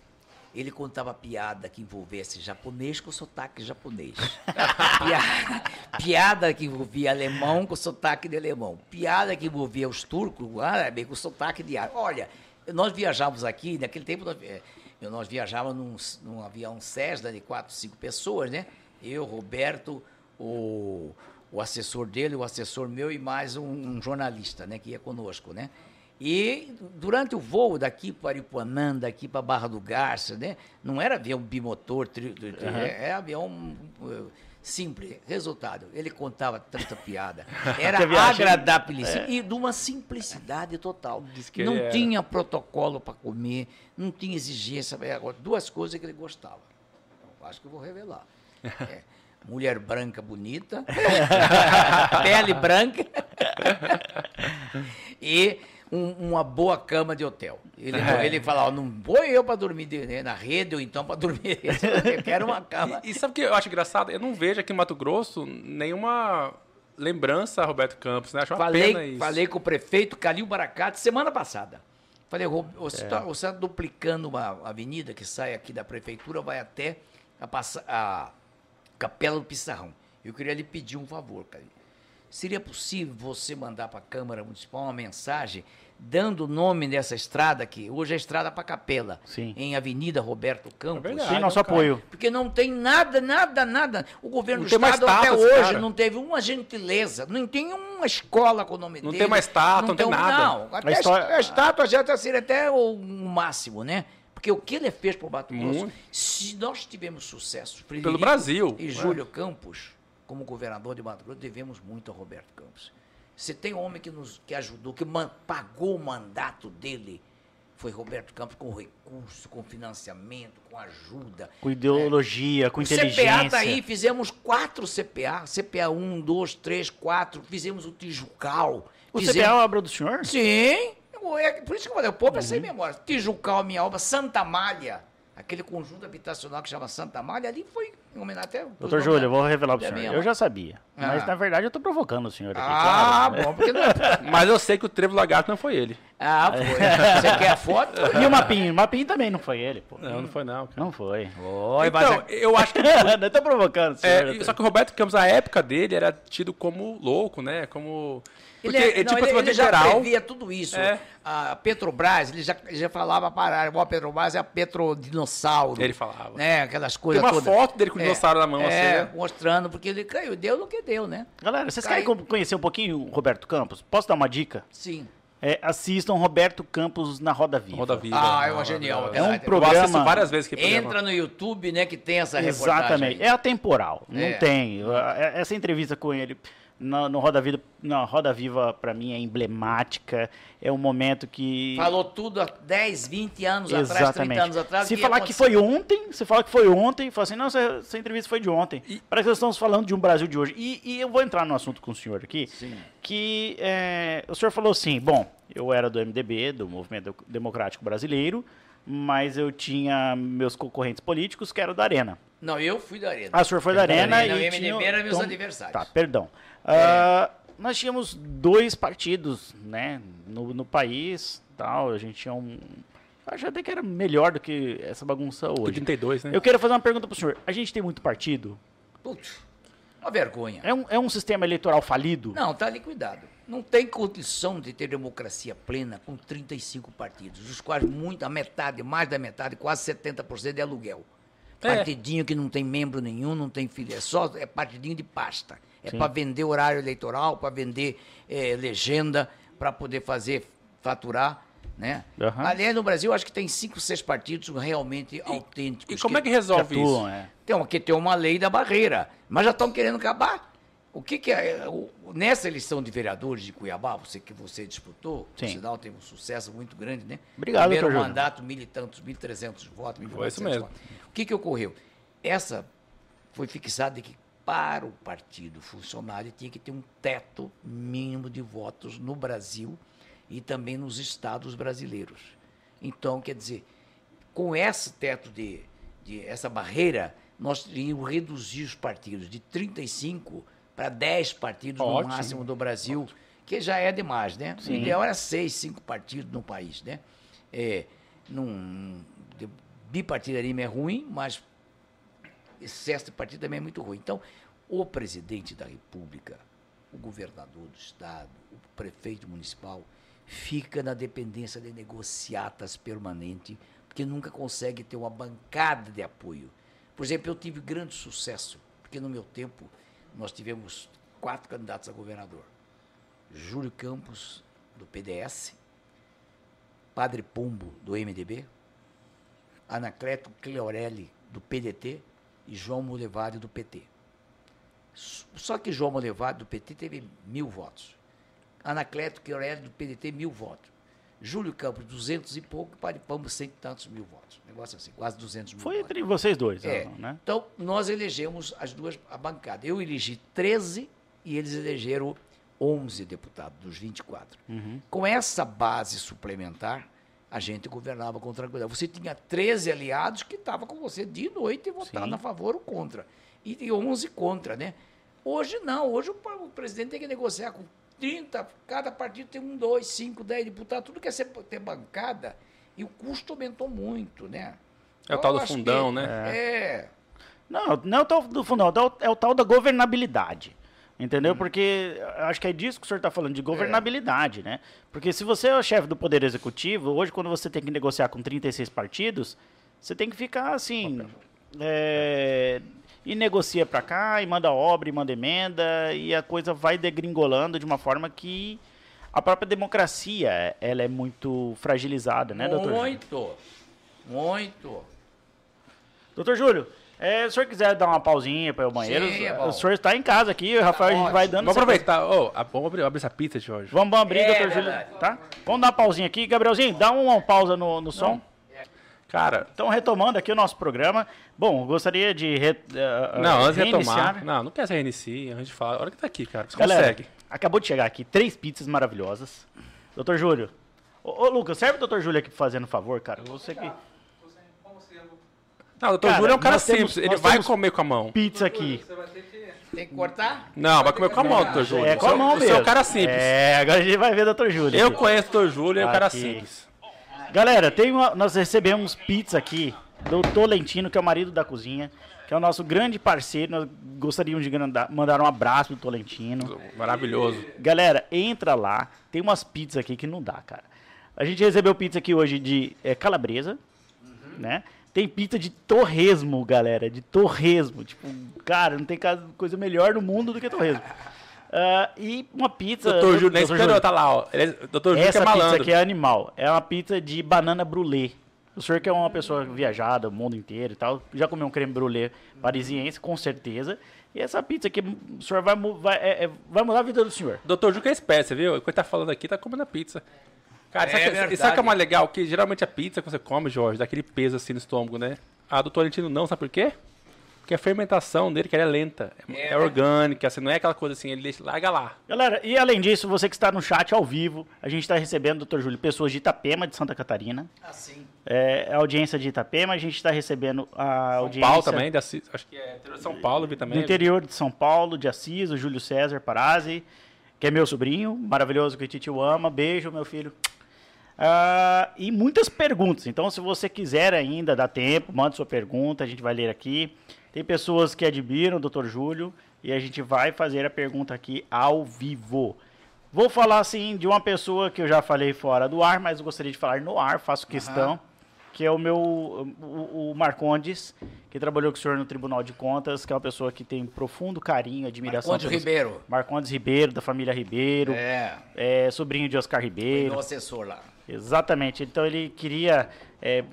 Speaker 3: Ele contava piada que envolvesse japonês com sotaque japonês. piada, piada que envolvia alemão com sotaque de alemão. Piada que envolvia os turcos, o árabe, com sotaque de árabe. Olha, nós viajávamos aqui, naquele tempo nós, eh, nós viajávamos num, num avião Cessna de quatro, cinco pessoas, né? Eu, Roberto, o, o assessor dele, o assessor meu e mais um, um jornalista, né? Que ia conosco, né? E durante o voo daqui para Aripuanã, daqui para Barra do Garça, né? Não era avião bimotor, tri, tri- tri- é, é avião simples. Resultado, ele contava tanta piada. Era agradável e de uma simplicidade total. Não
Speaker 2: era.
Speaker 3: tinha protocolo para comer, não tinha exigência. É, agora, Duas coisas que ele gostava. Então, acho que eu vou revelar. É, mulher branca bonita, pele branca e um- uma boa cama de hotel. Ele,
Speaker 2: É.
Speaker 3: ele falava, não vou eu para dormir de- né, na rede ou então para dormir. Eu quero uma cama.
Speaker 2: E, e sabe o que eu acho engraçado? Eu não vejo aqui em Mato Grosso nenhuma lembrança a Roberto Campos, né? Acho uma pena
Speaker 3: Falei,
Speaker 2: isso.
Speaker 3: falei com o prefeito Calil Baracate semana passada. Falei, "Ro- você
Speaker 2: É.
Speaker 3: está você tá duplicando uma avenida que sai aqui da prefeitura, vai até a, passa- a Capela do Pissarrão. Eu queria lhe pedir um favor, Calil. Seria possível você mandar para a Câmara Municipal uma mensagem dando o nome dessa estrada aqui? Hoje é estrada para Capela,
Speaker 1: Sim.
Speaker 3: em Avenida Roberto Campos.
Speaker 2: É verdade.
Speaker 1: Sim, nosso
Speaker 2: não, cara.
Speaker 1: apoio.
Speaker 3: Porque não tem nada, nada, nada. O governo
Speaker 2: Não
Speaker 3: do
Speaker 2: tem
Speaker 3: Estado até hoje
Speaker 2: cara.
Speaker 3: não teve uma gentileza, não tem uma escola com o nome
Speaker 2: Não
Speaker 3: dele.
Speaker 2: tem uma estátua, não tem
Speaker 3: um-
Speaker 2: nada.
Speaker 3: Não, até a,
Speaker 1: história-
Speaker 3: a estátua já está sendo até o máximo, né? Porque o que ele fez para o Mato Grosso,
Speaker 2: Muito.
Speaker 3: se nós tivemos sucesso,
Speaker 2: Pelo
Speaker 3: Frederico
Speaker 2: Brasil.
Speaker 3: e
Speaker 2: né?
Speaker 3: Júlio Campos, como governador de Mato Grosso, devemos muito a Roberto Campos. Você tem um homem que nos que ajudou, que man- pagou o mandato dele, foi Roberto Campos com recurso, com financiamento, com ajuda.
Speaker 1: Com ideologia, com
Speaker 3: O
Speaker 1: inteligência.
Speaker 3: CPA tá aí, fizemos quatro CPA, CPA 1, 2, 3, 4, fizemos o Tijucal.
Speaker 1: O
Speaker 3: fizemos...
Speaker 1: CPA é obra do senhor?
Speaker 3: Sim, é por isso que eu falei, o povo é
Speaker 1: Uhum.
Speaker 3: sem memória. Tijucal, minha obra, Santa Malha, aquele conjunto habitacional que chama Santa Malha, ali foi até...
Speaker 1: Doutor Júlio, eu vou revelar pro
Speaker 3: É
Speaker 1: senhor. Eu já sabia. Mas,
Speaker 3: Ah.
Speaker 1: na verdade, eu tô provocando o senhor aqui,
Speaker 3: Ah,
Speaker 1: claro.
Speaker 3: bom, porque não é...
Speaker 2: Mas eu sei que o Trevo Lagarto não foi ele.
Speaker 3: Ah, foi. Você quer a foto?
Speaker 1: E o Mapinho? O Mapinho também não foi ele, pô.
Speaker 2: Não, não foi não, cara.
Speaker 1: Não foi.
Speaker 3: Oi,
Speaker 2: Então,
Speaker 3: é-
Speaker 2: eu acho que
Speaker 1: eu tô provocando o senhor.
Speaker 2: É, só que o Roberto Campos, a época dele, era tido como louco, né? Como. Porque
Speaker 3: Ele, é-
Speaker 2: ele,
Speaker 3: não,
Speaker 2: tipo,
Speaker 3: ele,
Speaker 2: ele,
Speaker 3: já
Speaker 2: geral.
Speaker 3: previa tudo isso.
Speaker 2: É.
Speaker 3: A Petrobras, ele já, ele já falava parar. A Petrobras é a Petrodinossauro.
Speaker 2: Ele falava.
Speaker 3: Né, aquelas
Speaker 2: Tem
Speaker 3: coisas
Speaker 2: uma
Speaker 3: todas.
Speaker 2: foto dele com o dinossauro na mão,
Speaker 3: é,
Speaker 2: assim, né?
Speaker 3: mostrando, porque ele caiu. Deu no que deu, né?
Speaker 1: Galera, vocês
Speaker 3: Caiu.
Speaker 1: querem co- conhecer um pouquinho o Roberto Campos? Posso dar uma dica?
Speaker 3: Sim.
Speaker 1: É, assistam Roberto Campos na Roda Viva.
Speaker 2: Roda Viva.
Speaker 3: Ah, é uma genial.
Speaker 1: É um
Speaker 3: Eu
Speaker 1: programa-
Speaker 2: várias vezes que
Speaker 3: Entra no YouTube, né, que tem essa reportagem.
Speaker 1: Exatamente. É atemporal. Não
Speaker 3: É.
Speaker 1: tem. É- Essa entrevista com ele na, no Roda Viva, na Roda Viva para mim é emblemática. É um momento que
Speaker 3: Falou tudo há 10, 20 anos atrás, 30
Speaker 1: Exatamente.
Speaker 3: anos atrás.
Speaker 1: Se
Speaker 3: que
Speaker 1: falar que foi ontem, se falar que foi ontem, fala assim, não, essa, essa entrevista foi de ontem. Parece que nós estamos falando de um Brasil de hoje. E, e eu vou entrar no assunto com o senhor aqui,
Speaker 3: Sim.
Speaker 1: que é, o senhor falou assim, bom, eu era do MDB, do Movimento Democrático Brasileiro, mas eu tinha meus concorrentes políticos que eram da Arena.
Speaker 3: Não, eu fui da Arena.
Speaker 1: Ah, o senhor foi da Arena
Speaker 3: Não,
Speaker 1: e
Speaker 3: o
Speaker 1: tinha...
Speaker 3: MDB era meus
Speaker 1: então-
Speaker 3: adversários.
Speaker 1: Tá, perdão. Ah, nós tínhamos dois partidos, né, no, no país, tal, a gente tinha um... Acho até que era melhor do que essa bagunça hoje.
Speaker 2: 32, né?
Speaker 1: Eu quero fazer uma pergunta pro senhor. A gente tem muito partido?
Speaker 3: Putz, uma vergonha.
Speaker 1: É um, é um sistema eleitoral falido?
Speaker 3: Não, tá liquidado. Não tem condição de ter democracia plena com 35 partidos, dos quais muito, a metade, mais da metade, quase 70% é aluguel.
Speaker 2: É.
Speaker 3: Partidinho que não tem membro nenhum, não tem filho, é só é partidinho de pasta. É para vender horário eleitoral, para vender eh, legenda, para poder fazer faturar, né?
Speaker 1: Aham.
Speaker 3: Aliás, no Brasil, acho que tem cinco, seis partidos realmente autênticos.
Speaker 2: E como é que
Speaker 1: Que
Speaker 2: resolve
Speaker 1: atuam,
Speaker 2: isso?
Speaker 1: é.
Speaker 3: Tem que ter uma lei da barreira. Mas já estão querendo acabar. O que, que é. o- nessa eleição de vereadores de Cuiabá, você que você disputou,
Speaker 1: Sim.
Speaker 3: o sinal teve um sucesso muito grande, né?
Speaker 1: Obrigado,
Speaker 3: Primeiro mandato, mil e tantos, mil e trezentos votos, mil e
Speaker 2: Foi isso mesmo.
Speaker 3: votos. O que, que ocorreu? Essa foi fixada de que para o partido funcionário tinha que ter um teto mínimo de votos no Brasil e também nos estados brasileiros. Então, quer dizer, com esse teto de, de essa barreira, nós iríamos reduzir os partidos de 35 para 10 partidos
Speaker 2: Ótimo.
Speaker 3: no máximo do Brasil, que já é demais, né? O ideal era 6, 5 partidos no país, né? É, num, bipartidarismo é ruim, mas excesso de partido também é muito ruim. Então, o presidente da República, o governador do estado, o prefeito municipal, fica na dependência de negociatas permanente, porque nunca consegue ter uma bancada de apoio. Por exemplo, eu tive grande sucesso, porque no meu tempo nós tivemos quatro candidatos a governador. Júlio Campos, do PDS, Padre Pombo, do MDB, Anacleto Cleorelli, do PDT, e João Molevade, do PT. Só que João Molevade, do PT, teve mil votos. Anacleto Cleorelli, do PDT, mil votos. Júlio Campos, duzentos e pouco, e Padre Pombo, cento e tantos mil votos. Negócio assim, quase duzentos mil
Speaker 1: Foi
Speaker 3: votos.
Speaker 1: entre vocês dois,
Speaker 3: É.
Speaker 1: né?
Speaker 3: Então, nós elegemos as duas, a bancada. Eu elegi 13 e eles elegeram 11 deputados dos 24.
Speaker 1: Uhum.
Speaker 3: Com essa base suplementar, a gente governava com tranquilidade. Você tinha 13 aliados que estavam com você de noite votando
Speaker 1: Sim.
Speaker 3: a favor ou contra. E de 11 contra, né? Hoje não. Hoje o, o presidente tem que negociar com 30, cada partido tem um, dois, cinco, 10 deputados. Tudo quer ser, ter bancada e o custo aumentou muito, né?
Speaker 2: É o
Speaker 3: Eu
Speaker 2: tal do fundão,
Speaker 3: que-
Speaker 2: né?
Speaker 3: É.
Speaker 1: Não, não é o tal do fundo, não, é o é o tal da governabilidade. Entendeu? Porque eu acho que é disso que o senhor está falando, de governabilidade, né? Porque se você é o chefe do Poder Executivo, hoje, quando você tem que negociar com 36 partidos, você tem que ficar assim. é, e negocia para cá, e manda obra, e manda emenda, e a coisa vai degringolando de uma forma que a própria democracia ela é muito fragilizada, né, doutor? Júlio?
Speaker 3: Muito. Muito.
Speaker 1: Doutor Júlio, é, se o senhor quiser dar uma pausinha para o banheiro,
Speaker 3: Sim, é
Speaker 1: o senhor está em casa aqui, o Rafael, a gente
Speaker 3: ótimo.
Speaker 1: vai dando.
Speaker 2: Vamos aproveitar. A- vamos abrir, abrir essa pizza, Jorge.
Speaker 1: Vamos, vamos abrir,
Speaker 3: É
Speaker 1: doutor Júlio,
Speaker 3: verdade.
Speaker 1: tá? Vamos dar uma pausinha aqui. Gabrielzinho, dá uma pausa no, no som.
Speaker 2: Cara,
Speaker 1: Então, retomando aqui o nosso programa. Bom, gostaria de re, eh,
Speaker 2: não, antes de retomar. Não, não quer se reinicie, antes de falar. Olha que tá aqui, cara. Você
Speaker 1: Galera,
Speaker 2: consegue.
Speaker 1: acabou de chegar aqui três pizzas maravilhosas. Doutor Júlio. Ô, ô, Lucas, serve o doutor Júlio aqui fazendo favor, cara. Você que.
Speaker 2: Não, o doutor Júlio é um cara
Speaker 1: nós temos-
Speaker 2: simples. Ele vai comer com a mão.
Speaker 1: Pizza aqui.
Speaker 3: Tem que cortar?
Speaker 2: Não, vai comer com a mão, doutor Júlio.
Speaker 1: É, com a
Speaker 2: Você-
Speaker 1: mão
Speaker 2: Você
Speaker 1: mesmo.
Speaker 2: é um cara simples.
Speaker 1: É, agora a gente vai ver o doutor Júlio.
Speaker 2: Eu conheço o doutor Júlio, é um cara simples.
Speaker 1: Galera, tem uma- nós recebemos pizza aqui do Tolentino, que é o marido da cozinha, que é o nosso grande parceiro. Nós gostaríamos de mandar um abraço do Tolentino.
Speaker 2: Maravilhoso.
Speaker 1: Galera, entra lá. Tem umas pizzas aqui que não dá, cara. A gente recebeu pizza aqui hoje de é, calabresa, né? Tem pizza de torresmo, galera, de torresmo. Tipo, cara, não tem coisa melhor no mundo do que torresmo. Ah, e uma pizza...
Speaker 2: Doutor Júlio, nem
Speaker 1: Dr.
Speaker 2: esperou, tá lá, ó. Ele é- Doutor Júlio que
Speaker 1: essa
Speaker 2: é
Speaker 1: pizza aqui é animal. É uma pizza de banana brulê. O senhor que é uma pessoa viajada, o mundo inteiro e tal, já comeu um creme brulê parisiense, com certeza. E essa pizza aqui, o senhor vai, vai, é- é- vai mudar a vida do senhor.
Speaker 2: Doutor que é espécie, viu? Enquanto tá falando aqui, tá comendo a pizza. Cara,
Speaker 3: É
Speaker 2: sabe, sabe o que é mais legal? Que geralmente a pizza que você come, Jorge, dá aquele peso assim no estômago, né? A do Tolentino não, sabe por quê? Porque a fermentação dele, que ela é lenta, é,
Speaker 3: É.
Speaker 2: orgânica, assim, não é aquela coisa assim, ele deixa, larga lá.
Speaker 1: Galera, e além disso, você que está no chat ao vivo, a gente está recebendo, doutor Júlio, pessoas de Itapema, de Santa Catarina.
Speaker 3: Assim.
Speaker 1: É, a audiência de Itapema, a gente está recebendo a
Speaker 2: São
Speaker 1: audiência
Speaker 2: Paulo também, de Assis, acho que é interior de São Paulo, vi também.
Speaker 1: do interior de São Paulo, de Assis, o Júlio César Parazzi. que é meu sobrinho, maravilhoso, que o Titio ama. Beijo, meu filho. Ah, e muitas perguntas. Então, se você quiser ainda, dá tempo, manda sua pergunta, a gente vai ler aqui. Tem pessoas que admiram o Dr. Júlio e a gente vai fazer a pergunta aqui ao vivo. Vou falar assim de uma pessoa que eu já falei fora do ar, mas eu gostaria de falar no ar, faço questão, que é o meu o, o Marcondes, que trabalhou com o senhor no Tribunal de Contas, que é uma pessoa que tem profundo carinho, admiração.
Speaker 3: Marcondes
Speaker 1: pelos-
Speaker 3: Ribeiro.
Speaker 1: Marcondes Ribeiro, da família Ribeiro,
Speaker 3: É,
Speaker 1: é, sobrinho de Oscar
Speaker 3: foi
Speaker 1: Ribeiro.
Speaker 3: meu assessor lá.
Speaker 1: Exatamente. Então ele queria. é,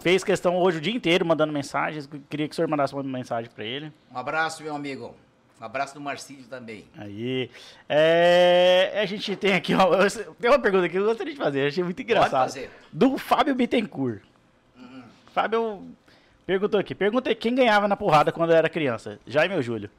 Speaker 1: fez questão hoje o dia inteiro mandando mensagens. Queria que o senhor mandasse uma mensagem para ele.
Speaker 3: Um abraço, meu amigo. Um abraço do Marcílio também.
Speaker 1: Aí. é, a gente tem aqui. Ó, tem uma pergunta que eu gostaria de fazer. Achei muito engraçado.
Speaker 3: fazer.
Speaker 1: Do Fábio Bittencourt. Fábio perguntou aqui. Pergunta aí quem ganhava na porrada quando era criança. Jaime ou Júlio?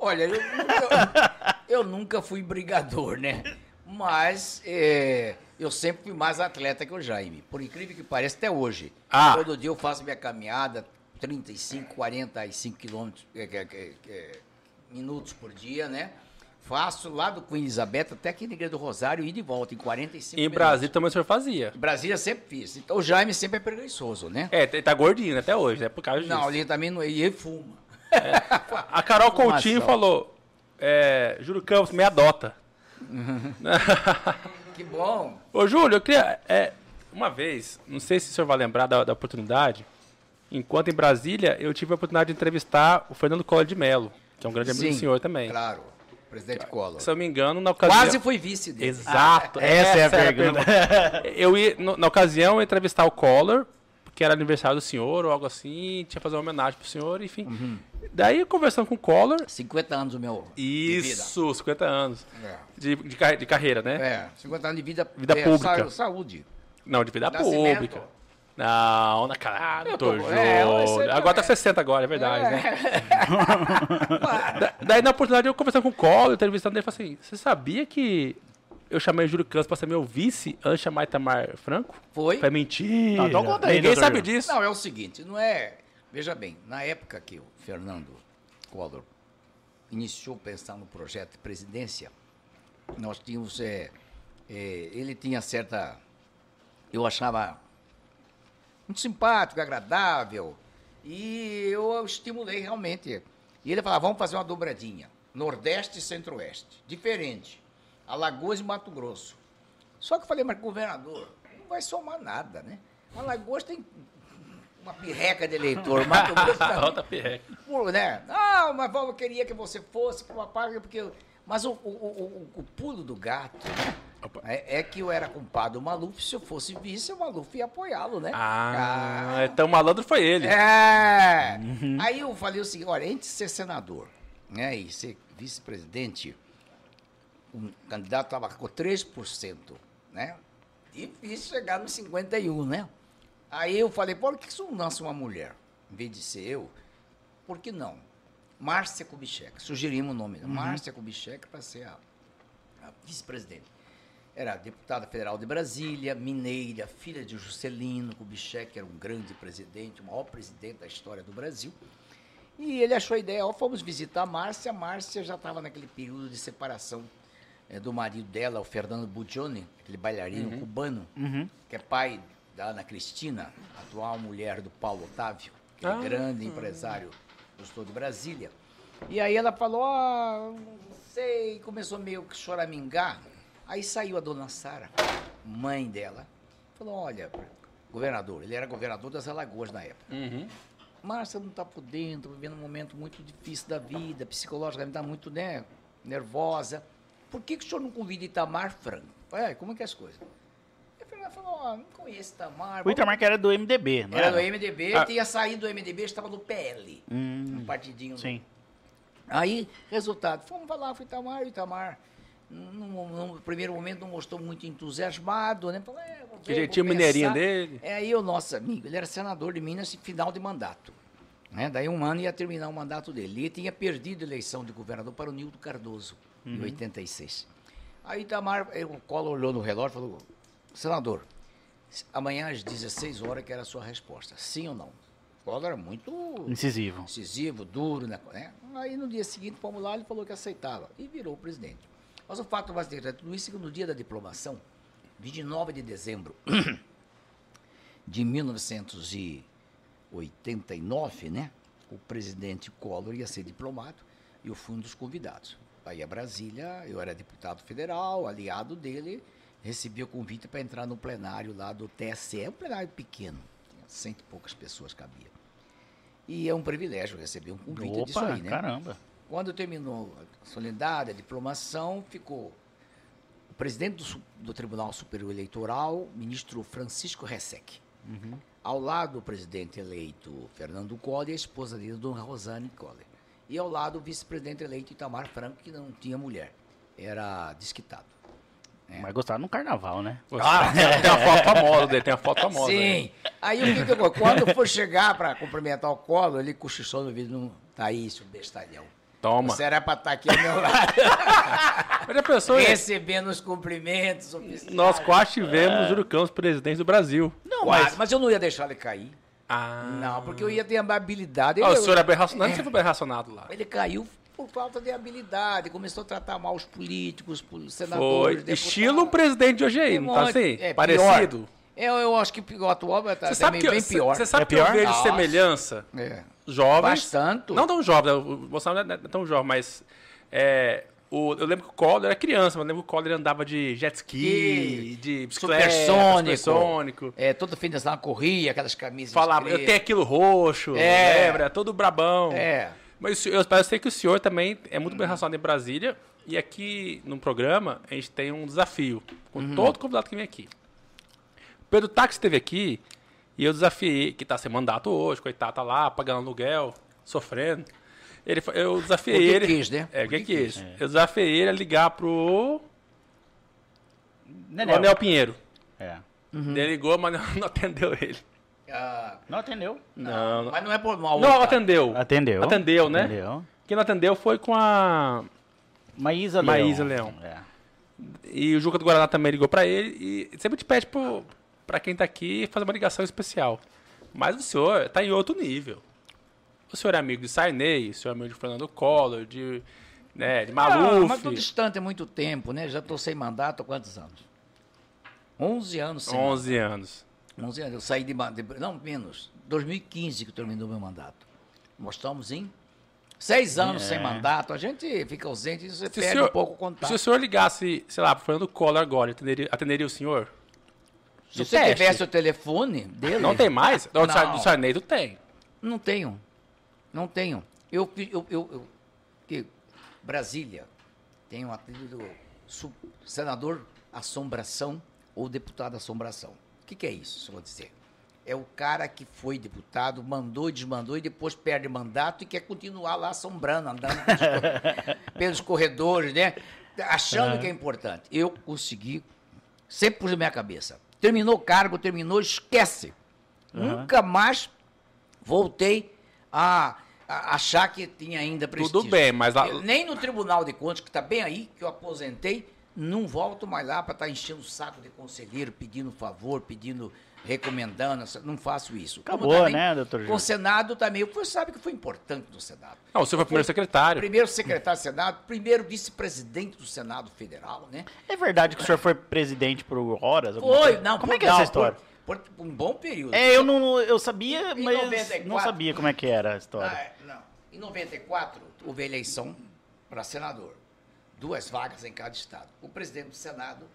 Speaker 3: Olha, eu nunca, eu nunca fui brigador, né? Mas é, eu sempre fui mais atleta que o Jaime. Por incrível que pareça, até hoje.
Speaker 2: Ah.
Speaker 3: Todo dia eu faço minha caminhada, 35, 45 quilômetros, é, é, é, é, minutos por dia, né? Faço lá do Queen Elizabeth até aqui na Igreja do Rosário e de volta, em 45
Speaker 2: Em
Speaker 3: minutos.
Speaker 2: Brasília também o senhor fazia.
Speaker 3: Em Brasília sempre fiz. Então o Jaime sempre é preguiçoso, né?
Speaker 2: É, ele tá gordinho até hoje, né? Por causa disso.
Speaker 3: Não, ele também não. E ele fuma.
Speaker 2: A Carol
Speaker 3: Fumação.
Speaker 2: Coutinho falou: é, Júlio Campos me adota.
Speaker 3: Que bom.
Speaker 2: Ô, Júlio, eu queria. é, uma vez, não sei se o senhor vai lembrar da, da oportunidade. Enquanto em Brasília, eu tive a oportunidade de entrevistar o Fernando Collor de Mello, que é um grande amigo do
Speaker 3: Sim,
Speaker 2: senhor também.
Speaker 3: Claro. Presidente Collor.
Speaker 2: Se eu me engano, na ocasião.
Speaker 3: Quase fui vice dele.
Speaker 2: Exato.
Speaker 1: essa é a
Speaker 2: era
Speaker 1: pergunta.
Speaker 2: eu ia, no- na ocasião, eu ia entrevistar o Collor, porque era aniversário do senhor ou algo assim, tinha que fazer uma homenagem pro senhor, enfim.
Speaker 3: Uhum.
Speaker 2: Daí, conversando com o Collor,
Speaker 3: 50 anos o meu. de vida.
Speaker 2: isso, 50 anos
Speaker 3: É.
Speaker 2: de, de, de carreira, né?
Speaker 3: É, 50 anos de vida,
Speaker 2: Vida
Speaker 3: é,
Speaker 2: pública.
Speaker 3: sa- saúde.
Speaker 2: Não, de vida
Speaker 3: Nascimento.
Speaker 2: pública. Não, na cara, doutor
Speaker 3: tô- é, tá-
Speaker 2: Agora tá 60 agora, é verdade, né?
Speaker 3: Para.
Speaker 2: Da- Daí, na oportunidade, eu conversando com o Collor, entrevistando ele, falei assim, você sabia que eu chamei o Júlio Campos pra ser meu vice antes de chamar Itamar Franco?
Speaker 3: Foi?
Speaker 2: Foi mentira.
Speaker 1: Ah, então conta aí,
Speaker 2: Ninguém
Speaker 1: doutor
Speaker 2: sabe disso.
Speaker 3: Não, é o seguinte, não é... Veja bem, na época que o Fernando Collor iniciou a pensar no projeto de presidência, nós tínhamos... é, é, ele tinha certa... Eu achava muito simpático, agradável, e eu estimulei realmente. E ele falava, vamos fazer uma dobradinha, Nordeste e Centro-Oeste, diferente, Alagoas e Mato Grosso. Só que eu falei, mas governador, não vai somar nada, né? Alagoas tem uma pirreca de eleitor, Mato Grosso também.
Speaker 2: Volta perreca.
Speaker 3: Pô, né? Não, mas vamos, eu queria que você fosse para uma parte, porque. Mas o, o, o, o- pulo do gato é, é que eu era compadre do Maluf, se eu fosse vice, o Maluf ia apoiá-lo, né?
Speaker 2: Ah, então o malandro foi ele.
Speaker 3: É. Aí eu falei o seguinte, olha, entre ser senador né, e ser vice-presidente, um candidato estava com 3%, né? Difícil chegar nos 51, né? Aí eu falei, por que isso não nasce uma mulher? Em vez de ser eu, por que não? Márcia Kubitschek, sugerimos o nome, né? Márcia Kubitschek para ser a, a vice-presidente. Era deputada federal de Brasília, mineira, filha de Juscelino Kubitschek, que era um grande presidente, o maior presidente da história do Brasil. E ele achou a ideia, ó, fomos visitar a Márcia. A Márcia já estava naquele período de separação eh, do marido dela, o Fernando Bugioni, aquele bailarino cubano,
Speaker 1: Uhum.
Speaker 3: que é pai da Ana Cristina, atual mulher do Paulo Otávio, que é
Speaker 2: Ah.
Speaker 3: grande empresário do estado de Brasília. E aí ela falou, ó, não sei, começou meio que choramingar. Aí saiu a dona Sara, mãe dela, falou, olha, governador, ele era governador das Alagoas na época.
Speaker 2: Uhum.
Speaker 3: Márcia não está por dentro, vivendo um momento muito difícil da vida, psicologicamente está muito né, nervosa. Por que, que o senhor não convida Itamar Franco? É, como é que é as coisas? E Fernanda falou, ó, não conheço Itamar.
Speaker 1: O Itamar que era do MDB, não
Speaker 3: Era
Speaker 1: era?
Speaker 3: do MDB,
Speaker 2: Ah.
Speaker 3: tinha saído do MDB, estava no PL,
Speaker 1: Hum,
Speaker 3: um partidinho.
Speaker 1: sim.
Speaker 3: Aí, resultado, fomos falar com o Itamar, o Itamar, no, no primeiro momento, não mostrou muito entusiasmado, né? Falou, é, vou
Speaker 2: Que
Speaker 3: ver,
Speaker 2: jeitinho mineirinho dele.
Speaker 3: É aí o nosso amigo, ele era senador de Minas em final de mandato. Né? Daí um ano ia terminar o mandato dele. Ele tinha perdido a eleição de governador para o Nildo Cardoso, em 86. Aí Itamar, aí o Collor olhou no relógio e falou, senador, amanhã às 16 horas que era a sua resposta, sim ou não? O Collor era muito
Speaker 1: Incisivo.
Speaker 3: incisivo, duro, né? né? Aí no dia seguinte fomos lá, ele falou que aceitava e virou o presidente. Mas o fato mais interessante tudo isso é que no dia da diplomação, 29 de dezembro de 1989, né? O presidente Collor ia ser diplomado e eu fui um dos convidados. Aí a Brasília, eu era deputado federal, aliado dele, recebi o convite para entrar no plenário lá do TSE, um plenário pequeno, tinha cento e poucas pessoas cabia. E é um privilégio receber um convite
Speaker 1: Opa,
Speaker 3: disso aí, né?
Speaker 1: caramba.
Speaker 3: Quando terminou a solenidade, a diplomação, ficou o presidente do, do Tribunal Superior Eleitoral, ministro Francisco Ressec. Ao lado, o presidente eleito Fernando Collor e a esposa dele, Dona Rosane Collor. E ao lado, o vice-presidente eleito Itamar Franco, que não tinha mulher. Era desquitado.
Speaker 1: Mas gostaram no carnaval, né?
Speaker 2: Ah, tem uma foto famosa dele, tem uma foto famosa.
Speaker 3: Sim. Aí o que que eu, quando for chegar para cumprimentar o Collor, ele cochichou no vídeo, não tá aí, seu bestalhão.
Speaker 2: Toma.
Speaker 3: Você era para estar aqui ao meu lado.
Speaker 2: Mas a pessoa,
Speaker 3: recebendo os cumprimentos oficiais.
Speaker 2: nós quase tivemos Júlio Campos presidente do Brasil.
Speaker 1: Não,
Speaker 3: Quase,
Speaker 1: mas...
Speaker 3: mas eu não ia deixar ele cair.
Speaker 2: Ah.
Speaker 3: Não, porque eu ia ter a habilidade.
Speaker 2: Ah, o senhor é bem racionado, você foi bem racionado lá.
Speaker 3: Ele caiu por falta de habilidade, começou a tratar mal os políticos, os
Speaker 2: Foi.
Speaker 3: senadores, deputados.
Speaker 2: Estilo o presidente de hoje aí, não tá assim?
Speaker 3: é,
Speaker 2: Parecido.
Speaker 3: Eu, eu acho que o atual vai estar
Speaker 2: Você sabe que,
Speaker 3: bem pior.
Speaker 2: Você sabe
Speaker 1: É
Speaker 2: que eu
Speaker 1: pior?
Speaker 2: vejo
Speaker 3: Nossa.
Speaker 2: semelhança
Speaker 3: É.
Speaker 2: jovens.
Speaker 3: Bastante.
Speaker 2: Não tão jovem, o Bolsonaro não é tão jovem, mas é, o, eu lembro que o Collor era criança, mas eu lembro que o Collor andava de jet ski,
Speaker 3: Que-
Speaker 2: de bicicleta,
Speaker 3: Supersônico.
Speaker 2: supersônico.
Speaker 3: É, todo fim de semana corria, aquelas camisas.
Speaker 2: Falava, eu tenho aquilo roxo,
Speaker 3: É.
Speaker 2: lembra? Todo brabão.
Speaker 3: É.
Speaker 2: Mas senhor- eu sei que o senhor também é muito bem relacionado em Brasília. E aqui no programa a gente tem um desafio com
Speaker 3: Uhum.
Speaker 2: todo convidado que vem aqui. O Pedro Táxi esteve aqui e eu desafiei, que está sem mandato hoje, coitado, tá lá pagando aluguel, sofrendo. Ele, eu desafiei ele.
Speaker 3: quis, né?
Speaker 2: É,
Speaker 3: Porque
Speaker 2: porque quis. Eu desafiei ele a ligar pro
Speaker 1: Nenel.
Speaker 2: Manel Pinheiro.
Speaker 1: É.
Speaker 2: Ele ligou, mas não, não atendeu ele.
Speaker 3: Ah,
Speaker 1: Não atendeu.
Speaker 2: Não, não.
Speaker 3: mas não é por mal.
Speaker 2: Não, atendeu.
Speaker 1: Atendeu.
Speaker 2: Atendeu, né?
Speaker 1: Atendeu.
Speaker 2: Quem não atendeu foi com a.
Speaker 1: Maísa Leão.
Speaker 2: Maísa Leão.
Speaker 1: É.
Speaker 2: E o Juca do Guaraná também ligou pra ele e sempre te pede pro, pra quem tá aqui fazer uma ligação especial. Mas o senhor tá em outro nível. O senhor é amigo de Sarney, o senhor é amigo de Fernando Collor, de, né, de
Speaker 3: Ah,
Speaker 2: Maluf.
Speaker 3: mas tô distante há muito tempo, né? Já estou sem mandato há quantos anos? 11 anos sem
Speaker 2: 11 anos.
Speaker 3: mandato. 11 anos. Eu saí de, de. Não, menos. 2015 que terminou meu mandato. Nós estamos em seis anos sem mandato. A gente fica ausente e você
Speaker 2: Se o
Speaker 3: perde
Speaker 2: senhor-
Speaker 3: um pouco o contato.
Speaker 2: Se o senhor ligasse, sei lá, pro Fernando Collor agora, atenderia, atenderia o senhor?
Speaker 3: Se
Speaker 2: Do
Speaker 3: você
Speaker 2: teste.
Speaker 3: tivesse o telefone dele.
Speaker 2: Não tem mais? Do,
Speaker 3: Não.
Speaker 2: do Sarney tu tem.
Speaker 3: Não tenho. Não tenho. Eu, eu, eu, eu- que Brasília tem um apelido su- senador assombração ou deputado assombração. O que, que é isso, vou dizer? É o cara que foi deputado, mandou e desmandou e depois perde mandato e quer continuar lá assombrando, andando pelos, cor- pelos corredores, né? Achando que é importante. Eu consegui, sempre pus na minha cabeça. Terminou o cargo, terminou, esquece. Nunca mais voltei a, a achar que tinha ainda prestígio.
Speaker 2: Tudo bem, mas lá-
Speaker 3: Eu- nem no Tribunal de Contas, que está bem aí, que eu aposentei, não volto mais lá para estar enchendo o saco de conselheiro, pedindo favor, pedindo, recomendando, não faço isso.
Speaker 1: Acabou,
Speaker 3: também,
Speaker 1: né, doutor
Speaker 3: Com o? Senado também, você sabe que foi importante no Senado.
Speaker 2: Não, o senhor foi o primeiro secretário.
Speaker 3: Primeiro secretário do Senado, primeiro vice-presidente do Senado Federal, né?
Speaker 1: É verdade que o senhor foi presidente por horas?
Speaker 3: Foi,
Speaker 1: coisa?
Speaker 3: não,
Speaker 1: Como
Speaker 3: por-
Speaker 1: é que é
Speaker 3: não,
Speaker 1: essa história?
Speaker 3: Por, por um bom período.
Speaker 1: É, eu não, eu sabia,
Speaker 3: Em
Speaker 1: mas
Speaker 3: 94.
Speaker 1: não sabia como é que era a
Speaker 3: Ah,
Speaker 1: história.
Speaker 3: é, não. Em 94, houve eleição para senador. Duas vagas em cada estado. O presidente do Senado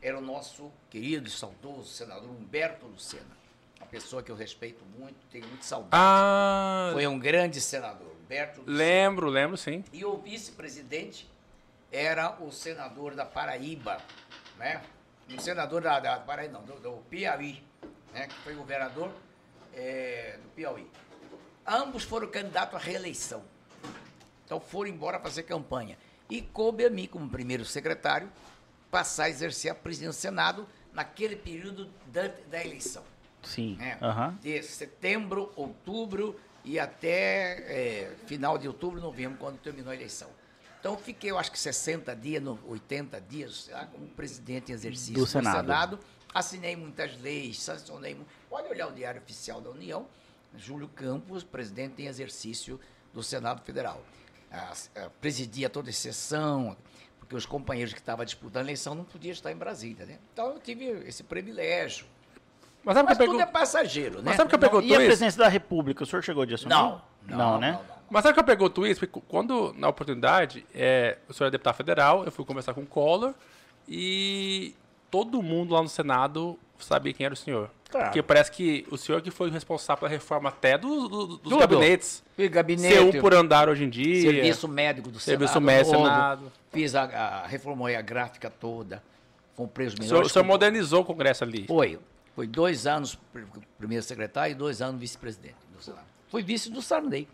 Speaker 3: era o nosso querido e saudoso senador Humberto Lucena. Uma pessoa que eu respeito muito, tenho muito saudade.
Speaker 2: Ah,
Speaker 3: Foi um grande senador, Humberto Lucena.
Speaker 2: lembro, lembro sim.
Speaker 3: E o vice-presidente era o senador da Paraíba, né? Um senador da, da Paraíba, não, do, do Piauí, né? Que foi governador eh, do Piauí. Ambos foram candidatos à reeleição. Então foram embora fazer campanha. E coube a mim, como primeiro secretário, passar a exercer a presidência do Senado naquele período da, da eleição
Speaker 1: Sim.
Speaker 3: né?
Speaker 1: Aham.
Speaker 3: de setembro, outubro e até é, final de outubro, novembro, quando terminou a eleição. Então, fiquei, eu acho que 60 dias, no- 80 dias, como presidente em exercício
Speaker 1: Do Senado.
Speaker 3: Assinei muitas leis, sancionei. Pode olhar o Diário Oficial da União, Júlio Campos, presidente em exercício do Senado Federal. Ah, presidia toda a sessão, porque os companheiros que estavam disputando a eleição não podiam estar em Brasília, né? Então eu tive esse privilégio.
Speaker 2: Mas sabe
Speaker 3: Mas
Speaker 2: que eu
Speaker 3: tudo
Speaker 2: pego...
Speaker 3: é passageiro, né?
Speaker 2: Mas sabe que eu pergunto
Speaker 1: E a
Speaker 2: isso?
Speaker 1: presidência da República, o senhor chegou de assumir?
Speaker 3: Não,
Speaker 1: Não, né?
Speaker 2: Mas sabe que eu pergunto isso? Porque quando, na oportunidade, é, o senhor é deputado federal, eu fui conversar com o Collor e todo mundo lá no Senado sabia quem era o senhor.
Speaker 3: Claro.
Speaker 2: Porque parece que o senhor que foi o responsável pela reforma até do- do- dos
Speaker 3: Tudo.
Speaker 2: gabinetes.
Speaker 3: Fui gabinete,
Speaker 2: Ser um por andar hoje em dia.
Speaker 3: serviço médico do
Speaker 2: Serviço
Speaker 3: Senado.
Speaker 2: médico,
Speaker 3: todo.
Speaker 2: Senado.
Speaker 3: Fiz a, a reformei a gráfica toda. Comprei os
Speaker 2: O senhor,
Speaker 3: melhores.
Speaker 2: o senhor modernizou o Congresso ali.
Speaker 3: Foi. Foi dois anos pr- primeiro secretário e dois anos vice-presidente do Senado. Fui vice do Sarney.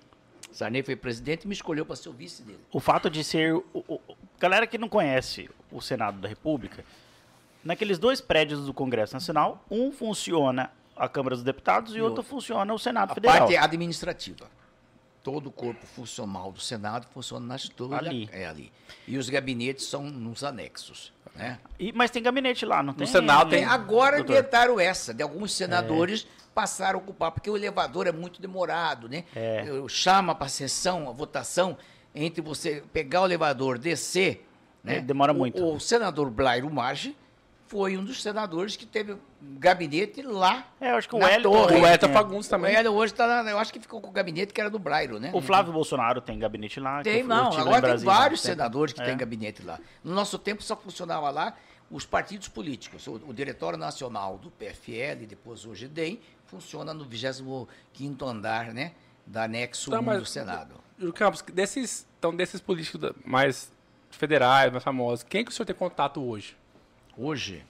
Speaker 3: Sarney foi presidente e me escolheu para ser o vice dele.
Speaker 1: O fato de ser. O, o- galera que não conhece o Senado da República, naqueles dois prédios do Congresso Nacional, um funciona a Câmara dos Deputados e,
Speaker 3: E
Speaker 1: outro
Speaker 3: outro.
Speaker 1: funciona o Senado
Speaker 3: A
Speaker 1: Federal.
Speaker 3: parte administrativa. Todo o corpo funcional do Senado funciona nas duas.
Speaker 1: Ali.
Speaker 3: É ali. E os gabinetes são nos anexos. Né?
Speaker 1: E- mas tem gabinete lá, não tem?
Speaker 2: Senado
Speaker 3: Tem, agora
Speaker 1: doutor?
Speaker 3: inventaram essa, de alguns senadores passaram a ocupar, porque o elevador é muito demorado, né?
Speaker 1: É.
Speaker 3: Chama para sessão, a votação, entre você pegar o elevador, descer. Né?
Speaker 1: É, demora
Speaker 3: O-
Speaker 1: muito.
Speaker 3: O, senador Blairo Marge foi um dos senadores que teve um gabinete lá.
Speaker 1: É, eu acho que o Wellington-
Speaker 3: torre.
Speaker 2: O Eta. Fagundes também.
Speaker 3: O Hélio hoje está eu acho que ficou com o gabinete que era do Blairo, né?
Speaker 1: O Flávio Bolsonaro tem gabinete lá.
Speaker 3: Tem, não. Agora tem vários
Speaker 1: tem.
Speaker 3: senadores que
Speaker 1: É.
Speaker 3: têm gabinete lá. No nosso tempo só funcionava lá os partidos políticos. O, o Diretório Nacional do PFL, depois hoje DEM, funciona no 25º andar, né? Da anexo
Speaker 2: Tá,
Speaker 3: 1
Speaker 2: mas-
Speaker 3: do Senado.
Speaker 2: Júlio Campos, desses, então, desses políticos mais federais, mais famosos, quem que o senhor tem contato hoje?
Speaker 3: Hoje,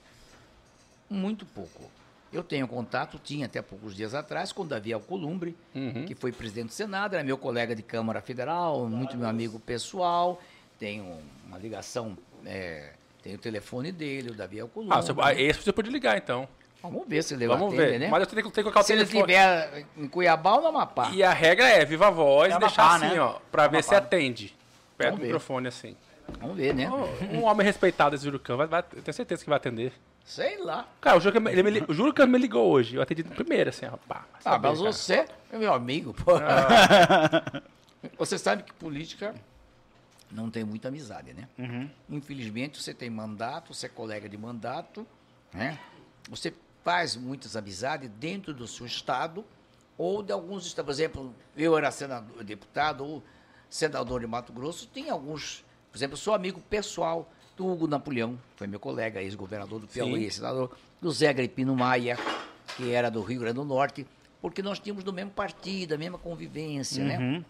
Speaker 3: muito pouco. Eu tenho contato, tinha até poucos dias atrás, com o Davi Alcolumbre,
Speaker 2: Uhum.
Speaker 3: que foi presidente do Senado, era meu colega de Câmara Federal, muito meu amigo pessoal, tenho uma ligação, é, tenho o telefone dele, o Davi Alcolumbre.
Speaker 2: Ah, senhor- ah, esse você pode ligar, então.
Speaker 3: Vamos ver se ele
Speaker 2: Vamos
Speaker 3: atende,
Speaker 2: ver.
Speaker 3: né?
Speaker 2: Mas eu tenho que, tenho que colocar o
Speaker 3: Se ele
Speaker 2: telefone.
Speaker 3: estiver em Cuiabá ou no Amapá.
Speaker 2: E a regra é viva a voz
Speaker 1: É
Speaker 2: e deixar
Speaker 1: Amapá,
Speaker 2: assim,
Speaker 1: né?
Speaker 2: ó, pra ver se
Speaker 1: Amapá.
Speaker 2: atende. Perto
Speaker 3: Vamos
Speaker 2: do
Speaker 3: ver.
Speaker 2: microfone, assim.
Speaker 3: Vamos ver, né?
Speaker 2: Um homem respeitado esse Campos, vai, vai, tenho certeza que vai atender.
Speaker 3: Sei lá.
Speaker 2: Cara, o Campos, ele me, o me ligou hoje. Eu atendi primeiro, assim, vai
Speaker 3: Ah,
Speaker 2: saber,
Speaker 3: mas
Speaker 2: cara.
Speaker 3: você é meu amigo, pô.
Speaker 2: Ah.
Speaker 3: Você sabe que política não tem muita amizade, né?
Speaker 1: Uhum.
Speaker 3: Infelizmente, você tem mandato, você é colega de mandato, né? Você faz muitas amizades dentro do seu estado ou de alguns estados. Por exemplo, eu era senador, deputado ou senador de Mato Grosso, tem alguns, por exemplo, eu sou amigo pessoal do Hugo Napoleão, foi meu colega, ex-governador do Piauí,
Speaker 2: Sim.
Speaker 3: senador, do Zé Agripino Maia, que era do Rio Grande do Norte, porque nós tínhamos do mesmo partido, a mesma convivência, né?
Speaker 1: Uhum.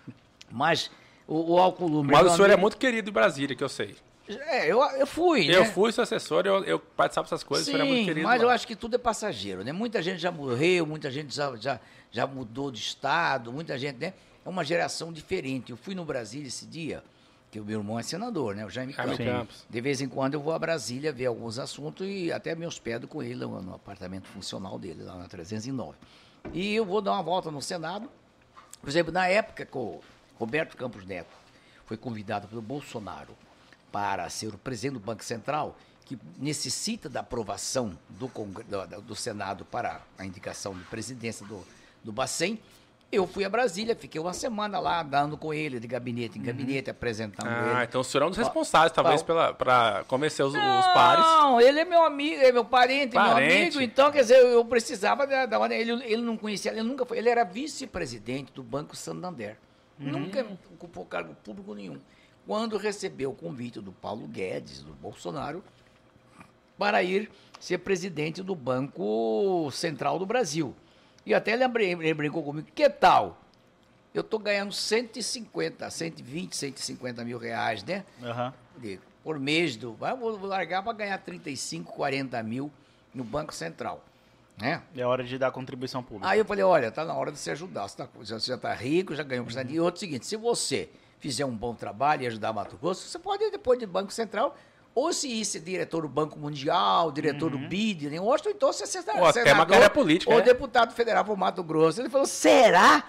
Speaker 3: Mas o, o Alcolumbre...
Speaker 2: Mas o senhor é
Speaker 3: amigo-
Speaker 2: muito querido em Brasília, que eu sei.
Speaker 3: É, eu, eu fui,
Speaker 2: Eu
Speaker 3: né?
Speaker 2: fui seu assessor, eu, eu participava dessas coisas, o senhor é muito
Speaker 3: Sim,
Speaker 2: querido.
Speaker 3: mas
Speaker 2: lá.
Speaker 3: eu acho que tudo é passageiro, né? Muita gente já morreu, muita gente já, já, já mudou de estado, muita gente, né? É uma geração diferente. Eu fui no Brasília esse dia, que o meu irmão é senador, né? O Jaime Campos.
Speaker 2: Campos.
Speaker 3: De vez em quando eu vou a Brasília ver alguns assuntos e até me hospedo com ele no, apartamento funcional dele, lá na 309. E eu vou dar uma volta no Senado. Por exemplo, na época que o Roberto Campos Neto foi convidado pelo Bolsonaro para ser o presidente do Banco Central, que necessita da aprovação do, do, do Senado para a indicação de presidência do, do Bacen, eu fui a Brasília, fiquei uma semana lá andando com ele, de gabinete em gabinete, apresentando
Speaker 2: Ah,
Speaker 3: ele.
Speaker 2: então o senhor é um dos responsáveis, talvez, pra convencer os, os pares.
Speaker 3: Não, ele é meu amigo, é meu parente, meu
Speaker 2: Parente.
Speaker 3: amigo. Então, quer dizer, eu, eu precisava da, da hora- ele, ele não conhecia, ele nunca foi. Ele era vice-presidente do Banco Santander. Nunca ocupou cargo público nenhum. Quando recebeu o convite do Paulo Guedes, do Bolsonaro, para ir ser presidente do Banco Central do Brasil. E até lembrei, ele brincou comigo, que tal? Eu estou ganhando 150, 120, 150 mil reais, né?
Speaker 1: Aham.
Speaker 3: de- por mês do. Vou, vou largar para ganhar 35, 40 mil no Banco Central. Né?
Speaker 1: É hora de dar contribuição pública.
Speaker 3: Aí eu falei, olha, tá na hora de você ajudar. Você, tá- você já está rico, já ganhou um porcento. E outro seguinte, se você fizer um bom trabalho e ajudar Mato Grosso, você pode ir depois do Banco Central, ou se ir ser diretor do Banco Mundial, diretor do BID, né? ou então você ser
Speaker 2: Ou até uma carreira política,
Speaker 3: ou
Speaker 2: né?
Speaker 3: deputado federal para Mato Grosso. Ele falou, será?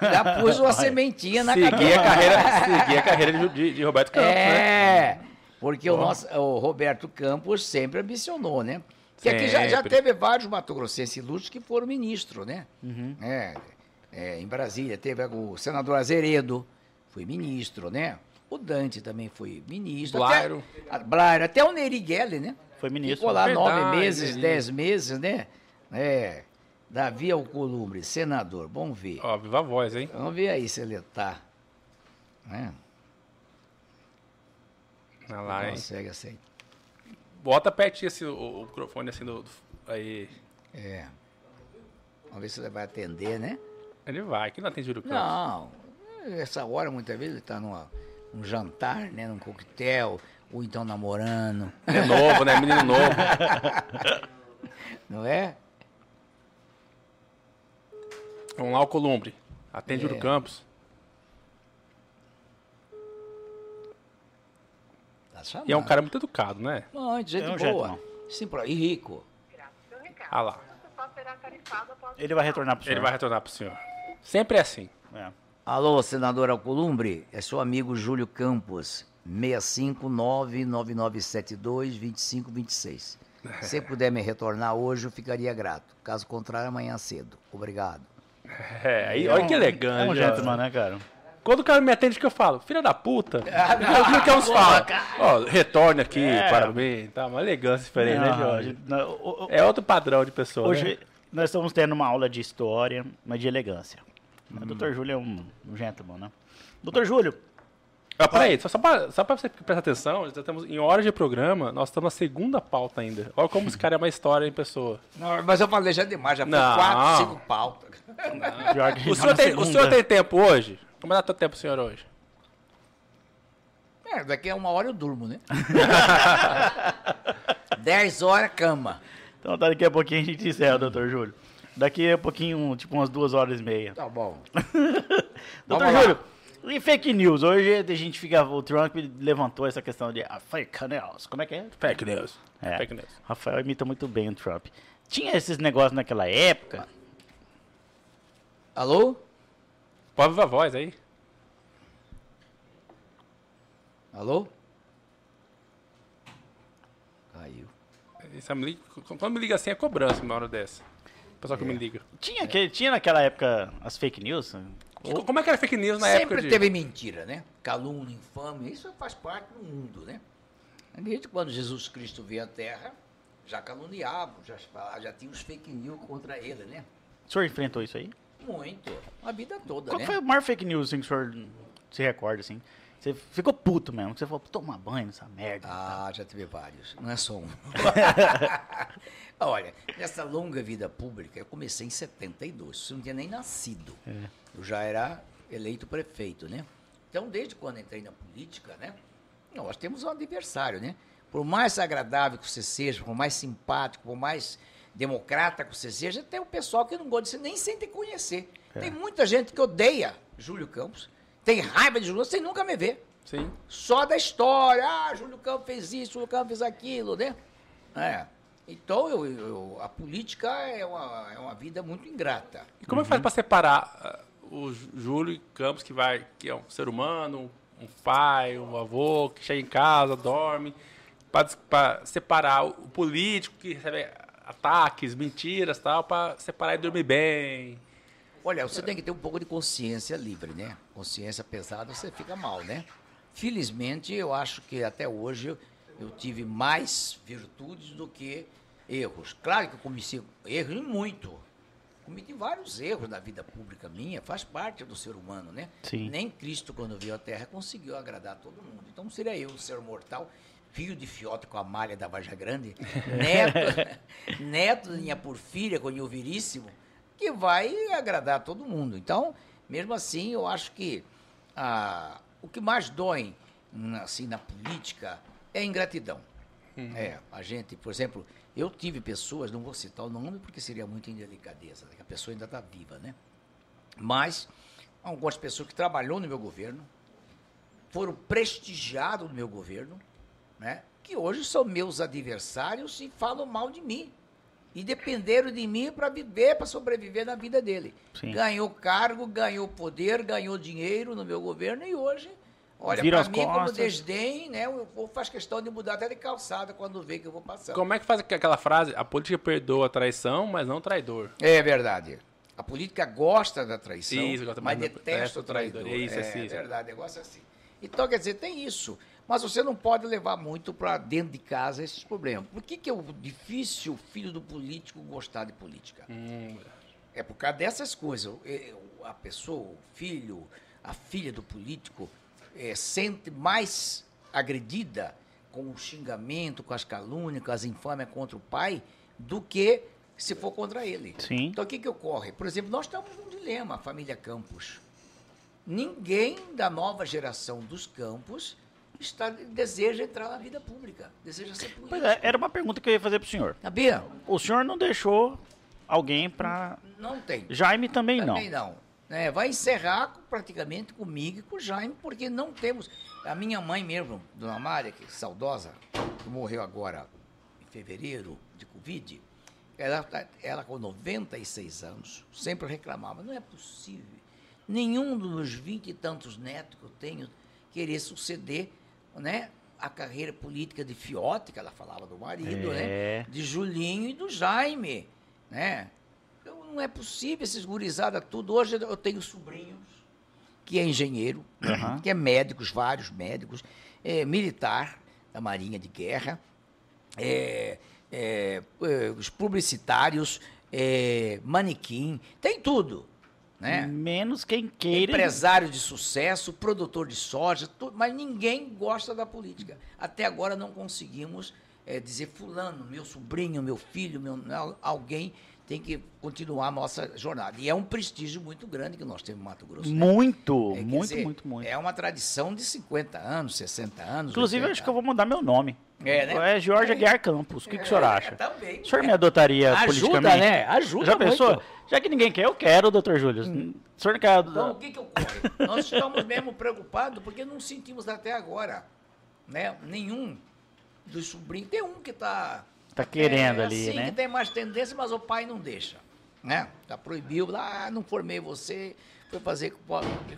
Speaker 3: Já pus uma sementinha na cabeça.
Speaker 2: a carreira, seguir a carreira de, de- Roberto Campos, né?
Speaker 3: É, porque o, nosso, o Roberto Campos sempre ambicionou, né? Que aqui já, já teve vários matogrossenses ilustres que foram ministro, né?
Speaker 1: Uhum.
Speaker 3: É, é, em Brasília teve o senador Azeredo, foi ministro, né? O Dante também foi ministro.
Speaker 2: Blairo.
Speaker 3: Até, Blairo, até o Neri Gelli, né?
Speaker 1: Foi ministro.
Speaker 3: Ficou lá
Speaker 2: Verdade,
Speaker 3: nove meses, dez meses, né? É. Davi Alcolumbre, senador. Vamos ver.
Speaker 2: Ó, viva a voz, hein?
Speaker 3: Vamos ver aí se ele tá. Né?
Speaker 2: Olha lá, hein?
Speaker 3: Consegue aceitar.
Speaker 2: Bota pertinho assim, o, o microfone assim do, do- Aí.
Speaker 3: É. Vamos ver se ele vai atender, né?
Speaker 2: Ele vai, que não Júlio Campos.
Speaker 3: Não. Essa hora, muitas vezes, ele tá numa, num jantar, né? Num coquetel, ou então namorando.
Speaker 2: É novo, né? Menino novo.
Speaker 3: Não é?
Speaker 2: Vamos lá, o Columbre. Atende
Speaker 3: É.
Speaker 2: Júlio Campos.
Speaker 3: Tá.
Speaker 2: E é um cara muito educado, né?
Speaker 3: Não, de gente
Speaker 1: É um
Speaker 3: boa. Sim, pro- e rico.
Speaker 2: Ah lá.
Speaker 1: Ele vai retornar pro senhor.
Speaker 2: Ele vai retornar pro senhor. Sempre é assim.
Speaker 1: É.
Speaker 3: Alô, senador Alcolumbre, é seu amigo Júlio Campos, 65999722526. Se puder me retornar hoje, eu ficaria grato. Caso contrário, amanhã cedo. Obrigado.
Speaker 2: É, aí, olha que elegante.
Speaker 1: É um gentleman, né, cara?
Speaker 2: Quando o cara me atende, o que eu falo? Filha da puta.
Speaker 3: Ah,
Speaker 2: o que o Campos fala? Ó, retorne aqui,
Speaker 1: É.
Speaker 2: parabéns. Tá, uma elegância diferente, né,
Speaker 1: Não,
Speaker 2: Jorge?
Speaker 1: não, o- o-
Speaker 2: É outro padrão de pessoa.
Speaker 1: Hoje
Speaker 2: né?
Speaker 1: nós estamos tendo uma aula de história, mas de elegância. O Dr. Júlio é um, um gentleman, né? Dr. Júlio,
Speaker 2: Ah, peraí, só, só, pra, só pra você prestar atenção, já estamos em horas de programa, nós estamos na segunda pauta ainda. Olha como esse cara é uma história em pessoa.
Speaker 3: Não, mas eu falei já demais, já foi
Speaker 2: Não.
Speaker 3: quatro, cinco pautas.
Speaker 2: O
Speaker 1: tá
Speaker 2: senhor, tem, o senhor tem tempo hoje? Como é que tá o tempo, senhor, hoje?
Speaker 3: É, daqui a uma hora eu durmo, né? Dez horas, cama.
Speaker 1: Então daqui a pouquinho a gente encerra, Dr. Júlio. Daqui a pouquinho, tipo umas duas horas e meia.
Speaker 3: Tá bom.
Speaker 1: Doutor
Speaker 3: Vamos lá.
Speaker 1: Júlio, e fake news? Hoje a gente fica. O Trump levantou essa questão de ah, fake news. Como é que é?
Speaker 2: Fake news.
Speaker 1: É.
Speaker 2: Fake news.
Speaker 1: Rafael imita muito bem o Trump. Tinha esses negócios naquela época.
Speaker 3: Alô?
Speaker 2: Pode viva a voz aí.
Speaker 3: Alô? Caiu.
Speaker 2: Isso me liga- quando me liga assim é cobrança uma hora dessa. Pessoal que me liga.
Speaker 1: Tinha, que, tinha naquela época as fake news?
Speaker 2: Que- Como é que era fake news na
Speaker 3: Sempre
Speaker 2: época de...
Speaker 3: teve mentira, né? Calúnia, infame, isso faz parte do mundo, né? Desde quando Jesus Cristo veio à Terra, já caluniavam, já, já tinha os fake news contra ele, né?
Speaker 1: O senhor enfrentou isso aí?
Speaker 3: Muito. A vida toda,
Speaker 1: Qual
Speaker 3: né?
Speaker 1: foi o maior fake news assim, que o senhor se recorda, assim? Você ficou puto mesmo. que Você falou, tomar banho nessa merda.
Speaker 3: Ah, já teve vários. Não é só um. Olha, nessa longa vida pública, eu comecei em 72. Você não tinha nem nascido. Eu já era eleito prefeito, né? Então, desde quando entrei na política, né? Nós temos um adversário, né? Por mais agradável que você seja, por mais simpático, por mais democrata que você seja, tem o pessoal que não gosta de você, nem sem te conhecer. Tem muita gente que odeia Júlio Campos, tem raiva de Júlio Campos sem nunca me ver
Speaker 2: Sim.
Speaker 3: só da história. Ah, Júlio Campos fez isso, Júlio Campos fez aquilo, né? É. Então, eu, eu- a política é uma, é uma vida muito ingrata.
Speaker 2: E como é que faz pra separar ah, o Jú- Júlio Campos, que vai, que é um ser humano, um pai, um avô, que chega em casa, dorme, pra separar o político que recebe ataques, mentiras tal, pra separar e dormir bem.
Speaker 3: Olha, você tem que ter um pouco de consciência livre, né? Consciência pesada, você fica mal, né? Felizmente, eu acho que até hoje eu, eu tive mais virtudes do que erros. Claro que eu cometi erros e muito. Cometi vários erros na vida pública minha, faz parte do ser humano, né?
Speaker 1: Sim.
Speaker 3: Nem Cristo, quando veio à Terra, conseguiu agradar todo mundo. Então, seria eu, ser mortal, filho de Fiota com a malha da Varja Grande, neto, neto da minha porfíria com o Veríssimo, que vai agradar todo mundo. Então, mesmo assim, eu acho que ah, o que mais dói assim, na política é a ingratidão. É, a gente, por exemplo, eu tive pessoas, não vou citar o nome porque seria muita indelicadeza, né, a pessoa ainda está viva, né? Mas algumas pessoas que trabalhou no meu governo, foram prestigiados no meu governo, né? que hoje são meus adversários e falam mal de mim. E dependeram de mim para viver, para sobreviver na vida dele.
Speaker 1: Sim.
Speaker 3: Ganhou cargo, ganhou poder, ganhou dinheiro no meu governo e hoje, olha, para mim, como
Speaker 1: costas.
Speaker 3: desdém, né? O povo faz questão de mudar até de calçada quando vê que eu vou passar.
Speaker 2: Como é que faz aquela frase? A política perdoa a traição, mas não o traidor.
Speaker 3: É verdade. A política gosta da traição,
Speaker 2: Isso, gosta,
Speaker 3: mas detesta o
Speaker 2: traidor.
Speaker 3: traidor.
Speaker 2: É isso,
Speaker 3: é,
Speaker 2: é assim, isso.
Speaker 3: verdade, negócio é assim. Então, quer dizer, tem isso. Mas você não pode levar muito para dentro de casa esses problemas. Por que, que é o difícil o filho do político gostar de política?
Speaker 2: Hum,
Speaker 3: É por causa dessas coisas. É, A pessoa, o filho, a filha do político é, sente mais agredida com o xingamento, com as calúnias, com as infâmias contra o pai, do que se for contra ele.
Speaker 1: Sim.
Speaker 3: Então o que, que ocorre? Por exemplo, nós estamos num dilema, a família Campos. Ninguém da nova geração dos Campos está, deseja entrar na vida pública, deseja ser político.
Speaker 1: Pois é, era uma pergunta que eu ia fazer pro senhor.
Speaker 3: Sabia?
Speaker 1: O senhor não deixou alguém pra.
Speaker 3: Não tem.
Speaker 1: Jaime também não.
Speaker 3: Também não. É, vai encerrar praticamente comigo e com o Jaime, porque não temos. A minha mãe mesmo, Dona Mária, que é saudosa, que morreu agora em fevereiro de Covid, ela, tá- ela com 96 anos, sempre reclamava, não é possível. Nenhum dos vinte e tantos netos que eu tenho querer suceder né, a carreira política de Fiote, que ela falava do marido,
Speaker 1: É.
Speaker 3: né? De Julinho e do Jaime, né? Então, não é possível esses gurizada tudo. Hoje eu tenho sobrinhos que é engenheiro,
Speaker 1: Aham.
Speaker 3: que é médicos, vários médicos, é militar da Marinha de Guerra, é, é, é, os publicitários, é, manequim, tem tudo, né?
Speaker 1: Menos quem queira.
Speaker 3: Empresário de sucesso, produtor de soja, tudo, mas ninguém gosta da política. Até agora não conseguimos eh, dizer fulano, meu sobrinho, meu filho, meu, alguém tem que continuar a nossa jornada. E é um prestígio muito grande que nós temos no Mato Grosso. né?
Speaker 1: Muito,
Speaker 3: É,
Speaker 1: muito,
Speaker 3: dizer,
Speaker 1: muito, muito.
Speaker 3: É uma tradição de 50 anos, 60 anos.
Speaker 1: Inclusive, eu
Speaker 3: 80
Speaker 1: acho que eu vou mudar meu nome.
Speaker 3: É, né?
Speaker 1: É Jorge Aguiar Campos. O que, que o senhor
Speaker 3: É,
Speaker 1: acha?
Speaker 3: também.
Speaker 1: O senhor me adotaria
Speaker 3: Ajuda,
Speaker 1: politicamente?
Speaker 3: né? Ajuda
Speaker 1: Já pensou?
Speaker 3: muito.
Speaker 1: Já que ninguém quer, eu quero, doutor Júlio. O senhor não quer.
Speaker 3: Então, o que, que ocorre? Nós estamos mesmo preocupados porque não sentimos até agora né, nenhum dos sobrinhos. Tem um que está.
Speaker 1: Tá querendo ali,
Speaker 3: assim,
Speaker 1: né?
Speaker 3: que tem mais tendência, mas o pai não deixa. Né? Já proibiu, lá, ah, não formei você, foi fazer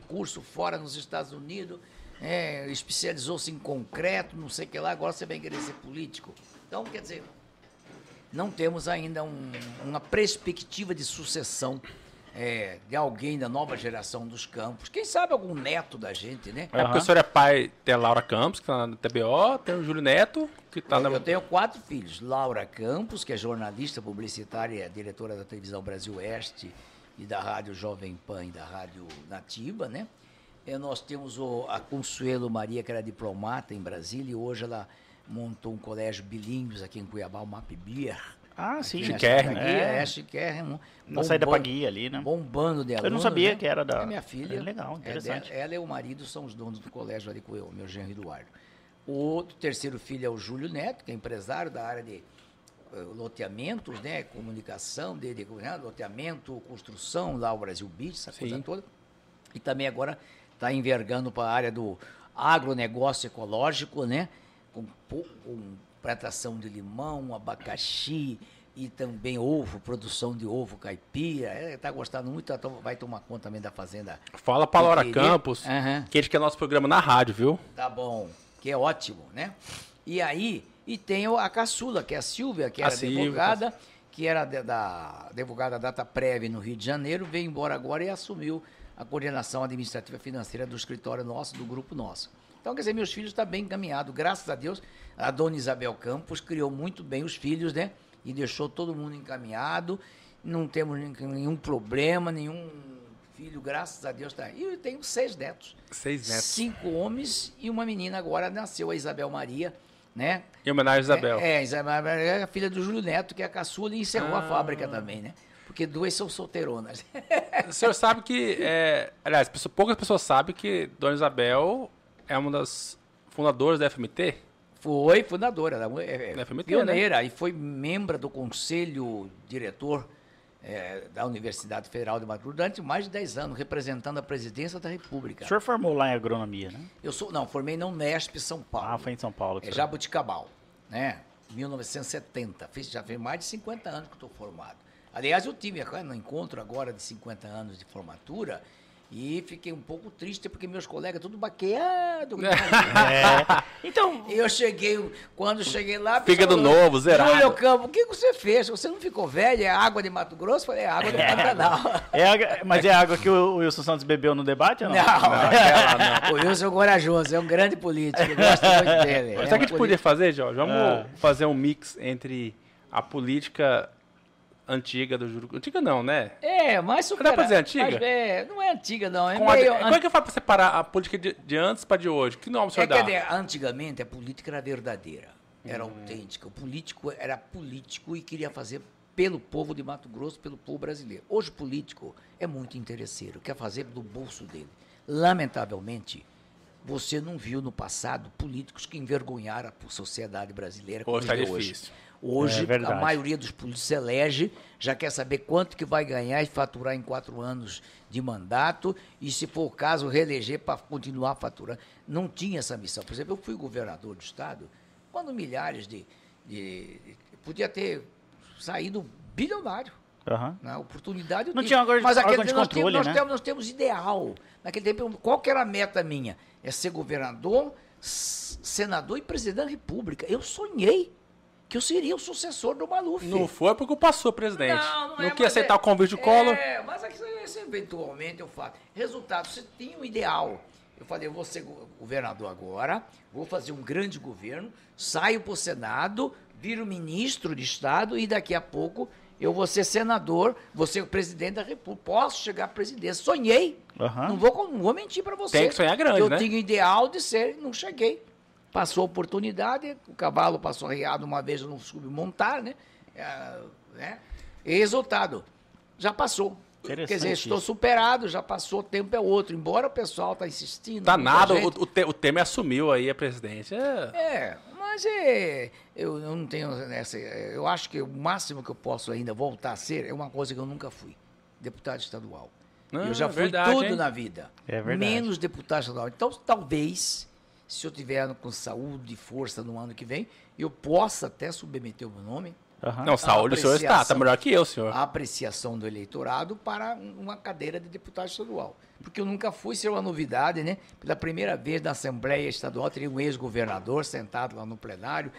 Speaker 3: curso fora nos Estados Unidos, é, especializou-se em concreto, não sei o que lá, agora você vem querer ser político. Então, quer dizer, não temos ainda um- uma perspectiva de sucessão é, de alguém da nova geração dos campos. Quem sabe algum neto da gente, né?
Speaker 2: É porque o senhor é pai, tem a Laura Campos, que tá na TBO, tem o Júlio Neto, que tá na.
Speaker 3: Eu tenho quatro filhos. Laura Campos, que é jornalista publicitária, é diretora da televisão Brasil Oeste e da Rádio Jovem Pan e da Rádio Nativa, né? E nós temos o, a Consuelo Maria, que era diplomata em Brasília, e hoje ela montou um colégio bilíngues aqui em Cuiabá, o MapBeer.
Speaker 1: Ah, sim.
Speaker 2: Chiquérrimo,
Speaker 1: é.
Speaker 3: É, Chiquérrimo.
Speaker 1: Na saída pra guia ali, né?
Speaker 3: Bombando de
Speaker 1: Eu não sabia
Speaker 3: né?
Speaker 1: que era da-
Speaker 3: É minha filha.
Speaker 1: É legal,
Speaker 3: É
Speaker 1: interessante.
Speaker 3: dela- ela e o marido são os donos do colégio ali com eu, meu genro Eduardo. O outro, terceiro filho é o Júlio Neto, que é empresário da área de eh, loteamentos, né? Comunicação, de, de né, loteamento, construção, lá o Brasil Beach, essa coisa
Speaker 2: Sim.
Speaker 3: toda. E também agora está envergando para a área do agronegócio ecológico, né? Com, com plantação de limão, abacaxi e também ovo, produção de ovo caipira. Está gostando muito, tá vai tomar conta também da fazenda.
Speaker 2: Fala pra Laura
Speaker 3: Queria-
Speaker 2: Campos,
Speaker 3: Aham.
Speaker 2: que ele quer nosso programa na rádio, viu?
Speaker 3: Tá bom, que é ótimo, né? E aí, e tem a caçula, que é a Silvia, que era advogada, que era de- da advogada data prévia no Rio de Janeiro, veio embora agora e assumiu a coordenação administrativa financeira do escritório nosso, do grupo nosso. Então, quer dizer, meus filhos estão bem encaminhados, graças a Deus. A dona Isabel Campos criou muito bem os filhos, né? E deixou todo mundo encaminhado. Não temos nenhum problema, nenhum filho, graças a Deus. Tá. E eu tenho seis netos.
Speaker 2: Seis netos.
Speaker 3: Cinco homens e uma menina agora nasceu, a Isabel Maria, né?
Speaker 2: Em homenagem a Isabel.
Speaker 3: É, é, Isabel Maria é a filha do Júlio Neto, que é a caçula, e encerrou a
Speaker 2: Ah.
Speaker 3: fábrica também, né? Porque duas são solteironas.
Speaker 2: O senhor sabe que. É, aliás, poucas pessoas sabem que Dona Isabel é uma das fundadoras da FMT.
Speaker 3: Foi fundadora, é, é,
Speaker 2: Da FMT,
Speaker 3: pioneira, e foi membro do conselho diretor é, da Universidade Federal de Mato Grosso durante mais de 10 anos, representando a presidência da República.
Speaker 1: O senhor formou lá em agronomia, né?
Speaker 3: Eu sou, não, formei na Unesp São Paulo.
Speaker 1: Ah, foi em São Paulo.
Speaker 3: É Jabuticabal, né? 1970. Fiz, já fez mais de 50 anos que estou formado. Aliás, eu tive no encontro agora de 50 anos de formatura E fiquei um pouco triste porque meus colegas tudo baqueado.
Speaker 1: É. Então,
Speaker 3: E eu cheguei, quando cheguei lá... Pessoal falou,
Speaker 2: novo, zerado.
Speaker 3: Júlio Campo, o que você fez? Você não ficou velho? É água de Mato Grosso? Eu falei, é água do Pantanal.
Speaker 1: é mas é água que o Wilson Santos bebeu no debate ou não?
Speaker 3: Não,
Speaker 2: aquela
Speaker 3: o Wilson é corajoso, é um grande político, eu gosto muito dele.
Speaker 2: Mas
Speaker 3: é
Speaker 2: sabe o que a gente podia fazer, Jorge? Vamos
Speaker 1: Ah.
Speaker 2: fazer um mix entre a política antiga do Júlio. Antiga não, né?
Speaker 3: É, mas supera...
Speaker 2: Dá pra dizer antiga?
Speaker 3: mas, é, não é antiga, não. É
Speaker 2: Com a
Speaker 3: meio...
Speaker 2: Como é que eu faço pra separar a política de, de antes pra de hoje? Que nome o senhor
Speaker 3: É,
Speaker 2: dá?
Speaker 3: dizer, antigamente a política era verdadeira, era
Speaker 2: Hum.
Speaker 3: autêntica. O político era político e queria fazer pelo povo de Mato Grosso, pelo povo brasileiro. Hoje o político é muito interesseiro, quer fazer do bolso dele. Lamentavelmente, você não viu no passado políticos que envergonharam a sociedade brasileira como
Speaker 2: Hoje tá
Speaker 3: vê hoje. Hoje,
Speaker 1: É
Speaker 3: a maioria dos políticos se elege, já quer saber quanto que vai ganhar e faturar em quatro anos de mandato, e se for o caso, reeleger para continuar faturando. Não tinha essa missão. Por exemplo, eu fui governador do estado, quando milhares de. de- podia ter saído bilionário.
Speaker 1: Aham.
Speaker 3: Na oportunidade
Speaker 1: Não tinha de-
Speaker 3: Mas aquele
Speaker 1: de
Speaker 3: nós,
Speaker 1: controle,
Speaker 3: temos, nós,
Speaker 1: né?
Speaker 3: temos, nós temos ideal. Naquele tempo, qual que era a meta minha? É ser governador, senador e presidente da república. Eu sonhei que eu seria o sucessor do Maluf.
Speaker 2: Não foi porque passou, presidente.
Speaker 3: Não, não
Speaker 2: não
Speaker 3: é,
Speaker 2: quis aceitar
Speaker 3: é-
Speaker 2: o convite do Collor.
Speaker 3: É, mas aqui, isso eventualmente eu faço. Resultado, você tem um ideal. Eu falei, eu vou ser go- governador agora, vou fazer um grande governo, saio para o Senado, viro ministro de Estado e daqui a pouco eu vou ser senador, vou ser o presidente da República. Posso chegar à presidência. Sonhei.
Speaker 1: Aham.
Speaker 3: Não, vou, não vou mentir para você.
Speaker 2: Tem que sonhar grande,
Speaker 3: eu
Speaker 2: né?
Speaker 3: tinha o ideal de ser, não cheguei. Passou a oportunidade, o cavalo passou arriado uma vez, eu não soube montar, né? É, né? E resultado, já passou. Quer dizer,
Speaker 1: Interessante
Speaker 3: estou superado, já passou, o tempo é outro. Embora o pessoal está insistindo.
Speaker 2: Tá nada,
Speaker 3: gente-
Speaker 2: o, o, Te- o Temer assumiu aí a presidência.
Speaker 3: é, mas é, eu, eu não tenho essa. Eu acho que o máximo que eu posso ainda voltar a ser é uma coisa que eu nunca fui: deputado estadual.
Speaker 2: Ah,
Speaker 3: eu já fui
Speaker 2: verdade,
Speaker 3: tudo
Speaker 2: hein?
Speaker 3: na vida.
Speaker 1: É verdade.
Speaker 3: Menos deputado estadual. Então, talvez, se eu tiver com saúde e força no ano que vem, eu possa até submeter o meu nome
Speaker 1: Aham.
Speaker 2: Não, saúde o senhor está, tá
Speaker 3: apreciação.
Speaker 2: melhor que eu, senhor.
Speaker 3: a apreciação do eleitorado para um- uma cadeira de deputado estadual. Porque eu nunca fui ser uma novidade, né? Pela primeira vez na Assembleia Estadual teria um ex-governador sentado lá no plenário,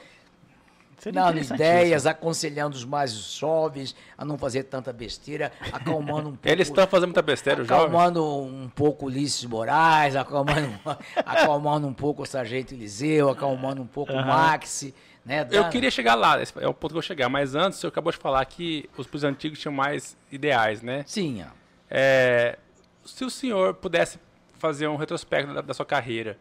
Speaker 1: Seria
Speaker 3: dando ideias, aconselhando os mais jovens a não fazer tanta besteira, acalmando um pouco.
Speaker 2: Eles estão fazendo muita besteira, o jovem.
Speaker 3: Acalmando um pouco o Ulisses Moraes, acalmando, acalmando um pouco o Sargento Eliseu, acalmando um pouco o. Maxi. Né,
Speaker 2: Eu queria chegar lá, é o ponto que eu chegar. Mas antes, o senhor acabou de falar que os políticos antigos tinham mais ideais, né?
Speaker 3: Sim.
Speaker 2: É, se o senhor pudesse fazer um retrospecto da, da sua carreira,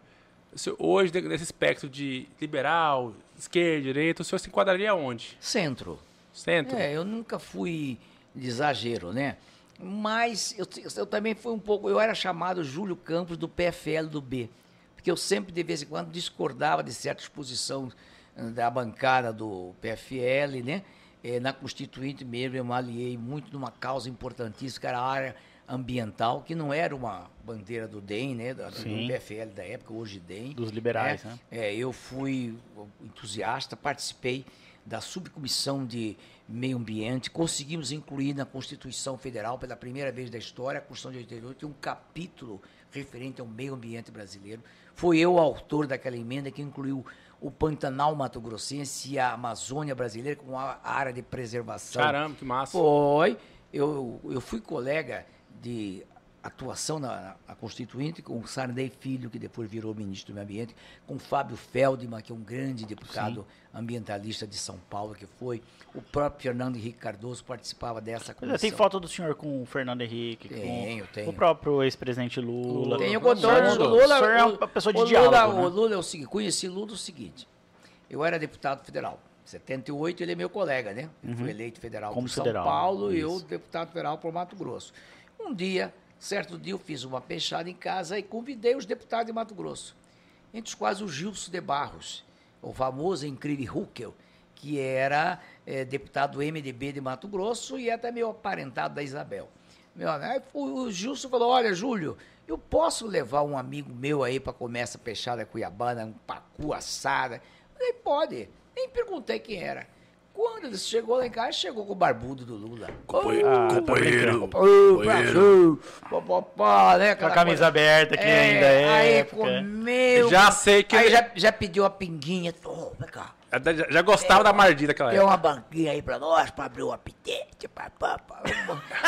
Speaker 2: hoje, nesse espectro de liberal, esquerda, direita, o senhor se enquadraria onde?
Speaker 3: centro.
Speaker 2: Centro?
Speaker 3: É, eu nunca fui de exagero, né? Mas eu, eu também fui um pouco. Eu era chamado Júlio Campos do PFL do B. Porque eu sempre, de vez em quando, discordava de certa exposição eh, da bancada do PFL, né? Eh, na Constituinte mesmo, eu me aliei muito numa causa importantíssima, que era a área ambiental, que não era uma bandeira do DEM, né? da- Do. PFL da época, hoje DEM.
Speaker 1: Dos liberais,
Speaker 3: É,
Speaker 1: né?
Speaker 3: é, eu fui entusiasta, participei da subcomissão de meio ambiente, conseguimos incluir na Constituição Federal, pela primeira vez da história, a Constituição de 88, um capítulo referente ao meio ambiente brasileiro. Foi eu o autor daquela emenda que incluiu o Pantanal Mato Grossense e a Amazônia brasileira como a área de preservação.
Speaker 2: Caramba, que massa.
Speaker 3: Foi. Eu, eu fui colega de atuação na, na Constituinte com o Sarney Filho, que depois virou ministro do Meio Ambiente, com o Fábio Feldman, que é um grande deputado ambientalista de São Paulo, que foi. O próprio Fernando Henrique Cardoso participava dessa
Speaker 1: é,
Speaker 3: comissão.
Speaker 1: tem foto do senhor com o Fernando Henrique,
Speaker 3: Tenho,
Speaker 1: com
Speaker 3: tenho.
Speaker 1: o próprio ex-presidente Lula.
Speaker 3: Tenho
Speaker 1: O
Speaker 3: com
Speaker 1: senhor-
Speaker 3: todos. O
Speaker 1: o
Speaker 3: Lula,
Speaker 1: senhor é
Speaker 3: o-
Speaker 1: uma pessoa de
Speaker 3: o
Speaker 1: diálogo,
Speaker 3: Lula,
Speaker 1: né?
Speaker 3: O Lula é o seguinte, conheci Lula o seguinte, eu era deputado federal, em 78 ele é meu colega, né? Ele foi eleito federal
Speaker 1: Uhum. Como
Speaker 3: por São
Speaker 1: federal,
Speaker 3: Paulo e eu
Speaker 1: isso.
Speaker 3: deputado federal por Mato Grosso. Um dia, certo dia eu fiz uma peixada em casa e convidei os deputados de Mato Grosso, entre os quais o Gilson de Barros, o famoso incrível Huckel, que era eh, deputado do MDB de Mato Grosso e é até meio aparentado da Isabel. Meu, aí o Gilson falou, olha, Júlio, eu posso levar um amigo meu aí para comer essa peixada cuiabana, um pacu assada? Eu falei, pode. Nem perguntei quem era. Quando ele chegou lá em casa, chegou com o barbudo do Lula.
Speaker 4: Companheiro,
Speaker 1: Ah, tá
Speaker 4: companheiro,
Speaker 3: Ô,
Speaker 4: companheiro.
Speaker 3: Pó, pó, né?
Speaker 1: Com a camisa
Speaker 3: coisa.
Speaker 1: aberta que ainda é.
Speaker 3: Aí
Speaker 1: época.
Speaker 3: comeu.
Speaker 2: Já sei que
Speaker 3: Aí
Speaker 2: ele-
Speaker 3: já, já pediu a pinguinha. Ô, vem cá.
Speaker 2: Já, já gostava da Mardi daquela
Speaker 3: Tem
Speaker 2: época.
Speaker 3: uma banquinha aí pra nós, pra abrir o apetite. pá, pá, pá.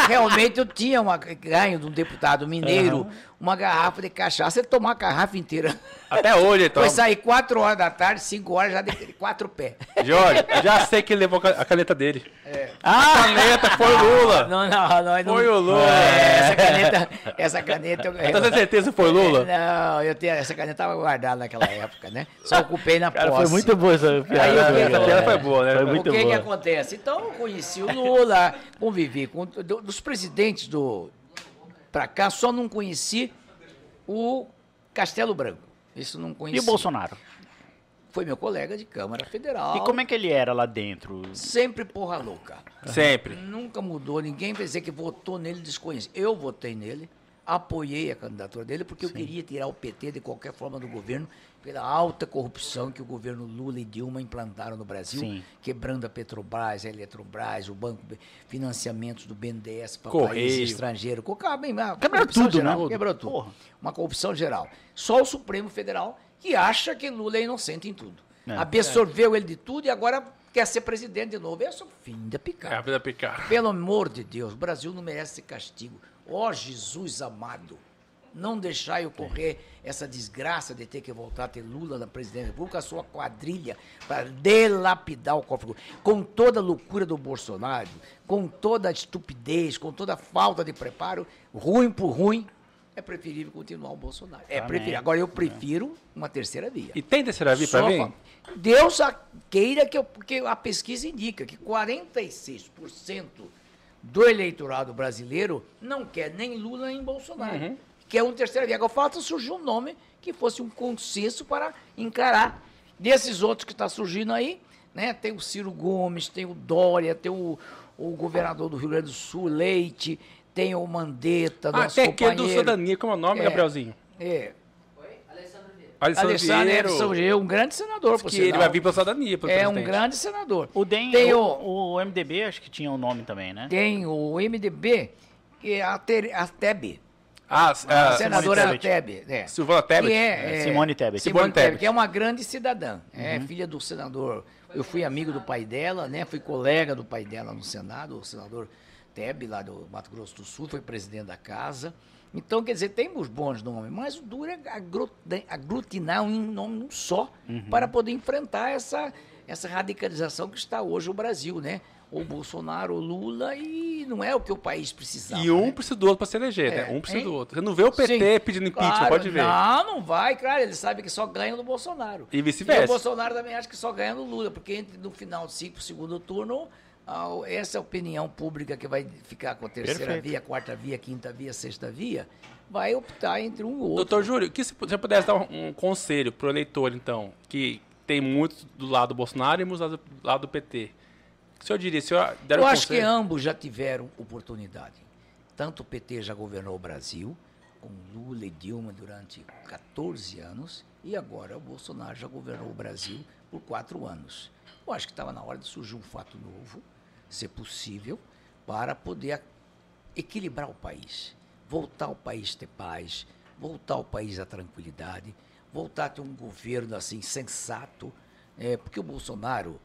Speaker 3: Realmente eu tinha uma, ganho de um deputado mineiro uma garrafa de cachaça. Ele tomou a garrafa inteira.
Speaker 2: Até hoje, então.
Speaker 3: Foi sair 4 horas da tarde, 5 horas já de quatro pés.
Speaker 2: Jorge, já sei que ele levou a caneta dele.
Speaker 1: Ah!
Speaker 2: A caneta foi o Lula.
Speaker 3: Não, não, não. não
Speaker 2: Foi o Lula.
Speaker 3: É, essa caneta, essa caneta eu,
Speaker 2: Eu tenho certeza que foi o Lula.
Speaker 3: Não, eu tenho, essa caneta estava guardada naquela época, né? Só ocupei na
Speaker 1: Cara,
Speaker 3: posse.
Speaker 1: foi muito boa essa piada.
Speaker 3: Aí
Speaker 2: Essa piada foi boa, né?
Speaker 1: Foi
Speaker 3: o
Speaker 1: muito
Speaker 3: que que
Speaker 1: boa.
Speaker 3: acontece? Então eu conheci o Lula, convivi com do- dos presidentes do pra cá, só não conheci o Castelo Branco. Isso não conheci.
Speaker 1: E o Bolsonaro?
Speaker 3: Foi meu colega de Câmara Federal.
Speaker 1: E como é que ele era lá dentro?
Speaker 3: Sempre porra louca.
Speaker 2: Sempre.
Speaker 3: Nunca mudou, ninguém vai dizer que votou nele desconhecido. Eu votei nele, apoiei a candidatura dele, porque eu queria tirar o PT de qualquer forma do governo pela alta corrupção que o governo Lula e Dilma implantaram no Brasil,
Speaker 1: Sim.
Speaker 3: quebrando a Petrobras, a Eletrobras, o banco, financiamentos do BNDES para países estrangeiros. Ah, bem, uma
Speaker 1: Quebrou
Speaker 3: corrupção
Speaker 1: tudo,
Speaker 3: geral,
Speaker 1: né?
Speaker 3: Quebrou tudo.
Speaker 1: Porra.
Speaker 3: Uma corrupção geral. Só o Supremo Federal que acha que Lula é inocente em tudo.
Speaker 1: É.
Speaker 3: Absorveu ele de tudo e agora quer ser presidente de novo. Esse é o fim da picada.
Speaker 2: É a vida picar.
Speaker 3: Pelo amor de Deus, o Brasil não merece esse castigo. Ó Jesus amado, não deixai ocorrer essa desgraça de ter que voltar a ter Lula na presidência da República, a sua quadrilha, para delapidar o cofre. Com toda a loucura do Bolsonaro, com toda a estupidez, com toda a falta de preparo, ruim por ruim, é preferível continuar o Bolsonaro. É preferível. Agora eu prefiro uma terceira via.
Speaker 2: E tem terceira via
Speaker 3: Só
Speaker 2: mim?
Speaker 3: Deus a- queira que eu, porque a pesquisa indica que 46% do eleitorado brasileiro não quer nem Lula nem Bolsonaro.
Speaker 2: Uhum.
Speaker 3: Quer um terceiro via. Agora falta surgir um nome que fosse um consenso para encarar. Desses outros que está surgindo aí, né? Tem o Ciro Gomes, tem o Dória, tem o, o governador do Rio Grande do Sul, Leite, tem o Mandetta,
Speaker 2: Ah,
Speaker 3: nosso
Speaker 2: tem aquele do. Cidadania, como é o nome,
Speaker 3: É.
Speaker 2: Gabrielzinho?
Speaker 3: É,
Speaker 2: Alessandro
Speaker 3: Alessandro
Speaker 2: Vieira.
Speaker 3: Edson Vieira, um grande senador, por
Speaker 2: Que ele
Speaker 3: sinal.
Speaker 2: vai vir pela Cidadania, pelo
Speaker 3: É um grande senador.
Speaker 1: O DEM,
Speaker 3: Tem
Speaker 1: o,
Speaker 3: o-
Speaker 1: o MDB acho que tinha o nome também, né?
Speaker 3: Tem o MDB, que é a, Ter, a Tebe,
Speaker 2: Ah,
Speaker 3: a
Speaker 2: ah,
Speaker 3: senadora
Speaker 1: Simone
Speaker 3: Tebe. É.
Speaker 2: Silvana Tebet.
Speaker 3: Que é, é,
Speaker 1: Simone Tebet.
Speaker 3: Simone
Speaker 2: Simone
Speaker 3: Tebet,
Speaker 2: Tebet.
Speaker 3: que é uma grande cidadã. É filha do senador. Eu fui amigo do pai dela, né? Fui colega do pai dela no Senado, o senador Tebe, lá do Mato Grosso do Sul, foi presidente da casa. Então, quer dizer, temos bons nomes, mas o duro é agru- aglutinar um nome só para poder enfrentar essa, essa radicalização que está hoje o Brasil, né? O Bolsonaro, o Lula, e não é o que o país precisava.
Speaker 2: E um
Speaker 3: né?
Speaker 2: precisa do outro pra se eleger,
Speaker 3: É,
Speaker 2: né? Um precisa
Speaker 3: hein?
Speaker 2: do outro. Você não vê o PT
Speaker 3: Sim,
Speaker 2: pedindo impeachment,
Speaker 3: claro.
Speaker 2: pode ver.
Speaker 3: Não, não vai, cara. Ele sabe que só ganha no Bolsonaro.
Speaker 2: E vice-versa.
Speaker 3: o Bolsonaro também acha que só ganha no Lula, porque entre no final de ciclo, segundo turno, essa é opinião pública que vai ficar com a terceira
Speaker 1: Perfeito.
Speaker 3: via, quarta via, quinta via, sexta via, vai optar entre um e outro.
Speaker 2: Doutor Júlio, que se você pudesse dar um, um conselho pro eleitor, então, que tem muito do lado do Bolsonaro e muito do do lado do PT. O que senhor diria? O senhor
Speaker 3: Eu acho que
Speaker 2: conselho?
Speaker 3: ambos já tiveram oportunidade. Tanto o PT já governou o Brasil, com Lula e Dilma durante 14 anos, e agora o Bolsonaro já governou o Brasil por quatro anos. Eu acho que estava na hora de surgir um fato novo, se possível, para poder equilibrar o país, voltar o país a ter paz, voltar o país à tranquilidade, voltar a ter um governo assim sensato, é, porque o Bolsonaro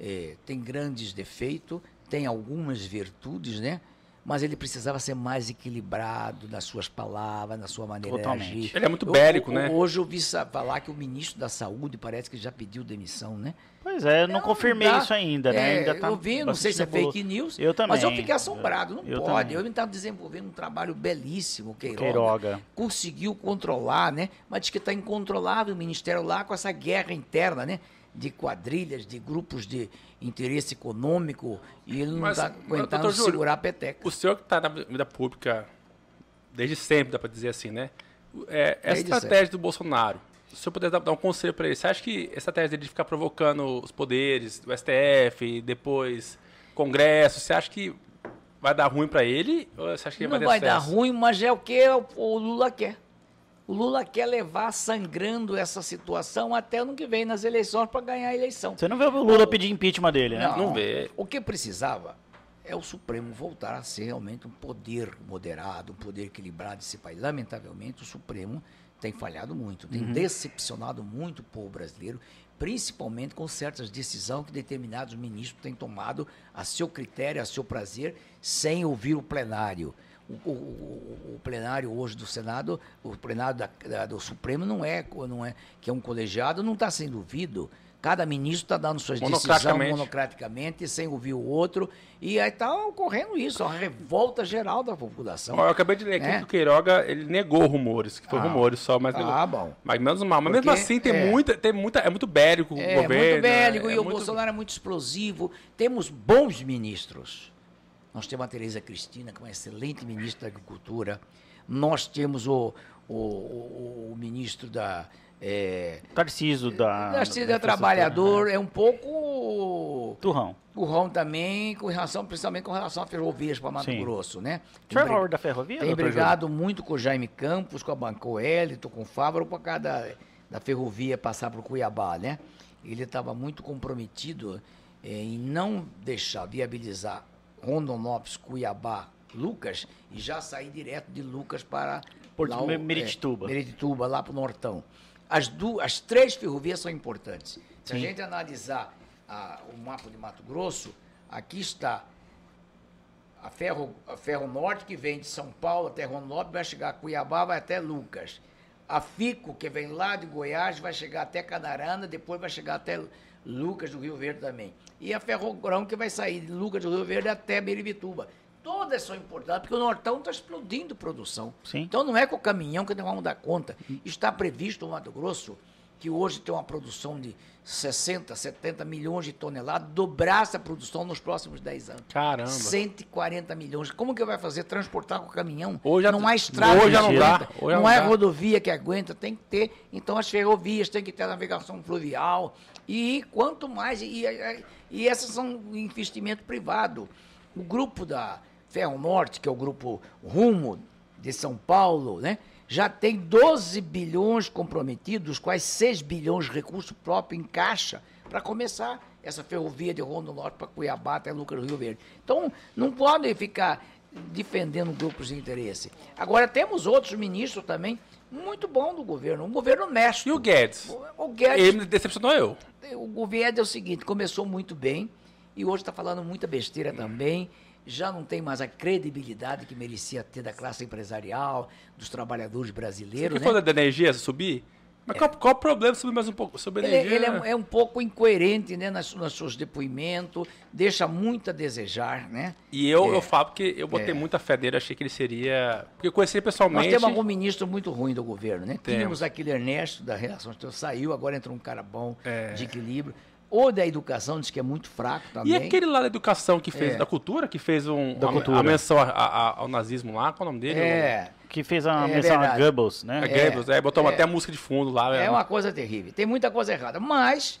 Speaker 3: é, tem grandes defeitos, tem algumas virtudes, né? Mas ele precisava ser mais equilibrado nas suas palavras, na sua maneira
Speaker 1: Totalmente.
Speaker 3: de agir.
Speaker 2: Ele é muito
Speaker 3: Eu-
Speaker 2: bélico,
Speaker 3: eu-
Speaker 2: né?
Speaker 3: Hoje eu vi falar que o ministro da Saúde parece que já pediu demissão, né?
Speaker 1: Pois é, eu não, confirmei
Speaker 3: dá.
Speaker 1: isso ainda, né?
Speaker 3: É,
Speaker 1: ainda tá
Speaker 3: eu vi, não sei se é fake news,
Speaker 1: Eu também.
Speaker 3: mas eu fiquei assombrado. Não
Speaker 1: Eu
Speaker 3: pode.
Speaker 1: também.
Speaker 3: Eu estava desenvolvendo um trabalho belíssimo, o Queiroga.
Speaker 1: Queiroga.
Speaker 3: Conseguiu controlar, né? Mas diz que está incontrolável o ministério lá com essa guerra interna, né? De quadrilhas, de grupos de interesse econômico, e ele não está aguentando
Speaker 2: Júlio,
Speaker 3: segurar a peteca.
Speaker 2: O senhor que está na vida pública desde sempre, dá para dizer assim, né? É, essa
Speaker 3: Desde
Speaker 2: estratégia do Bolsonaro, se o senhor puder dar, um conselho para ele, você acha que a estratégia dele de ficar provocando os poderes, o STF, depois Congresso, você acha que vai dar ruim para ele? Ou você acha que
Speaker 3: Não
Speaker 2: vai,
Speaker 3: vai
Speaker 2: dar
Speaker 3: ruim, mas é o que o Lula quer. O Lula quer levar sangrando essa situação até ano que vem nas eleições para ganhar a eleição.
Speaker 1: Você não vê o Lula pedir impeachment dele, né?
Speaker 2: Não vê.
Speaker 3: O que precisava é o Supremo voltar a ser realmente um poder moderado, um poder equilibrado desse país. Lamentavelmente, o Supremo tem falhado muito, tem decepcionado muito o povo brasileiro, principalmente com certas decisões que determinados ministros têm tomado a seu critério, a seu prazer, sem ouvir o plenário. O, o- o- o plenário hoje do Senado, o plenário da- da- do Supremo não é, não é que é um colegiado, não está sendo ouvido. Cada ministro está dando suas decisões
Speaker 2: Monocraticamente.
Speaker 3: sem ouvir o outro. E aí está ocorrendo isso, uma revolta geral da população.
Speaker 2: Eu acabei de ler aqui
Speaker 3: É.
Speaker 2: que o Queiroga ele negou rumores, que foi
Speaker 3: Ah.
Speaker 2: rumores só, mas negou.
Speaker 3: Ah, bom.
Speaker 2: Mas menos mal. Mas
Speaker 3: Porque,
Speaker 2: mesmo assim tem
Speaker 3: é.
Speaker 2: muita, tem muita, é muito bélico o
Speaker 3: É
Speaker 2: governo.
Speaker 3: muito bélico
Speaker 2: é
Speaker 3: e o
Speaker 2: muito-
Speaker 3: Bolsonaro é muito explosivo. Temos bons ministros. Nós temos a Tereza Cristina, que é uma excelente ministra da Agricultura. Nós temos o, o, o- o ministro da. É,
Speaker 1: Tarciso da.
Speaker 3: da Cidade Trabalhador, é um pouco
Speaker 1: Turrão.
Speaker 3: currão também, com relação, principalmente com relação a ferrovias para Mato
Speaker 1: Sim.
Speaker 3: Grosso, né?
Speaker 1: O senhor é da ferrovia?
Speaker 3: Tem brigado muito com o Jaime Campos, com a Banco Hélito, com o Fávaro, por causa da, da ferrovia passar para o Cuiabá, né? Ele estava muito comprometido eh, em não deixar viabilizar Rondonópolis, Cuiabá, Lucas e já sair direto de Lucas para
Speaker 1: Porto
Speaker 3: lá
Speaker 1: Meritituba.
Speaker 3: é, Meritituba, lá para o Nortão. As, du as três ferrovias são importantes. Se a
Speaker 1: Sim.
Speaker 3: gente analisar a- o mapa de Mato Grosso, aqui está a Ferro, a Ferro Norte, que vem de São Paulo até Rondonópolis, vai chegar a Cuiabá, vai até Lucas. A Fico, que vem lá de Goiás, vai chegar até Canarana, depois vai chegar até Lucas do Rio Verde também. E a Ferrogrão, que vai sair de Lucas do Rio Verde até Meribituba. Todas são importantes, porque o Nortão está explodindo produção.
Speaker 1: Sim.
Speaker 3: Então não é com o caminhão que nós vamos dar conta. Está previsto no Mato Grosso, que hoje tem uma produção de 60, 70 milhões de toneladas, dobrar essa produção nos próximos 10 anos.
Speaker 2: Caramba.
Speaker 3: 140 milhões. Como que vai fazer? Transportar com caminhão?
Speaker 2: Hoje
Speaker 3: não há estrada
Speaker 2: hoje
Speaker 3: que
Speaker 2: não
Speaker 3: aguenta.
Speaker 2: hoje
Speaker 3: não
Speaker 2: não
Speaker 3: é
Speaker 2: dá.
Speaker 3: rodovia que aguenta, tem que ter. Então as ferrovias têm que ter navegação fluvial. E quanto mais. E, e, esses são investimento privado. O grupo da Ferro Norte, que é o grupo Rumo de São Paulo, né? Já tem 12 bilhões comprometidos, dos quais 6 bilhões de recurso próprio em caixa para começar essa ferrovia de Rondo Norte para Cuiabá até Lucas do Rio Verde. Então, não podem ficar defendendo grupos de interesse. Agora, temos outros ministros também muito bom do governo, um governo honesto.
Speaker 2: E o Guedes?
Speaker 3: O Guedes,
Speaker 2: Ele me decepcionou eu.
Speaker 3: o governo é o seguinte, começou muito bem e hoje está falando muita besteira também. Já não tem mais a credibilidade que merecia ter da classe empresarial, dos trabalhadores brasileiros.
Speaker 2: que
Speaker 3: né?
Speaker 2: da energia subir? Mas qual, qual o problema subir mais um pouco? Subir
Speaker 3: Ele,
Speaker 2: energia?
Speaker 3: ele é, um- é um pouco incoerente né, nas, nos seus depoimentos, deixa muito a desejar. Né?
Speaker 2: E eu,
Speaker 3: É.
Speaker 2: eu falo porque eu botei
Speaker 3: É.
Speaker 2: muita fé dele, achei que ele seria. Porque eu conheci ele
Speaker 3: Nós
Speaker 2: pessoalmente.
Speaker 3: temos algum ministro muito ruim do governo, né?
Speaker 2: Temos.
Speaker 3: Tínhamos aquele Ernesto da Relações Exteriores, saiu, agora entrou um cara bom,
Speaker 2: É.
Speaker 3: de equilíbrio. O da educação diz que é muito fraco também.
Speaker 2: E aquele lá da educação que fez,
Speaker 3: É.
Speaker 2: da cultura, que fez um,
Speaker 1: Da
Speaker 2: uma-
Speaker 1: cultura.
Speaker 2: a menção a- a- ao nazismo lá, qual é o nome dele?
Speaker 3: É,
Speaker 1: Que fez a
Speaker 3: É
Speaker 1: menção a. Goebbels,
Speaker 2: É,
Speaker 1: né?
Speaker 2: Goebbels, é, botou
Speaker 3: é.
Speaker 2: até a música de fundo lá.
Speaker 3: é
Speaker 2: né?
Speaker 3: uma coisa terrível. Tem muita coisa errada. Mas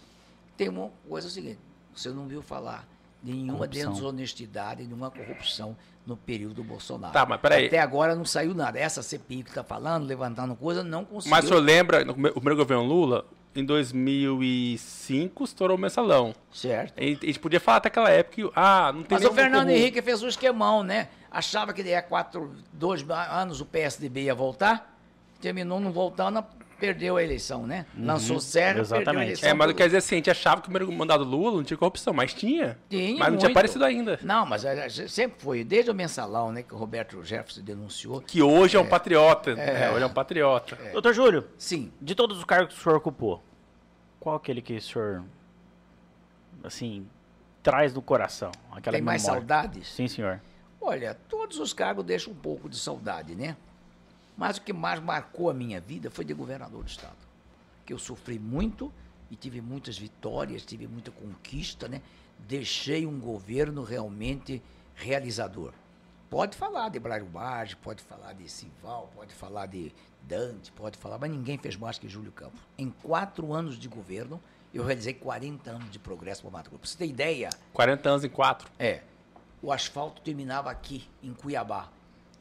Speaker 3: tem uma coisa seguinte: você não viu falar de nenhuma
Speaker 1: Corrupção.
Speaker 3: desonestidade, nenhuma corrupção no período do Bolsonaro.
Speaker 2: Tá, mas peraí.
Speaker 3: Até agora não saiu nada. Essa CPI que está falando, levantando coisa, não conseguiu.
Speaker 2: Mas o senhor lembra, no o primeiro governo Lula, em 2005, estourou o mensalão.
Speaker 3: Certo.
Speaker 2: A gente a gente podia falar até aquela época que, ah, não tem
Speaker 3: Mas o Fernando
Speaker 2: como-
Speaker 3: Henrique fez um esquemão, né? Achava que daí a quatro, dois anos o PSDB ia voltar, terminou não voltando, perdeu a eleição, né? Lançou Sérgio, perdeu a
Speaker 1: exatamente.
Speaker 3: eleição.
Speaker 2: É, mas
Speaker 3: por-
Speaker 2: quer dizer assim, a gente achava que o primeiro mandado Lula não tinha corrupção, mas tinha.
Speaker 3: Tinha
Speaker 2: mas não tinha
Speaker 3: muito.
Speaker 2: aparecido ainda.
Speaker 3: Não, mas é, é, sempre foi, desde o mensalão, né, que o Roberto Jefferson denunciou.
Speaker 2: Que hoje é, um patriota. É, hoje é um patriota.
Speaker 1: Doutor Júlio,
Speaker 3: Sim,
Speaker 1: de todos os cargos que o senhor ocupou, qual aquele que o senhor, assim, traz do coração? Aquela
Speaker 3: tem mais
Speaker 1: memória?
Speaker 3: saudades?
Speaker 1: Sim, senhor.
Speaker 3: Olha, todos os cargos deixam um pouco de saudade, né? Mas o que mais marcou a minha vida foi de governador do estado. Que eu sofri muito e tive muitas vitórias, tive muita conquista, né? Deixei um governo realmente realizador. Pode falar de Braio Barge, pode falar de Sival, pode falar de Dante, pode falar, mas ninguém fez mais que Júlio Campos. Em quatro anos de governo, eu realizei 40 anos de progresso para o Mato Grosso. Pra você ter ideia,
Speaker 2: 40 anos em quatro.
Speaker 3: é. O asfalto terminava aqui, em Cuiabá.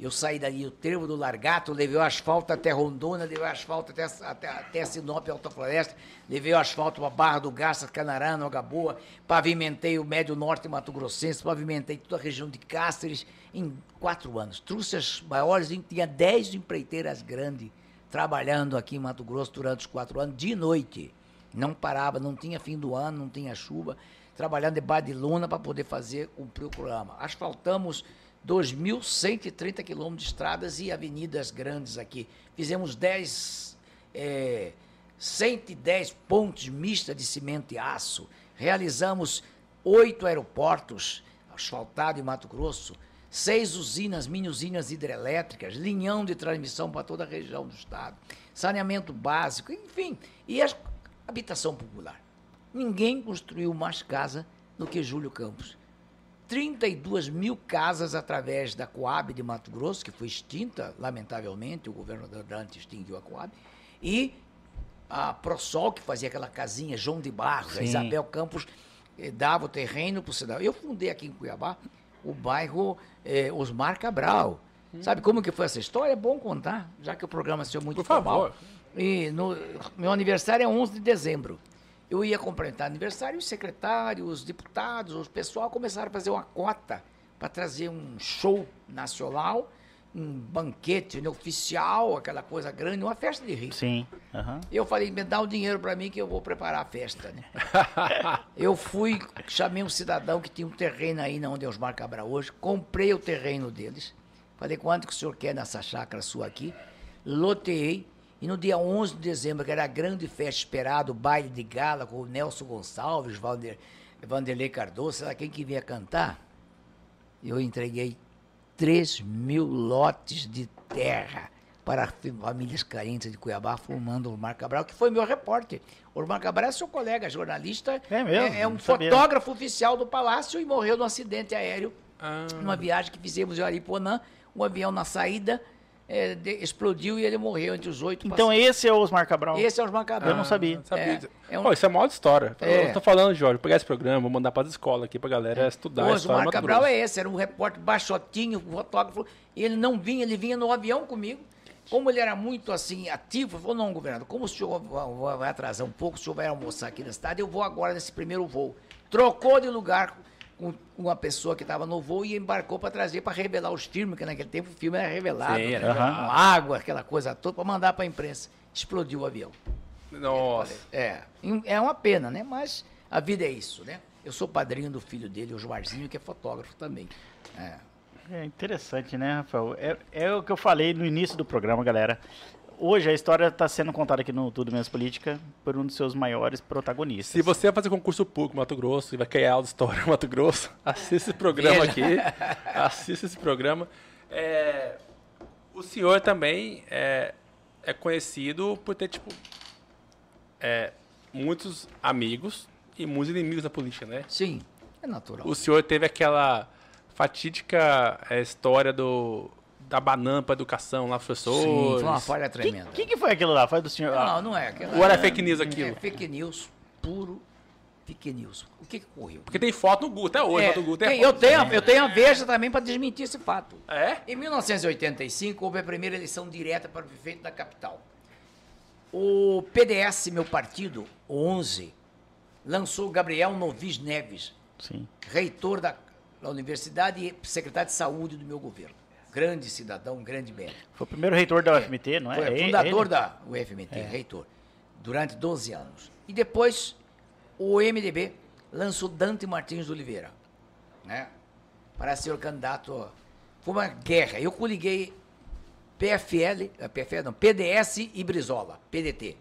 Speaker 3: Eu saí dali, o trevo do Largato, levei o asfalto até Rondônia, levei o asfalto até, até, até Sinop, Alta Floresta, levei o asfalto para Barra do Garça, Canará, Noga Boa, pavimentei o Médio Norte Mato Grossense, pavimentei toda a região de Cáceres em quatro anos. Trouxe as maiores, tinha dez empreiteiras grandes trabalhando aqui em Mato Grosso durante os quatro anos, de noite. Não parava, não tinha fim do ano, não tinha chuva, trabalhando debaixo de luna para poder fazer o programa. Asfaltamos 2.130 quilômetros de estradas e avenidas grandes aqui. Fizemos 10, é, 110 pontes mistas de cimento e aço. Realizamos oito aeroportos asfaltados em Mato Grosso, seis usinas, mini usinas hidrelétricas, linhão de transmissão para toda a região do estado, saneamento básico, enfim, e a habitação popular. Ninguém construiu mais casa do que Júlio Campos. 32 mil casas através da Coab de Mato Grosso, que foi extinta, lamentavelmente, o governador Dante extinguiu a Coab, e a ProSol, que fazia aquela casinha, João de Barros, Isabel Campos eh, dava o terreno para o cidadão. Eu fundei aqui em Cuiabá o bairro eh, Osmar Cabral. Hum. Sabe como que foi essa história? É bom contar, já que o programa é muito
Speaker 2: Por formal. favor.
Speaker 3: E no, meu aniversário é 11 de dezembro eu ia completar aniversário, os secretários, os deputados, o pessoal começaram a fazer uma cota para trazer um show nacional, um banquete né, oficial, aquela coisa grande, uma festa de rico.
Speaker 1: Sim. Uhum.
Speaker 3: Eu falei, me dá o dinheiro para mim que eu vou preparar a festa. Né? eu fui, chamei um cidadão que tinha um terreno aí na onde é Osmar Cabral hoje, comprei o terreno deles, falei, quanto que o senhor quer nessa chácara sua aqui? Loteei, e no dia 11 de dezembro, que era a grande festa esperada, o baile de gala com o Nelson Gonçalves, Vander, Vanderlei Cardoso, sei lá quem que vinha cantar, eu entreguei 3 mil lotes de terra para famílias carentes de Cuiabá, formando o Omar Cabral, que foi meu repórter. O Omar Cabral é seu colega, jornalista.
Speaker 1: É mesmo?
Speaker 3: É, é um fotógrafo sabia. oficial do Palácio e morreu num acidente aéreo, ah. numa viagem que fizemos em Ariponã, um avião na saída é, de, explodiu e ele morreu entre os oito.
Speaker 1: Então esse é o Osmar Cabral?
Speaker 3: Esse é o Osmar Cabral.
Speaker 1: Eu não sabia.
Speaker 2: Ah, sabia. É, é um... isso é maior história. É. Eu tô falando, Jorge, vou pegar esse programa, vou mandar para as escolas aqui para galera estudar. O
Speaker 3: Osmar Cabral é esse, era um repórter baixotinho, fotógrafo, e ele não vinha, ele vinha no avião comigo. Como ele era muito assim ativo, falou: não, governador, como o senhor vai atrasar um pouco, o senhor vai almoçar aqui na cidade, eu vou agora nesse primeiro voo. Trocou de lugar com uma pessoa que estava no voo e embarcou para trazer para revelar os filmes, porque naquele tempo o filme era revelado, Sim, né? uhum. com água, aquela coisa toda, para mandar para a imprensa. Explodiu o avião.
Speaker 2: Nossa.
Speaker 3: É, é uma pena, né? Mas a vida é isso, né? Eu sou padrinho do filho dele, o Joarzinho, que é fotógrafo também. É.
Speaker 1: É interessante, né, Rafael? É, é o que eu falei no início do programa, galera hoje a história está sendo contada aqui no Tudo Menos Política por um dos seus maiores protagonistas.
Speaker 2: Se você vai fazer concurso público Mato Grosso e vai criar aula de história Mato Grosso, assista esse programa aqui. assista esse programa. É, o senhor também é, é conhecido por ter, tipo, é, muitos amigos e muitos inimigos da política, né?
Speaker 3: Sim, é natural.
Speaker 2: O senhor teve aquela fatídica é, história do da banana para educação lá, professores. Sim,
Speaker 3: foi uma falha tremenda.
Speaker 1: O que, que, foi aquilo lá? Foi do senhor?
Speaker 3: Não, não é. Aquilo
Speaker 2: Ou era fake news aquilo? É
Speaker 3: fake news, puro fake news. O que, que ocorreu?
Speaker 2: Porque tem foto no Google, até hoje, é, no Google tem
Speaker 3: eu, tenho, eu tenho a Veja também para desmentir esse fato.
Speaker 2: É?
Speaker 3: Em 1985, houve a primeira eleição direta para o prefeito da capital. O PDS, meu partido, o 11, lançou Gabriel Novis Neves,
Speaker 1: Sim.
Speaker 3: reitor da, da universidade e secretário de saúde do meu governo grande cidadão, um grande médico.
Speaker 1: Foi o primeiro reitor da UFMT, não é?
Speaker 3: Foi é fundador ele? da UFMT, é. reitor, durante 12 anos. E depois o MDB lançou Dante Martins de Oliveira, né? Para ser o candidato. Foi uma guerra. Eu coliguei PFL, eh, PFL não, PDS e Brizola, PDT.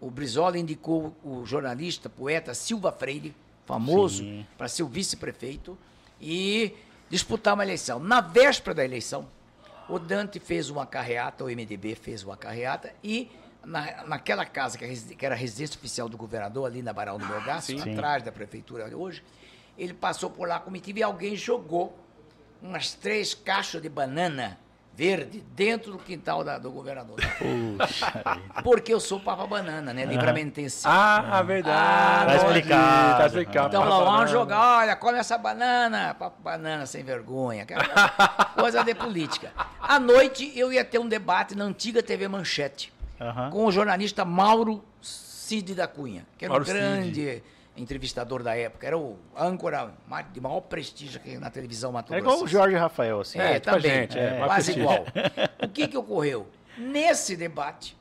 Speaker 3: O Brizola indicou o jornalista, poeta Silva Freire, famoso, para ser o vice-prefeito. E disputar uma eleição. Na véspera da eleição, o Dante fez uma carreata, o MDB fez uma carreata, e na, naquela casa que, era a residência oficial do governador, ali na Barão do Melgaço, atrás da prefeitura hoje, ele passou por lá comitiva e alguém jogou umas três caixas de banana verde dentro do quintal da- do governador.
Speaker 1: Puxa vida.
Speaker 3: Porque eu sou Papa Banana, né? Livramentense.
Speaker 2: Ah, a verdade.
Speaker 3: Ah,
Speaker 1: Tá explicado.
Speaker 2: Tá explicado.
Speaker 3: Então
Speaker 2: Papa
Speaker 3: lá vamos jogar, olha, come essa banana, papo banana sem vergonha, coisa de política. À noite eu ia ter um debate na antiga TV Manchete com o jornalista Mauro Cid da Cunha, que era
Speaker 2: Mauro
Speaker 3: um grande entrevistador da época, era o âncora de maior prestígio aqui na televisão Mato
Speaker 1: É igual o. Jorge Rafael, assim.
Speaker 3: É,
Speaker 2: É, tipo
Speaker 3: também.
Speaker 2: gente, é, mais
Speaker 3: quase igual. O que que ocorreu? Nesse debate,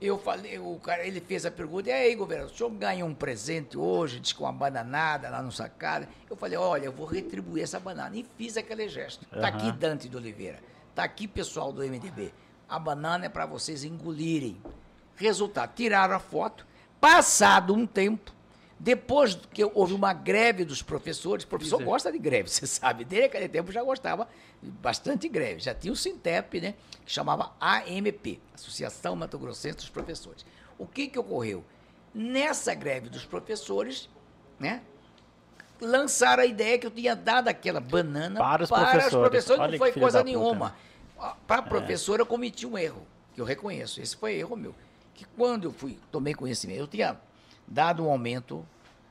Speaker 3: eu falei, o cara, ele fez a pergunta, e aí, governador, o senhor ganhou um presente hoje, diz com uma bananada lá no sacada. Eu falei, olha, eu vou retribuir essa banana. E fiz aquele gesto. Tá aqui. Dante de Oliveira. Tá aqui pessoal do MDB. A banana é para vocês engolirem. Resultado, tiraram a foto. Passado um tempo, depois que houve uma greve dos professores, o professor
Speaker 2: Dizer.
Speaker 3: gosta de greve, você sabe. Desde aquele tempo já gostava bastante greve. Já tinha o Sintep, né? Que chamava AMP, Associação Mato Grossense dos Professores. O que, que ocorreu? Nessa greve dos professores, né? Lançaram a ideia que eu tinha dado aquela banana
Speaker 1: Para os professores.
Speaker 3: professores,
Speaker 1: Olha
Speaker 3: não foi coisa nenhuma. Para a professora, eu cometi um erro, que eu reconheço. Esse foi erro meu. Que quando eu fui, tomei conhecimento, eu tinha dado um aumento,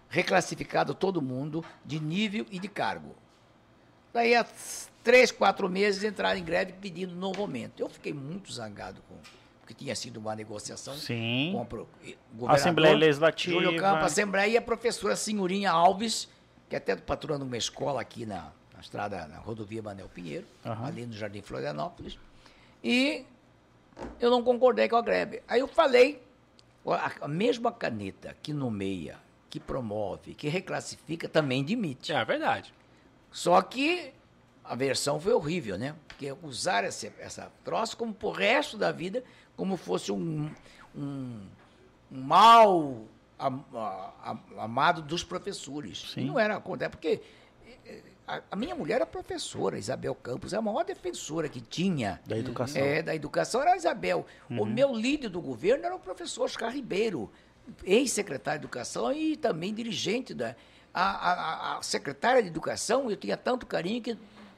Speaker 3: reclassificado todo mundo de nível e de cargo. Daí, há três, quatro meses, entraram em greve pedindo novo aumento. Eu fiquei muito zangado com porque tinha sido uma negociação
Speaker 1: Sim.
Speaker 3: com e- governador,
Speaker 1: Assembleia Legislativa.
Speaker 3: Júlio Campos, Assembleia e a professora Senhorinha Alves, que é até patrona uma escola aqui na, na estrada, na rodovia Manel Pinheiro,
Speaker 1: Aham.
Speaker 3: ali no Jardim Florianópolis. E eu não concordei com a greve. Aí eu falei, a, mesma caneta que nomeia, que promove, que reclassifica, também demite.
Speaker 2: É, é verdade.
Speaker 3: Só que a versão foi horrível, né? Porque usar essa, essa troço como pro resto da vida, como fosse um, um, um mal am- amado dos professores.
Speaker 1: Sim.
Speaker 3: Não era acontece, porque a, a minha mulher era professora, Isabel Campos, é a maior defensora que tinha.
Speaker 1: Da educação.
Speaker 3: É, da educação era a Isabel. O meu líder do governo era o professor Oscar Ribeiro, ex-secretário de Educação e também dirigente da. A, a- a- secretária de Educação, eu tinha tanto carinho que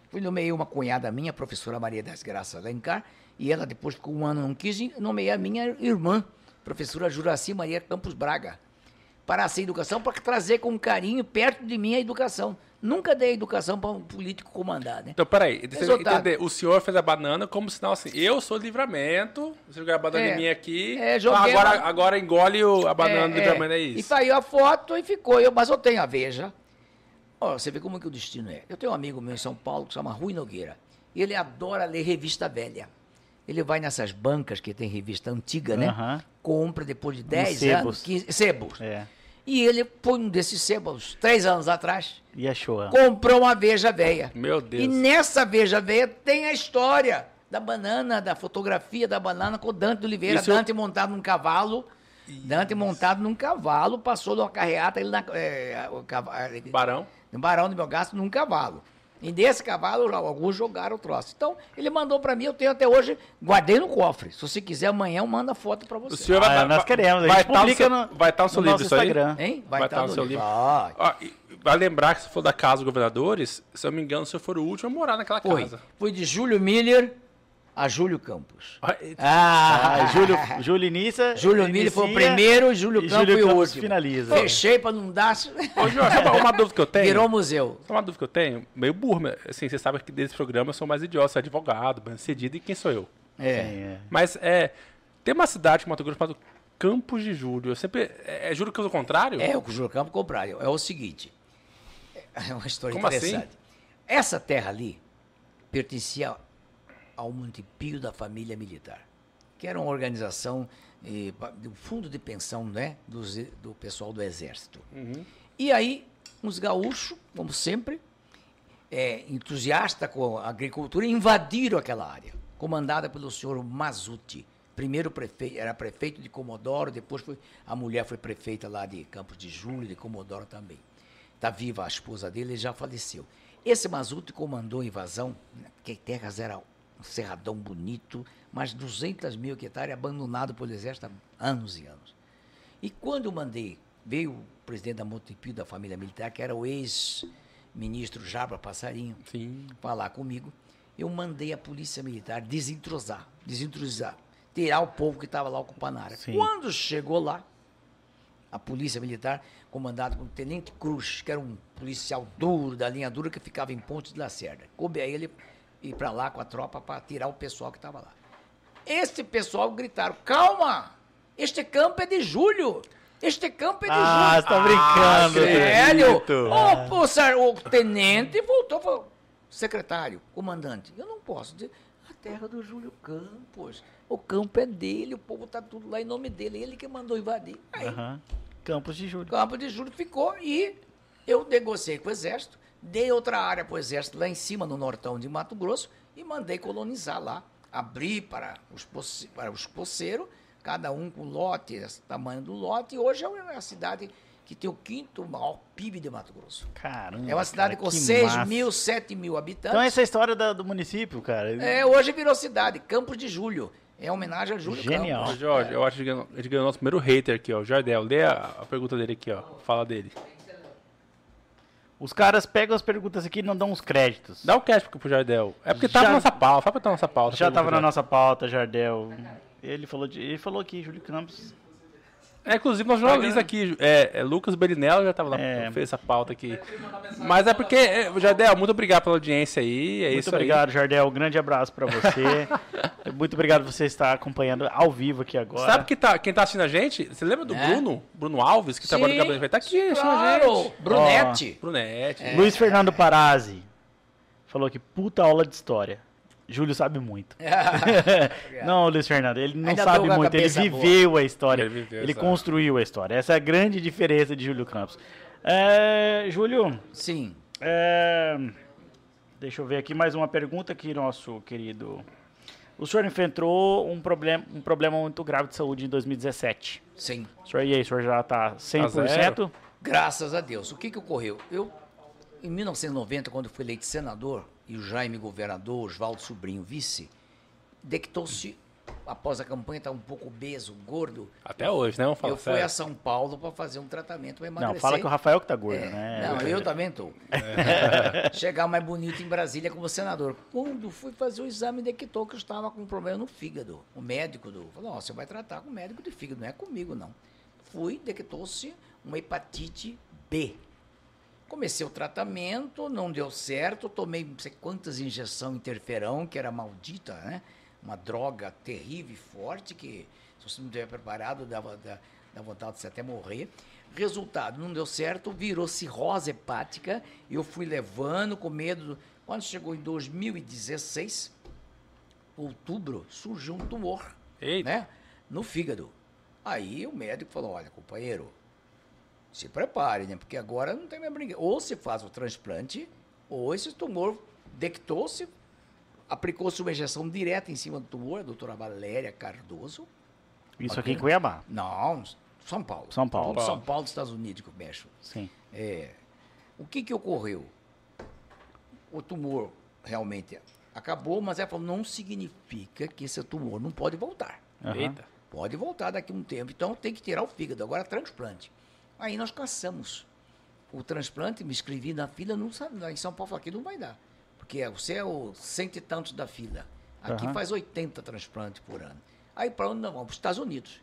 Speaker 3: fui nomeei uma cunhada minha, a professora Maria das Graças Alencar, e ela depois ficou um ano não quis, nomeei a minha irmã, professora Juraci Maria Campos Braga, para a educação, para trazer com carinho perto de mim a educação. Nunca dei educação para um político comandar, né?
Speaker 2: Então, peraí, deixa eu entender. O senhor fez a banana como sinal assim, eu sou livramento, você jogar a banana
Speaker 3: É.
Speaker 2: em mim aqui,
Speaker 3: É,
Speaker 2: então
Speaker 3: joguei
Speaker 2: agora,
Speaker 3: lá.
Speaker 2: agora engole o- a banana do livramento, é
Speaker 3: E
Speaker 2: isso.
Speaker 3: saiu a foto e ficou. Eu, mas eu tenho a Veja. Ó, você vê como que o destino é. Eu tenho um amigo meu em São Paulo que se chama Rui Nogueira. E ele adora ler revista velha. Ele vai nessas bancas que tem revista antiga, né?
Speaker 1: Aham.
Speaker 3: Compra depois de 10
Speaker 1: sebos.
Speaker 3: anos. 15, sebos.
Speaker 1: É.
Speaker 3: E ele foi um desses sebos, três anos atrás,
Speaker 1: E achou.
Speaker 3: comprou uma Veja velha.
Speaker 2: Meu Deus.
Speaker 3: E nessa Veja Veia tem a história da banana, da fotografia da banana com o Dante de Oliveira.
Speaker 2: Isso eu-
Speaker 3: Dante montado num cavalo. Dante montado num cavalo, passou numa carreata, ele na, é, o cavalo,
Speaker 2: Barão.
Speaker 3: no Barão do Melgaço num cavalo. E desse cavalo, alguns jogaram o troço. Então, ele mandou pra mim, eu tenho até hoje, guardei no cofre. Se você quiser, amanhã eu mando a foto pra
Speaker 2: O
Speaker 3: você.
Speaker 2: senhor vai
Speaker 1: Ah,
Speaker 2: tá-
Speaker 1: nós queremos,
Speaker 2: Vai estar seu,
Speaker 1: no-
Speaker 2: vai estar no seu
Speaker 1: no
Speaker 2: livro
Speaker 1: nosso
Speaker 2: isso aí?
Speaker 1: Instagram.
Speaker 3: Hein?
Speaker 2: Vai estar no seu livro.
Speaker 3: Vai.
Speaker 2: Ó, e vai lembrar que se for da Casa dos Governadores, se eu não me engano, o senhor for o último a morar naquela
Speaker 3: Foi.
Speaker 2: casa.
Speaker 3: Foi de Júlio Miller a Júlio Campos.
Speaker 2: Ó,
Speaker 1: Ah, Júlio, Júlio inicia.
Speaker 3: Júlio Miller foi o primeiro e Júlio
Speaker 1: e
Speaker 3: Campos
Speaker 1: Júlio
Speaker 3: foi o
Speaker 1: Campos
Speaker 3: último.
Speaker 1: finaliza.
Speaker 3: Fechei pra não dar.
Speaker 2: Ô, Jorge, sabe uma dúvida que eu tenho?
Speaker 3: Virou museu.
Speaker 2: Sabe uma dúvida que eu tenho? Meio burro, mas, assim, você sabe que desse programa eu sou mais idiota, sou advogado, bem cedido, e quem sou eu?
Speaker 3: É.
Speaker 1: Sim, é.
Speaker 2: Mas é. Tem uma cidade em Mato Grosso chamada Campos de Júlio. Eu sempre. É, é Júlio que é o contrário?
Speaker 3: É, o o Júlio Campos compraram. É o seguinte. É uma história
Speaker 2: Como assim?
Speaker 3: interessante. Essa terra ali pertencia ao município da família militar, que era uma organização eh, do fundo de pensão né, dos e- do pessoal do Exército. E aí, uns gaúchos, como sempre, é, entusiasta com a agricultura, invadiram aquela área, comandada pelo senhor Mazuti. Primeiro prefeito, era prefeito de Comodoro, depois foi, a mulher foi prefeita lá de Campos de Júlio, de Comodoro também. Está viva a esposa dele, ele já faleceu. Esse Mazuti comandou a invasão, né, que terras era um cerradão bonito, mas 200 mil hectares abandonado pelo exército há anos e anos. E quando eu mandei, veio o presidente da Montepio da família militar, que era o ex-ministro Jabra Passarinho,
Speaker 2: Sim.
Speaker 3: falar comigo. eu mandei a polícia militar desentrosar, desentrosar, tirar o povo que estava lá ocupando a área.
Speaker 1: Sim.
Speaker 3: Quando chegou lá, a polícia militar, comandada por Tenente Cruz, que era um policial duro, da linha dura, que ficava em Ponte de Lacerda. Coube a ele ir para lá com a tropa para tirar o pessoal que estava lá. Este pessoal gritaram: calma! Este campo é de julho! Este campo é de
Speaker 1: Ah,
Speaker 3: julho!
Speaker 1: você tá brincando.
Speaker 3: Sério?
Speaker 1: acredito.
Speaker 3: O, o, o tenente voltou e falou: secretário, comandante, eu não posso dizer. A terra do Júlio Campos. O campo é dele, o povo tá tudo lá em nome dele. Ele que mandou invadir. Aí,
Speaker 1: Aham. Campos de Júlio.
Speaker 3: o campo de Júlio ficou e eu negociei com o exército, dei outra área para o exército lá em cima, no nortão de Mato Grosso, e mandei colonizar lá. Abri para os, poce- para os poceiros, cada um com lote, tamanho do lote, e hoje é a cidade que tem o quinto maior PIB de Mato Grosso.
Speaker 1: Caramba.
Speaker 3: É uma cidade
Speaker 1: cara,
Speaker 3: com
Speaker 1: que
Speaker 3: 6
Speaker 1: massa.
Speaker 3: mil, 7 mil habitantes.
Speaker 1: Então essa é a história da- do município, cara.
Speaker 3: É, hoje virou cidade, Campos de Julho. É homenagem a Júlio
Speaker 1: Genial.
Speaker 3: Campos.
Speaker 2: Jorge, eu acho que gente ganhou o nosso primeiro hater aqui, ó. O Jardel, lê a, a pergunta dele aqui, ó. Fala dele.
Speaker 1: Os caras pegam as perguntas aqui e não dão os créditos.
Speaker 2: Dá o cash pro Jardel. É porque tava
Speaker 1: Já-
Speaker 2: na nossa pauta. Fala pra tá na nossa pauta.
Speaker 1: Já tava na nossa pauta, Jardel. Ele falou, de, ele falou aqui, Júlio Campos.
Speaker 2: É, inclusive, nosso jornalista aqui, é, é Lucas Belinello, já tava lá,
Speaker 1: É.
Speaker 2: fez essa pauta aqui. Mas é porque, é, Jardel, muito obrigado pela audiência aí. É
Speaker 1: Muito
Speaker 2: isso
Speaker 1: obrigado, Jardel. Um grande abraço pra você. Muito obrigado por você estar acompanhando ao vivo aqui
Speaker 2: aí.
Speaker 1: agora.
Speaker 2: Sabe que tá, quem tá assistindo a gente? Você lembra do
Speaker 3: É?
Speaker 2: Bruno? Bruno Alves, que trabalha no Gabriel Vai tá aqui assistindo a
Speaker 3: Claro,
Speaker 2: gente.
Speaker 3: Brunete.
Speaker 2: Brunete.
Speaker 3: É.
Speaker 1: Luiz Fernando Parazzi falou que puta aula de história. Júlio sabe muito. não, Luiz Fernando, ele não
Speaker 3: Ainda
Speaker 1: sabe muito, ele viveu a história.
Speaker 2: Ele viveu,
Speaker 1: ele construiu a história. Essa é a grande diferença de Júlio Campos. É, Júlio,
Speaker 3: Sim.
Speaker 1: é, deixa eu ver aqui mais uma pergunta aqui, nosso querido. O senhor enfrentou um problema, um problema muito grave de saúde em 2017.
Speaker 3: Sim.
Speaker 1: O senhor, e aí, o senhor já está 100%?
Speaker 2: zero?
Speaker 3: Graças a Deus. O que, que ocorreu? Eu, em 1990, quando fui eleito senador, e o Jaime governador, Oswaldo Sobrinho vice, dectou-se, após a campanha, estava um pouco obeso, gordo.
Speaker 2: Até hoje, né? Vamos falar
Speaker 3: eu fui
Speaker 2: sério.
Speaker 3: a São Paulo para fazer um tratamento para emagrecer.
Speaker 1: não, fala que o Rafael que tá gordo,
Speaker 3: É,
Speaker 1: né?
Speaker 3: Não, eu também tô. Chegar mais bonito em Brasília como senador. Quando fui fazer o exame, detectou que eu estava com um problema no fígado. O médico do. Falou, ó, você vai tratar com o médico de fígado, não é comigo, não. Fui, detectou-se uma hepatite B. Comecei o tratamento, não deu certo, tomei não sei quantas injeções interferão, que era maldita, né? Uma droga terrível e forte, que se você não estiver preparado, dava, dá, vontade de você até morrer. Resultado, não deu certo, virou cirrose hepática, eu fui levando com medo. Quando chegou em 2016, outubro, surgiu um tumor
Speaker 2: Eita.
Speaker 3: né? No fígado. Aí o médico falou: olha, companheiro, se prepare, né? Porque agora não tem mais brinquedo. Ou se faz o transplante, ou esse tumor dectou-se, aplicou-se uma injeção direta em cima do tumor, a doutora Valéria Cardoso.
Speaker 1: Isso aqui em Cuiabá.
Speaker 3: Não, São Paulo.
Speaker 1: São Paulo.
Speaker 3: São Paulo, Estados Unidos, que eu mexo.
Speaker 1: Sim.
Speaker 3: É, o que, que ocorreu? O tumor realmente acabou, mas ela falou, não significa que esse tumor não pode voltar.
Speaker 1: Aham.
Speaker 2: Eita.
Speaker 3: Pode voltar daqui a um tempo. Então tem que tirar o fígado. Agora transplante. Aí nós caçamos o transplante, me inscrevi na fila, não sabe, lá em São Paulo aqui não vai dar. Porque você é o cento e tantos da fila. Aqui
Speaker 1: Aham.
Speaker 3: faz 80 transplantes por ano. Aí para onde nós vamos? Para os Estados Unidos.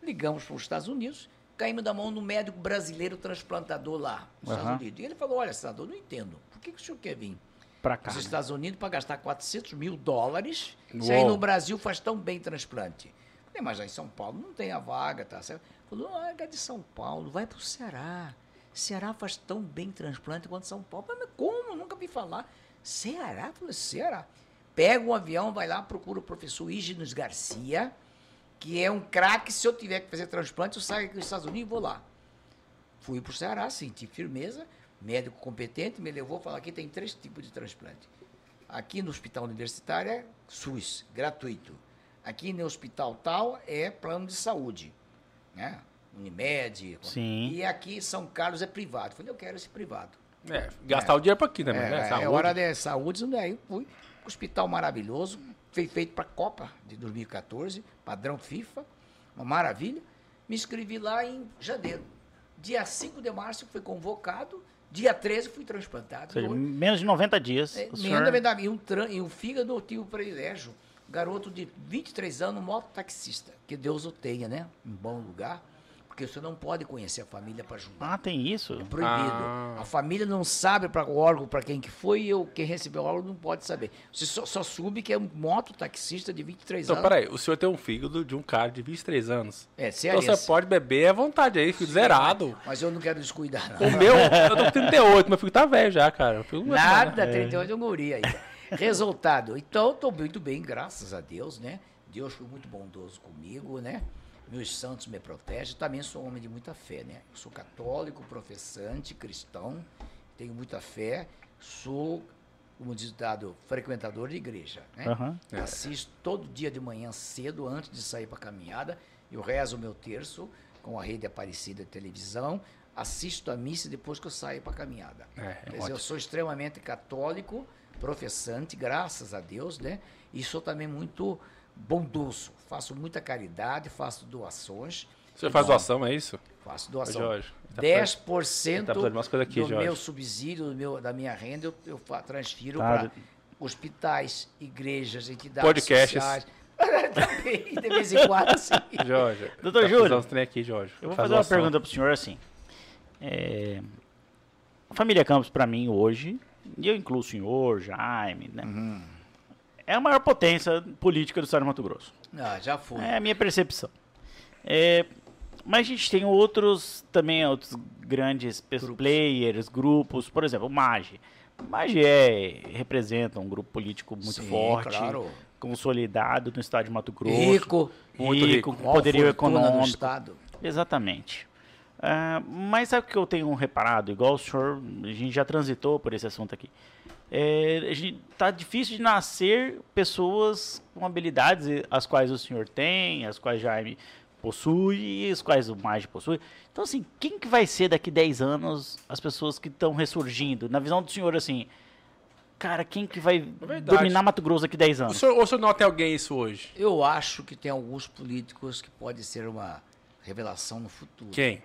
Speaker 3: Ligamos para os Estados Unidos, caímos da mão do médico brasileiro transplantador lá, nos
Speaker 1: Aham.
Speaker 3: Estados Unidos. E ele falou, olha, senador, não entendo. Por que, que o senhor quer vir?
Speaker 1: Pra cá.
Speaker 3: Os
Speaker 1: né?
Speaker 3: Estados Unidos para gastar 400 mil dólares. Se
Speaker 2: Uou.
Speaker 3: aí no Brasil faz tão bem transplante. Mas aí em São Paulo não tem a vaga, tá certo? Falou, larga de São Paulo, vai para o Ceará. Ceará faz tão bem transplante quanto São Paulo. Mas como? Nunca vi falar. Ceará? Falei, Ceará. Pega um avião, vai lá, procura o professor Ígenos Garcia, que é um craque. Se eu tiver que fazer transplante, eu saio aqui dos Estados Unidos e vou lá. Fui para o Ceará, senti firmeza, médico competente, me levou falou aqui tem três tipos de transplante. Aqui no hospital universitário é SUS, gratuito. Aqui no hospital tal é plano de saúde, né? Unimed.
Speaker 1: Sim.
Speaker 3: E aqui São Carlos é privado. Falei, eu quero esse privado.
Speaker 2: É, gastar o dinheiro pra aqui, né?
Speaker 3: É,
Speaker 2: né?
Speaker 3: é,
Speaker 2: Saúde.
Speaker 3: hora de saúde, né? Aí fui. Hospital maravilhoso, foi feito para a Copa de 2014, padrão FIFA, uma maravilha. Me inscrevi lá em janeiro. Dia 5 de março fui convocado, Dia 13 fui transplantado.
Speaker 1: Ou seja,
Speaker 3: Eu-
Speaker 1: menos de 90 dias.
Speaker 3: é,
Speaker 1: o
Speaker 3: me
Speaker 1: senhor-
Speaker 3: anda verdade, e um, tran- e um fígado eu tive o privilégio. Garoto de 23 anos, mototaxista. Que Deus o tenha, né? Em bom lugar. Porque você não pode conhecer a família para julgar.
Speaker 1: Ah, tem isso?
Speaker 3: Proibido.
Speaker 2: Ah.
Speaker 3: A família não sabe para o órgão, para quem que foi, e eu, quem recebeu o órgão não pode saber. Você só, só soube que é um mototaxista de 23
Speaker 2: Então,
Speaker 3: anos.
Speaker 2: peraí, o senhor tem um fígado de um cara de 23 anos.
Speaker 3: É,
Speaker 2: Então
Speaker 3: sério.
Speaker 2: você pode beber à vontade aí, filho zerado.
Speaker 3: Mas eu não quero descuidar, não.
Speaker 2: O meu, eu tô com 38, meu filho tá velho já, cara. Mais,
Speaker 3: Nada, 38 é um guri ainda. Resultado. Então, estou muito bem, graças a Deus, né? Deus foi muito bondoso comigo, né? Meus santos me protegem. Também sou homem de muita fé, né? Eu sou católico, professante, cristão, tenho muita fé. Sou, como diz o dado, frequentador de igreja, né?
Speaker 1: Aham.
Speaker 3: Assisto todo dia de manhã cedo, antes de sair para caminhada. Eu rezo o meu terço com a rede Aparecida de televisão. Assisto a missa depois que eu saio para caminhada.
Speaker 2: É,
Speaker 3: Quer dizer, eu sou extremamente católico, professante, graças a Deus, né? E sou também muito bondoso. Faço muita caridade, faço doações.
Speaker 2: O senhor faz doação, é isso?
Speaker 3: Faço
Speaker 2: Ô,
Speaker 3: doação.
Speaker 2: Jorge. tá
Speaker 3: 10%
Speaker 2: Ele tá umas coisas aqui,
Speaker 3: do
Speaker 2: Jorge.
Speaker 3: meu subsídio, do meu, da minha renda, eu, eu transfiro
Speaker 1: Tá.
Speaker 3: para hospitais, igrejas, entidades
Speaker 2: Podcasts.
Speaker 3: sociais. Também, de vez em quando, sim.
Speaker 2: Jorge.
Speaker 1: Doutor
Speaker 2: tá
Speaker 1: Júlio.
Speaker 2: trem aqui, Jorge.
Speaker 1: Eu vou
Speaker 2: Faz
Speaker 1: fazer uma pergunta pro senhor assim. É, a família Campos, para mim, hoje, e eu incluo o senhor, Jaime, né?
Speaker 3: Uhum.
Speaker 1: É a maior potência política do estado de Mato Grosso.
Speaker 3: Ah, já fui.
Speaker 1: É a minha percepção. É, mas a gente tem outros, também outros grandes pe- players, grupos, por exemplo, o MAGE. O MAGE é, representa um grupo político muito
Speaker 3: Sim,
Speaker 1: forte,
Speaker 3: claro.
Speaker 1: consolidado no estado de Mato Grosso.
Speaker 3: Rico.
Speaker 2: Muito rico.
Speaker 1: com poderio
Speaker 3: do
Speaker 1: econômico.
Speaker 3: Estado.
Speaker 1: Exatamente. Ah, mas sabe o que eu tenho reparado? Igual o senhor, a gente já transitou por esse assunto aqui. É, a gente, tá difícil de nascer pessoas com habilidades as quais o senhor tem, as quais Jaime possui e as quais o Mage possui. Então, assim, quem que vai ser daqui 10 anos as pessoas que estão ressurgindo? Na visão do senhor, assim, cara, quem que vai
Speaker 2: verdade.
Speaker 1: dominar Mato Grosso daqui 10
Speaker 2: O
Speaker 1: anos?
Speaker 2: senhor, o senhor nota alguém isso hoje?
Speaker 3: Eu acho que tem alguns políticos que pode ser uma revelação no futuro.
Speaker 2: Quem?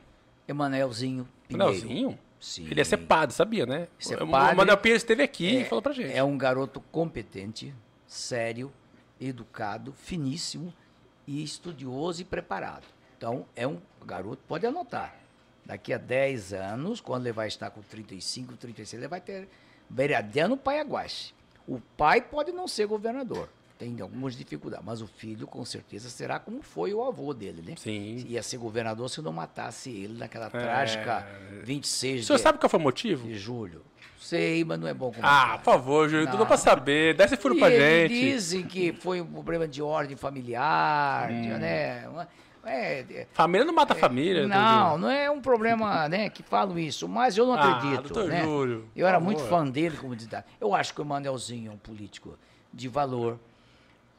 Speaker 3: Emanuelzinho Pinheiro.
Speaker 2: Manelzinho?
Speaker 3: Sim.
Speaker 2: Ele ia ser padre, sabia, né?
Speaker 3: Ser
Speaker 2: o
Speaker 3: padre
Speaker 2: Manuel Pinheiro esteve aqui
Speaker 3: é-
Speaker 2: e falou pra gente.
Speaker 3: É um garoto competente, sério, educado, finíssimo e estudioso e preparado. Então, é um garoto, pode anotar. Daqui a 10 anos, quando ele vai estar com 35, 36, ele vai ter vereador no Paiaguache. O pai pode não ser governador, tem algumas dificuldades, mas o filho, com certeza, será como foi o avô dele, né?
Speaker 2: Sim.
Speaker 3: Ia ser governador se não matasse ele naquela trágica 26
Speaker 2: O senhor
Speaker 3: de,
Speaker 2: sabe qual foi o motivo?
Speaker 3: de julho. Sei, mas não é bom
Speaker 2: Ah,
Speaker 3: comentar.
Speaker 2: por favor, Júlio, tudo
Speaker 3: Não.
Speaker 2: pra saber. Dá esse furo
Speaker 3: E
Speaker 2: pra gente.
Speaker 3: dizem que foi um problema de ordem familiar,
Speaker 2: Hum.
Speaker 3: de, né? uma- é, é,
Speaker 2: Família não mata a família.
Speaker 3: não,
Speaker 2: doutor
Speaker 3: não é um problema, né, que falam isso, mas eu não
Speaker 2: Ah,
Speaker 3: acredito,
Speaker 2: doutor
Speaker 3: né?
Speaker 2: Júlio,
Speaker 3: eu era muito fã dele como candidato. Eu acho que o Manelzinho é um político de valor.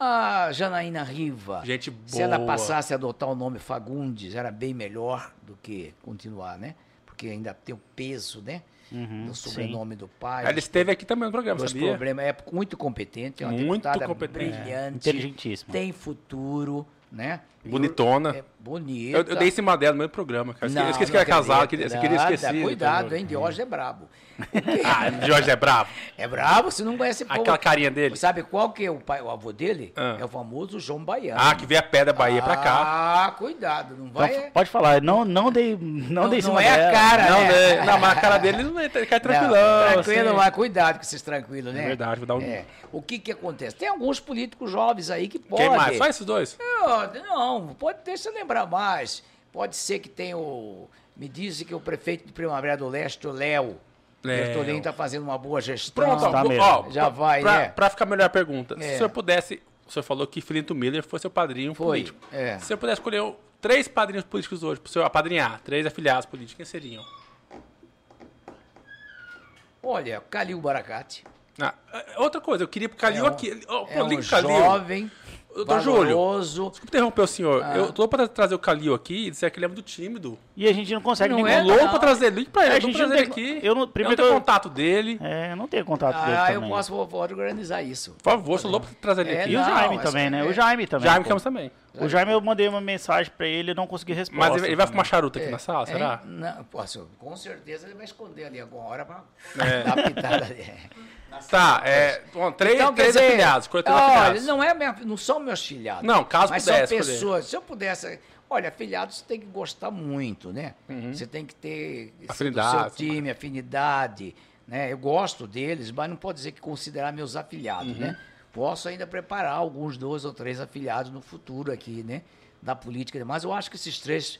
Speaker 3: A Janaína Riva,
Speaker 2: Gente
Speaker 3: se ela
Speaker 2: boa.
Speaker 3: passasse a adotar o nome Fagundes, era bem melhor do que continuar, né? Porque ainda tem o peso, né?
Speaker 1: Uhum,
Speaker 3: do
Speaker 1: sim.
Speaker 3: sobrenome do pai.
Speaker 2: Ela esteve aqui também no programa, sabia?
Speaker 3: problemas. É muito competente, é uma
Speaker 2: Muito
Speaker 3: deputada
Speaker 2: competente.
Speaker 3: brilhante,
Speaker 1: Inteligentíssima.
Speaker 3: tem futuro, né?
Speaker 2: Bonitona.
Speaker 3: É bonita.
Speaker 2: Eu, eu dei em cima dela no meu programa, cara. Eu esque- eu esqueci que
Speaker 3: não
Speaker 2: era casado, que- você queria
Speaker 3: Nada,
Speaker 2: esquecer.
Speaker 3: Cuidado,
Speaker 2: doutor
Speaker 3: hein? Diógenes é brabo.
Speaker 2: Ah, Jorge é bravo.
Speaker 3: É brabo, você não conhece povo.
Speaker 2: Aquela carinha dele.
Speaker 3: Sabe qual que é o, pai, o avô dele?
Speaker 2: Ah.
Speaker 3: É o famoso João Baiano.
Speaker 2: Ah, que veio a pedra Bahia pra cá.
Speaker 3: Ah, cuidado, não
Speaker 1: Então,
Speaker 3: vai...
Speaker 1: pode falar, não, não dei, não,
Speaker 3: Não-
Speaker 1: dei em
Speaker 3: não é a cara,
Speaker 2: Não,
Speaker 3: né?
Speaker 2: não, mas a cara dele não é, cai
Speaker 3: Não,
Speaker 2: tranquilão.
Speaker 3: tranquilo,
Speaker 2: assim.
Speaker 3: mas cuidado com esses tranquilos, né?
Speaker 2: É verdade, vou dar um-
Speaker 3: É. O que que acontece? Tem alguns políticos jovens aí que podem...
Speaker 2: Quem mais? Só esses dois?
Speaker 3: Não, não, pode deixa eu lembrar mais. Pode ser que tenha o. Me dizem que o prefeito de Primavera do Leste, o Léo. Bertolini está fazendo uma boa gestão.
Speaker 2: Pronto, ó,
Speaker 1: Tá
Speaker 2: ó,
Speaker 3: Já
Speaker 2: pra-
Speaker 3: vai, né?
Speaker 2: Pra ficar melhor a pergunta. Se
Speaker 3: É.
Speaker 2: o senhor pudesse. O senhor falou que Filinto Miller foi seu padrinho
Speaker 3: Foi,
Speaker 2: político.
Speaker 3: é.
Speaker 2: Se o senhor pudesse escolher o- três padrinhos políticos hoje, pro senhor apadrinhar, três afiliados políticos, quem seriam?
Speaker 3: Olha, Calil Baracate.
Speaker 2: Ah, é, outra coisa, eu queria pro Calil
Speaker 3: É um-
Speaker 2: aqui.
Speaker 3: É
Speaker 2: pô,
Speaker 3: um
Speaker 2: liga o Calil.
Speaker 3: jovem.
Speaker 2: Doutor Júlio, desculpa interromper o senhor.
Speaker 3: Ah.
Speaker 2: Eu tô pra trazer o Calil aqui e dizer que ele é muito tímido.
Speaker 1: E a gente não consegue
Speaker 3: Não
Speaker 1: nem
Speaker 3: é,
Speaker 2: louco
Speaker 3: não.
Speaker 2: pra trazer ele. Pra ele,
Speaker 1: A
Speaker 2: eu
Speaker 1: gente não
Speaker 2: trazer
Speaker 1: tem-
Speaker 2: ele aqui.
Speaker 1: eu não-
Speaker 2: Eu
Speaker 1: primeiro
Speaker 2: não tenho
Speaker 1: eu-
Speaker 2: contato dele.
Speaker 1: É, eu não tenho contato dele
Speaker 3: Ah, eu posso vou, vou organizar isso.
Speaker 2: Por favor, sou louco pra trazer ele
Speaker 3: É,
Speaker 2: aqui.
Speaker 1: E o
Speaker 3: Não,
Speaker 1: Jaime
Speaker 3: mas
Speaker 1: também, né?
Speaker 3: é-
Speaker 1: O Jaime também.
Speaker 2: Jaime. Campos também.
Speaker 1: O Jaime eu mandei uma mensagem pra ele e não consegui resposta.
Speaker 2: Mas ele, ele vai fumar charuto aqui
Speaker 3: É,
Speaker 2: na sala,
Speaker 3: é,
Speaker 2: será?
Speaker 3: Não, posso, com certeza ele vai esconder ali alguma hora pra
Speaker 2: É.
Speaker 3: dar pitada ali.
Speaker 2: Tá, é. Bom, três,
Speaker 3: Então, quer
Speaker 2: três
Speaker 3: dizer,
Speaker 2: afiliados, três
Speaker 3: olha,
Speaker 2: afiliados.
Speaker 3: não, é minha- não são meus filiados.
Speaker 2: Não, caso
Speaker 3: mas
Speaker 2: pudesse
Speaker 3: são pessoas. Se eu pudesse. Olha, afiliados você tem que gostar muito, né? Você tem que ter
Speaker 2: Uhum. Afinidade.
Speaker 3: seu time, afinidade. Né? Eu gosto deles, mas não pode dizer que considerar meus afiliados, né?
Speaker 2: Uhum.
Speaker 3: Posso ainda preparar alguns dois ou três afiliados no futuro aqui, né? Da política. Mas eu acho que esses três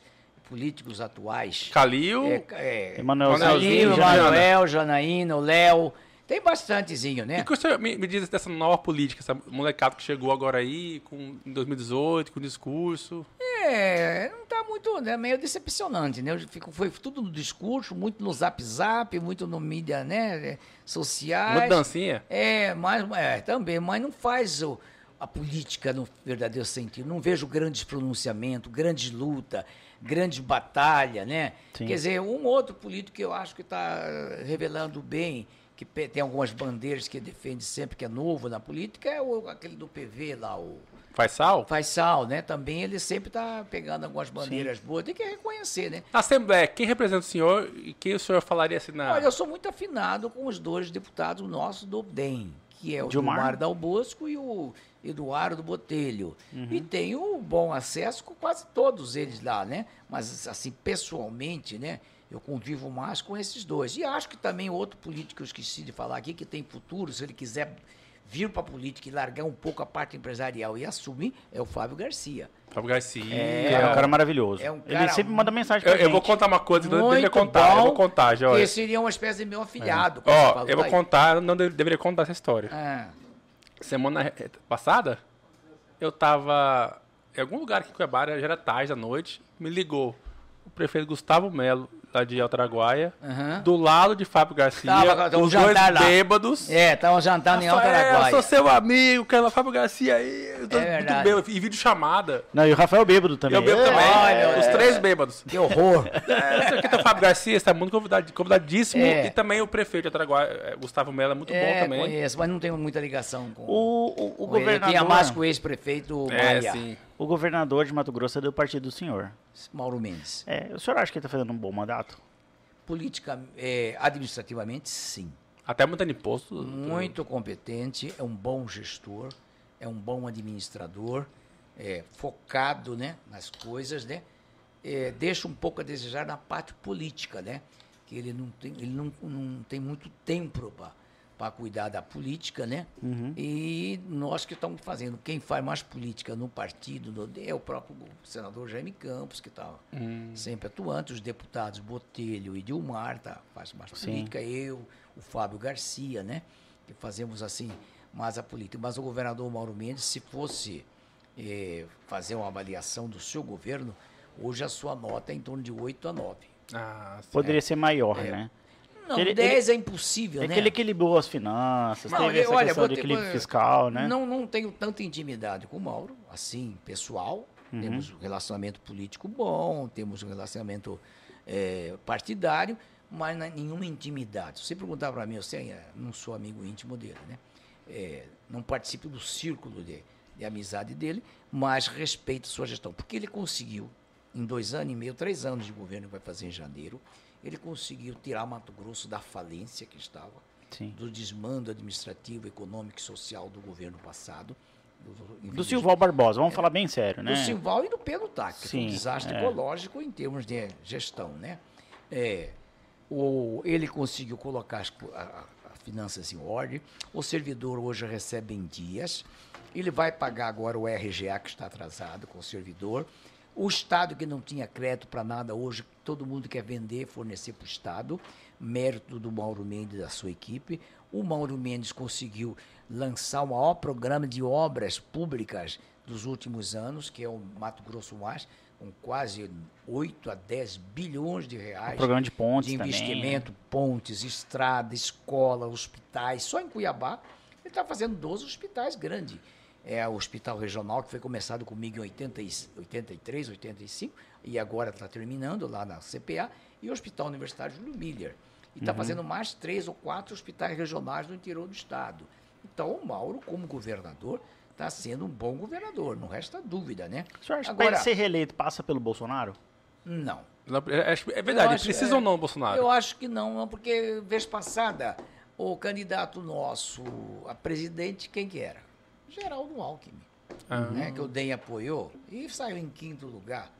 Speaker 3: políticos atuais.
Speaker 2: Calil.
Speaker 3: É, é,
Speaker 1: Emanuelzinho,
Speaker 3: Calil,
Speaker 2: Janaína.
Speaker 3: Manuel, Janaína, o Léo. Tem bastantezinho, né?
Speaker 2: E que o senhor me, me diz dessa nova política, essa molecada que chegou agora aí, com, em 2018, com discurso.
Speaker 3: É, não tá muito, né? Meio decepcionante, né? Eu fico, foi tudo no discurso, muito no zap zap, muito no mídia, né? Sociais.
Speaker 2: Muita dancinha.
Speaker 3: É, mas é, também, mas não faz o, a política no verdadeiro sentido. Não vejo grandes pronunciamentos, grandes luta, grandes batalha, né?
Speaker 1: Sim.
Speaker 3: Quer dizer, um outro político que eu acho que está revelando bem, que tem algumas bandeiras que defende sempre que é novo na política, é o, aquele do PV lá, o
Speaker 2: Faz sal?
Speaker 3: Faisal, né? Também ele sempre está pegando algumas bandeiras boas, tem que reconhecer, né?
Speaker 2: Assembleia, quem representa o senhor e quem o senhor falaria assim na.
Speaker 3: Olha, eu sou muito afinado com os dois deputados nossos do DEM, que é o
Speaker 1: Gilmar?
Speaker 3: Gilmar Dal Bosco e o Eduardo Botelho.
Speaker 1: Uhum.
Speaker 3: E tenho bom acesso com quase todos eles lá, né? Mas, assim, pessoalmente, né? Eu convivo mais com esses dois. E acho que também outro político que eu esqueci de falar aqui, que tem futuro, se ele quiser vir para a política e largar um pouco a parte empresarial e assumir, é o Fábio Garcia.
Speaker 2: Fábio Garcia.
Speaker 1: É, um cara maravilhoso.
Speaker 3: É um
Speaker 1: Ele
Speaker 3: cara
Speaker 1: sempre manda mensagem pra
Speaker 2: Eu, eu vou contar uma coisa, não deveria contar. eu vou contar, já.
Speaker 3: Esse seria uma espécie de meu afilhado. você
Speaker 2: Ó, eu vou
Speaker 3: aí.
Speaker 2: contar, não de- deveria contar essa história.
Speaker 3: Ah,
Speaker 2: Semana re- passada, eu tava em algum lugar aqui em Cuiabá, já era tarde da noite, me ligou o prefeito Gustavo Melo, lá de Altaraguaia,
Speaker 3: aham.
Speaker 2: do lado de Fábio Garcia,
Speaker 3: Tava- tava um
Speaker 2: os dois
Speaker 3: lá.
Speaker 2: bêbados.
Speaker 3: É, estavam jantando em
Speaker 2: Rafael,
Speaker 3: Altaraguaia.
Speaker 2: sou seu amigo, quero Fábio Garcia aí. Eu tô
Speaker 3: É
Speaker 2: muito
Speaker 3: verdade.
Speaker 2: bêbado, e vídeo chamada.
Speaker 1: Não, e o Rafael Bêbado
Speaker 2: E
Speaker 1: também.
Speaker 2: eu bebo
Speaker 1: É,
Speaker 2: também.
Speaker 3: olha,
Speaker 2: os
Speaker 3: é.
Speaker 2: três bêbados.
Speaker 3: Que horror.
Speaker 2: É, esse aqui tá o Fábio Garcia, está muito convidado, convidadíssimo.
Speaker 3: É.
Speaker 2: E também o prefeito de Altaraguaia, é, Gustavo Melo, é muito
Speaker 3: é,
Speaker 2: bom também.
Speaker 3: conheço, mas não tenho muita ligação com,
Speaker 1: O, o, o
Speaker 3: com ele. Eu
Speaker 1: governador,
Speaker 3: tinha mais com o ex-prefeito
Speaker 2: É,
Speaker 3: Maia,
Speaker 2: sim.
Speaker 1: O governador de Mato Grosso é do partido do senhor.
Speaker 3: Mauro Mendes.
Speaker 1: É, o senhor acha que ele tá fazendo um bom mandato?
Speaker 3: Política, é, administrativamente, sim.
Speaker 2: Até muito imposto.
Speaker 3: Muito competente, é um bom gestor, é um bom administrador, é, focado né, nas coisas, né? É, deixa um pouco a desejar na parte política, né? Que ele não tem, ele não, não tem muito tempo para cuidar da política, né? E nós que estamos fazendo, quem faz mais política no partido no- é o próprio senador Jaime Campos, que está sempre atuante, os deputados Botelho e Dilmar tá, faz mais
Speaker 1: Sim.
Speaker 3: política, eu, o Fábio Garcia, né? Que fazemos assim mais a política. Mas o governador Mauro Mendes, se fosse eh, fazer uma avaliação do seu governo, hoje a sua nota é em torno de 8 a 9.
Speaker 2: Ah.
Speaker 1: Poderia ser maior, né?
Speaker 3: Não,
Speaker 1: Ele-
Speaker 3: 10 é impossível,
Speaker 1: É
Speaker 3: né?
Speaker 1: que ele equilibrou as finanças,
Speaker 3: Não,
Speaker 1: teve
Speaker 3: eu-
Speaker 1: essa
Speaker 3: olha,
Speaker 1: questão de
Speaker 3: ter-
Speaker 1: equilíbrio
Speaker 3: vou-
Speaker 1: fiscal, né?
Speaker 3: Não, não tenho tanta intimidade com o Mauro, assim, pessoal.
Speaker 1: Uhum.
Speaker 3: Temos um relacionamento político bom, temos um relacionamento eh, partidário, mas nenhuma intimidade. Se você perguntar para mim, eu sei, eh, não sou amigo íntimo dele, né? Eh, não participo do círculo de, de amizade dele, mas respeito sua gestão. Porque ele conseguiu, em dois anos e meio, três anos de governo que vai fazer em janeiro, ele conseguiu tirar Mato Grosso da falência que estava
Speaker 1: Sim.
Speaker 3: do desmando administrativo, econômico e social do governo passado. Do,
Speaker 1: Do Silval Barbosa, vamos falar bem sério, né?
Speaker 3: do Simval e do Pedro Tac, que foi um
Speaker 1: Sim,
Speaker 3: desastre
Speaker 1: é.
Speaker 3: ecológico em termos de gestão, né? É, o, ele conseguiu colocar as, a- a finanças em ordem, o servidor hoje recebe em dias, ele vai pagar agora o RGA que está atrasado com o servidor, o Estado que não tinha crédito para nada hoje, todo mundo quer vender, fornecer para o Estado, mérito do Mauro Mendes e da sua equipe. O Mauro Mendes conseguiu lançar o maior programa de obras públicas dos últimos anos, que é o Mato Grosso Mais, com quase 8 a 10 bilhões de reais
Speaker 1: O programa de pontes
Speaker 3: de
Speaker 1: também.
Speaker 3: investimento, pontes, estrada, escola, hospitais. Só em Cuiabá ele está fazendo 12 hospitais grandes. É o hospital regional que foi começado comigo em 80, e- 83, 85 e agora está terminando lá na CPA e o Hospital Universitário Júlio Miller. E está fazendo mais três ou quatro hospitais regionais no interior do estado. Então o Mauro, como governador, está sendo um bom governador, não resta dúvida, né?
Speaker 1: O senhor acha que
Speaker 3: Agora,
Speaker 1: ele ser reeleito passa pelo Bolsonaro?
Speaker 3: não.
Speaker 2: É, é- é verdade,
Speaker 3: acho-
Speaker 2: precisa
Speaker 3: é,
Speaker 2: ou não, Bolsonaro?
Speaker 3: Eu acho que não, não, porque vez passada o candidato nosso a presidente, quem que era? Geraldo Alckmin,
Speaker 2: Ah.
Speaker 3: né, que o DEM apoiou e saiu em quinto lugar.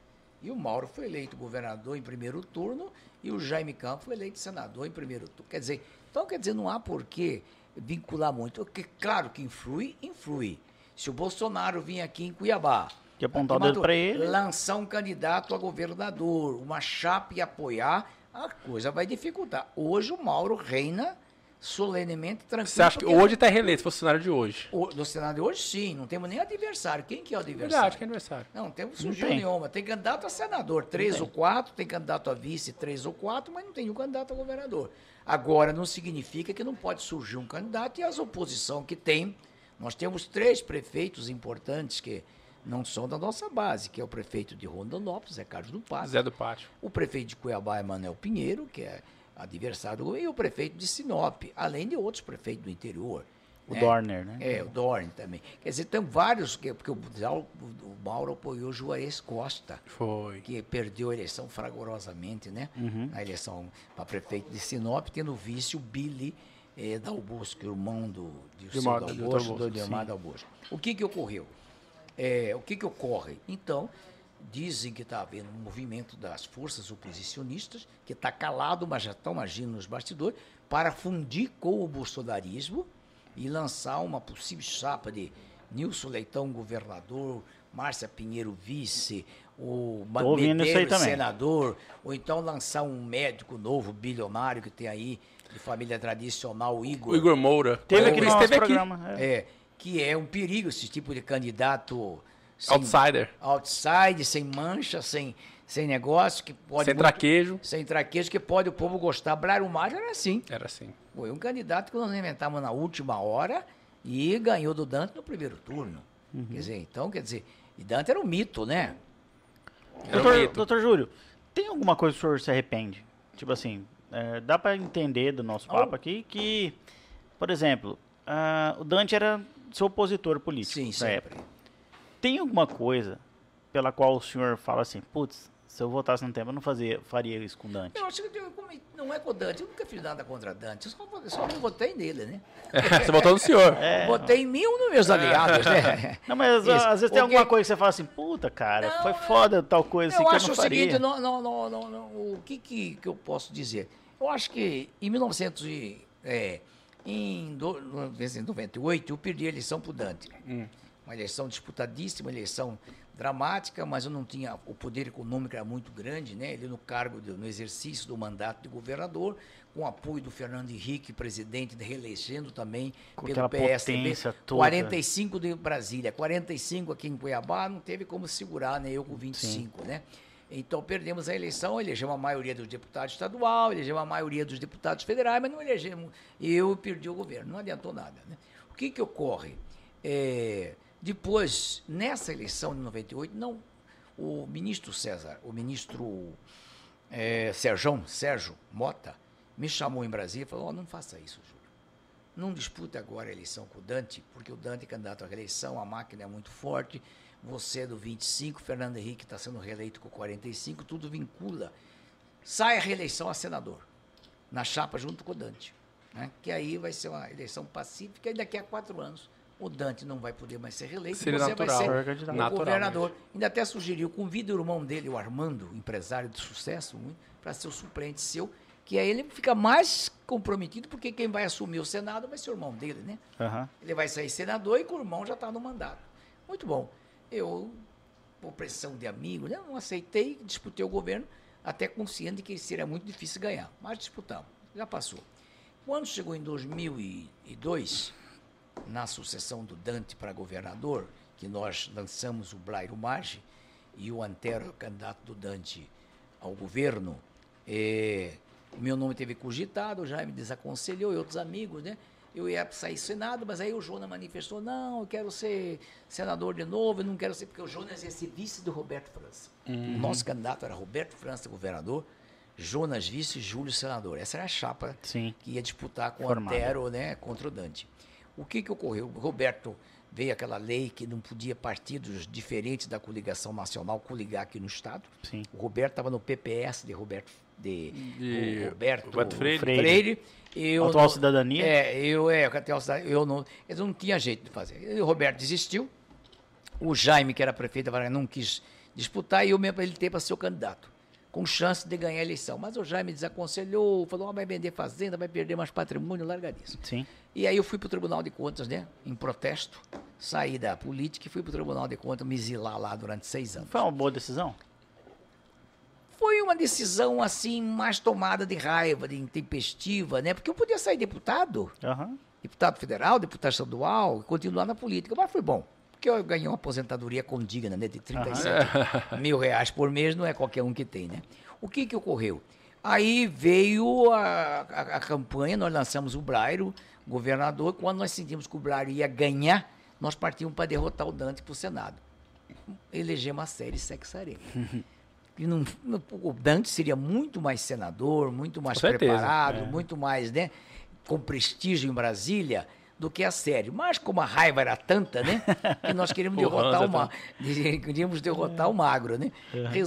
Speaker 3: E o Mauro foi eleito governador em primeiro turno e o Jaime Campos foi eleito senador em primeiro turno. Quer dizer, então quer dizer, não há por que vincular muito. Porque, claro que influi, influi. Se o Bolsonaro vir aqui em Cuiabá
Speaker 1: Que apontar o dedo ele.
Speaker 3: Lançar um candidato a governador, uma chapa e apoiar, a coisa vai dificultar. Hoje o Mauro reina solenemente tranquilo.
Speaker 2: Você acha que hoje está reeleito, fosse o cenário de hoje?
Speaker 3: o- No Senado de hoje, sim, não temos nem adversário. Quem que é o adversário?
Speaker 2: Verdade, que é aniversário.
Speaker 3: Não, não temos surgiu
Speaker 1: tem.
Speaker 3: nenhuma. Tem candidato a senador, três ou quatro, tem candidato a vice, três ou quatro, mas não tem um candidato a governador. Agora, não significa que não pode surgir um candidato e as oposição que tem. Nós temos três prefeitos importantes que não são da nossa base, que é o prefeito de Rondonópolis, é Carlos do Pato.
Speaker 2: Zé do Pátio.
Speaker 3: O prefeito de Cuiabá é Manuel Pinheiro, que é adversário do e o prefeito de Sinop, além de outros prefeitos do interior.
Speaker 1: O
Speaker 3: né?
Speaker 1: Dorner, né?
Speaker 3: É, o Dorn também. Quer dizer, tem vários, que, porque o, o Mauro apoiou o Juarez Costa,
Speaker 2: Foi.
Speaker 3: que perdeu a eleição fragorosamente, né?
Speaker 1: Uhum.
Speaker 3: Na eleição para prefeito de Sinop, tendo vice o Billy eh, Dalbosco, irmão do
Speaker 2: Irmão do
Speaker 3: Dalbosco, do Dalbosco. O que que ocorreu? É, o que que ocorre? Então, dizem que está havendo um movimento das forças oposicionistas, que está calado, mas já estão agindo nos bastidores, para fundir com o bolsonarismo e lançar uma possível chapa de Nilson Leitão, governador, Márcia Pinheiro, vice, o Ma-
Speaker 1: Tô ouvindo isso aí
Speaker 3: Medeiros,
Speaker 1: também.
Speaker 3: senador, ou então lançar um médico novo, bilionário, que tem aí, de família tradicional, o Igor.
Speaker 2: O Igor Moura.
Speaker 1: Teve aqui no nosso programa. é.
Speaker 3: É, que é um perigo esse tipo de candidato sem,
Speaker 2: Outsider.
Speaker 3: outside, sem mancha, sem, sem negócio, que pode.
Speaker 2: Sem
Speaker 3: muito-
Speaker 2: traquejo.
Speaker 3: Sem traquejo, que pode o povo gostar. Brairo Mário era assim.
Speaker 2: Era assim.
Speaker 3: Foi um candidato que nós inventamos na última hora e ganhou do Dante no primeiro turno.
Speaker 2: Uhum.
Speaker 3: Quer dizer, então, quer dizer, e Dante era um mito, né?
Speaker 2: Era um
Speaker 1: Doutor,
Speaker 2: mito.
Speaker 1: doutor Júlio, tem alguma coisa que o senhor se arrepende? Tipo assim, é, dá pra entender do nosso papo aqui que, por exemplo, ah, o Dante era seu opositor político
Speaker 3: Sim,
Speaker 1: na
Speaker 3: sempre.
Speaker 1: época. Tem alguma coisa pela qual o senhor fala assim, putz, se eu votasse no tempo eu não fazia, faria isso com o Dante?
Speaker 3: Eu acho que eu- como- não é com o Dante, eu nunca fiz nada contra Dante, eu só, só não votei nele, né?
Speaker 2: Você votou no senhor.
Speaker 1: É,
Speaker 3: Votei em mim ou nos meus aliados, né?
Speaker 1: Não, mas
Speaker 3: Isso.
Speaker 1: às vezes tem
Speaker 3: O
Speaker 1: alguma
Speaker 3: que-
Speaker 1: coisa que você fala assim, puta, cara,
Speaker 3: Não,
Speaker 1: foi foda tal coisa assim
Speaker 3: eu
Speaker 1: que
Speaker 3: acho
Speaker 1: eu não
Speaker 3: o
Speaker 1: faria.
Speaker 3: seguinte, não, não, não, não, não, o que, que, que eu posso dizer? Eu acho que em 1900 e, é, em do- 1998 eu perdi a eleição para o Dante. Uma eleição disputadíssima, uma eleição dramática, mas eu não tinha o poder econômico era muito grande, né? Ele no cargo de- no exercício do mandato de governador, com apoio do Fernando Henrique, presidente, reelegendo também
Speaker 1: Com
Speaker 3: pelo PSDB,
Speaker 1: toda.
Speaker 3: 45 de Brasília, 45 aqui em Cuiabá, não teve como segurar, né? Eu com 25, né? Então perdemos a eleição, elegemos a maioria dos deputados estadual, elegemos a maioria dos deputados federais, mas não elegemos. Eu perdi o governo, não adiantou nada. Né? O que, que ocorre? É, depois, nessa eleição de 98, não, o ministro César, o ministro é, Sérgio, Sérgio Mota, me chamou em Brasília e falou: "Ó, não faça isso, Júlio. Não dispute agora a eleição com o Dante, porque o Dante é candidato à reeleição, a máquina é muito forte, você é do 25, Fernando Henrique está sendo reeleito com 45, tudo vincula. Sai a reeleição a senador, na chapa junto com o Dante. Né? Que aí vai ser uma eleição pacífica e daqui a quatro anos o Dante não vai poder mais ser reeleito
Speaker 2: Seria
Speaker 3: e você
Speaker 2: natural.
Speaker 3: vai ser o
Speaker 2: Naturalmente.
Speaker 3: governador. Ainda até sugeriu, convida o irmão dele, o Armando, empresário de sucesso, para ser o suplente seu, que aí ele fica mais comprometido, porque quem vai assumir o Senado vai ser o irmão dele, né?
Speaker 1: Aham.
Speaker 3: Ele vai sair senador e com o irmão já está no mandato. Muito bom. Eu, por pressão de amigo, né, não aceitei, disputei o governo, até consciente de que seria muito difícil ganhar. Mas disputamos, já passou. Quando chegou em 2002, na sucessão do Dante para governador, que nós lançamos o Blairo Maggi e o Antero, candidato do Dante ao governo, eh, o meu nome teve cogitado, o Jaime desaconselhou e outros amigos, né? eu ia sair Senado, mas aí o Jonas manifestou, não, eu quero ser senador de novo, eu não quero ser, porque o Jonas ia ser vice do Roberto França. O nosso candidato era Roberto França, governador, Jonas vice e Júlio senador. Essa era a chapa
Speaker 1: Sim.
Speaker 3: que ia disputar com o
Speaker 1: Formada.
Speaker 3: Antero né, contra o Dante. O que, que ocorreu? O Roberto veio aquela lei que não podia partidos diferentes da coligação nacional coligar aqui no Estado.
Speaker 1: Sim.
Speaker 3: O Roberto estava no PPS de Roberto de
Speaker 2: De
Speaker 3: Roberto,
Speaker 2: Roberto Freire.
Speaker 3: Freire. Eu
Speaker 1: Atual
Speaker 3: não-
Speaker 1: Cidadania?
Speaker 3: É, eu é, atual cidadania, eu não, eu não tinha jeito de fazer. E o Roberto desistiu. O Jaime, que era prefeito da Vargas, não quis disputar e eu mesmo ele teve para ser o candidato, com chance de ganhar a eleição. Mas o Jaime desaconselhou, falou: "Ah, vai vender fazenda, vai perder mais patrimônio, larga disso.
Speaker 1: Sim.
Speaker 3: E aí eu fui para o Tribunal de Contas, né? Em protesto, saí da política e fui para o Tribunal de Contas me exilar lá durante seis anos.
Speaker 1: Foi uma boa decisão?
Speaker 3: Foi uma decisão assim mais tomada de raiva, de intempestiva, né? Porque eu podia sair deputado,
Speaker 1: Aham.
Speaker 3: deputado federal, deputado estadual, e continuar na política, mas foi bom. Porque eu ganhei uma aposentadoria condigna, né? De 37 mil reais por mês, não é qualquer um que tem, né? O que que ocorreu? Aí veio a, a, a campanha, nós lançamos o Brairo, governador, quando nós sentimos que o Brairo ia ganhar, nós partimos para derrotar o Dante para o Senado. Elegemos a série Sexarena. Não- o Dante seria muito mais senador, muito mais preparado, muito mais, né, com prestígio em Brasília do que a série. Mas como a raiva era tanta, né, que nós queríamos derrotar o, ma queríamos derrotar o magro, né,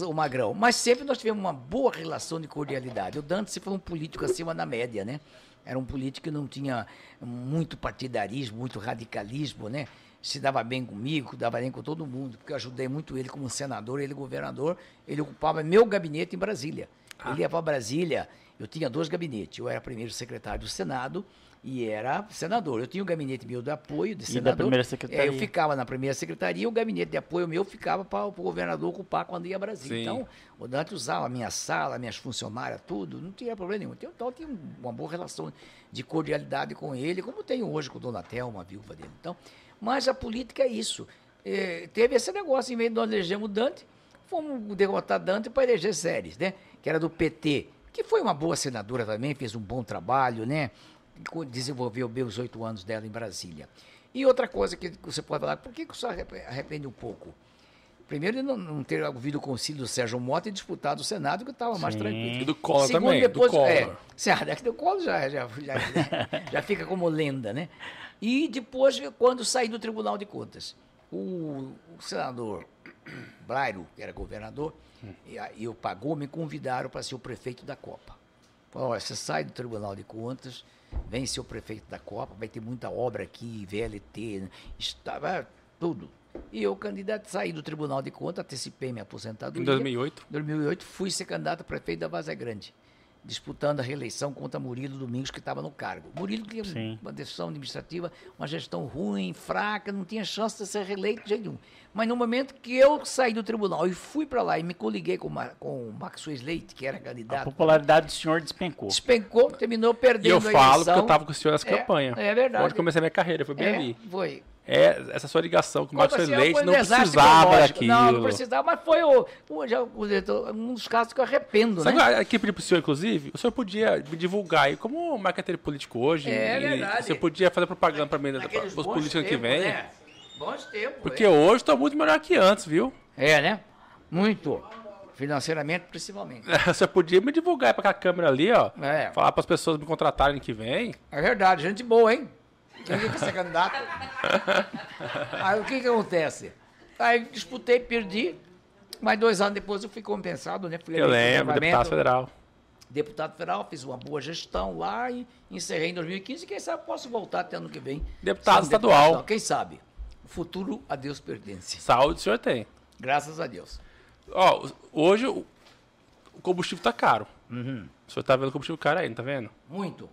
Speaker 3: o magrão. Mas sempre nós tivemos uma boa relação de cordialidade. O Dante se foi um político acima da média, né? Era um político que não tinha muito partidarismo, muito radicalismo, né? Se dava bem comigo, dava bem com todo mundo, porque eu ajudei muito ele como senador, ele governador. Ele ocupava meu gabinete em Brasília. Ele ia para Brasília, eu tinha dois gabinetes. Eu era primeiro secretário do Senado e era senador. Eu tinha o gabinete meu de apoio de
Speaker 1: da
Speaker 3: senador.
Speaker 1: primeira
Speaker 3: É,
Speaker 1: secretaria.
Speaker 3: eu ficava na primeira secretaria, o gabinete de apoio meu ficava para o governador ocupar quando ia a Brasília.
Speaker 2: Sim.
Speaker 3: Então, o Dante usava a minha sala, minhas funcionárias, tudo, não tinha problema nenhum. Então, então eu tinha uma boa relação de cordialidade com ele, como tenho hoje com o Dona Thelma, a viúva dele. Então, mas a política é isso. É, teve esse negócio, em vez de nós elegermos Dante, fomos derrotar Dante para eleger Séries, né? Que era do PT, que foi uma boa senadora também, fez um bom trabalho, né? Desenvolveu bem os oito anos dela em Brasília. E outra coisa que você pode falar, por que, que o senhor arrep- arrepende um pouco? Primeiro, não, não ter ouvido o concílio do Sérgio Mota e disputado o Senado, que estava mais tranquilo.
Speaker 2: E do Collor
Speaker 3: Segundo,
Speaker 2: também,
Speaker 3: depois,
Speaker 2: do Collor.
Speaker 3: É, certo, é que do Collor já, já, já, já fica como lenda, né? E depois, quando saí do Tribunal de Contas, o, o senador Brairo, que era governador, e, a- e o pagou, me convidaram para ser o prefeito da Copa. Falaram, olha, você sai do Tribunal de Contas, vem ser o prefeito da Copa, vai ter muita obra aqui, VLT, né? estava tudo. E eu, candidato, saí do Tribunal de Contas, antecipei minha aposentadoria.
Speaker 2: Em 2008.
Speaker 3: 2008, fui ser candidato a prefeito da Vaza Grande, disputando a reeleição contra Murilo Domingos, que estava no cargo. Murilo tinha
Speaker 1: Sim.
Speaker 3: uma decisão administrativa, uma gestão ruim, fraca, não tinha chance de ser reeleito de jeito nenhum. Mas no momento que eu saí do tribunal e fui para lá e me coliguei com, o Ma- com o Maxwell Leite, que era
Speaker 1: A
Speaker 3: candidato,
Speaker 1: popularidade do senhor despencou.
Speaker 3: despencou, terminou
Speaker 2: E
Speaker 3: perdendo
Speaker 2: eu
Speaker 3: a
Speaker 2: falo
Speaker 3: eleição.
Speaker 2: porque eu tava com o senhor nessa
Speaker 3: É,
Speaker 2: campanha.
Speaker 3: é verdade.
Speaker 2: Onde comecei minha carreira, foi bem
Speaker 3: É,
Speaker 2: ali.
Speaker 3: foi.
Speaker 2: É, essa sua ligação com o Maxwell
Speaker 3: assim,
Speaker 2: Leite
Speaker 3: foi um
Speaker 2: não precisava daquilo.
Speaker 3: Não, não precisava, mas foi o, o- já- o- um dos casos que eu arrependo,
Speaker 2: Sabe
Speaker 3: né?
Speaker 2: aqui pedir pro senhor, inclusive? O senhor podia me divulgar aí como marqueteiro político hoje.
Speaker 3: É
Speaker 2: e
Speaker 3: verdade.
Speaker 2: Você podia fazer propaganda pra mim, para os políticos que
Speaker 3: tempos,
Speaker 2: vêm.
Speaker 3: né? Bons tempos.
Speaker 2: Porque
Speaker 3: é.
Speaker 2: hoje tô muito melhor que antes, viu?
Speaker 3: É, né? Muito. Financeiramente, principalmente.
Speaker 2: Você podia me divulgar pra aquela câmera ali, ó.
Speaker 3: É.
Speaker 2: Falar pras pessoas me contratarem que vem.
Speaker 3: É verdade, gente boa, hein? Quem quer ser candidato? Aí o que que acontece? Aí disputei, perdi, mas dois anos depois eu fui compensado, né? Fui
Speaker 2: Eu lembro, deputado federal.
Speaker 3: Deputado federal, fiz uma boa gestão lá e encerrei em 2015. Quem sabe posso voltar até ano que vem.
Speaker 2: Deputado estadual.
Speaker 3: estadual. Quem sabe? O futuro a Deus pertence.
Speaker 2: Saúde o senhor tem.
Speaker 3: Graças a Deus.
Speaker 2: Ó, hoje o combustível tá caro.
Speaker 3: Uhum.
Speaker 2: O senhor tá vendo o combustível caro aí, não tá vendo?
Speaker 3: Muito.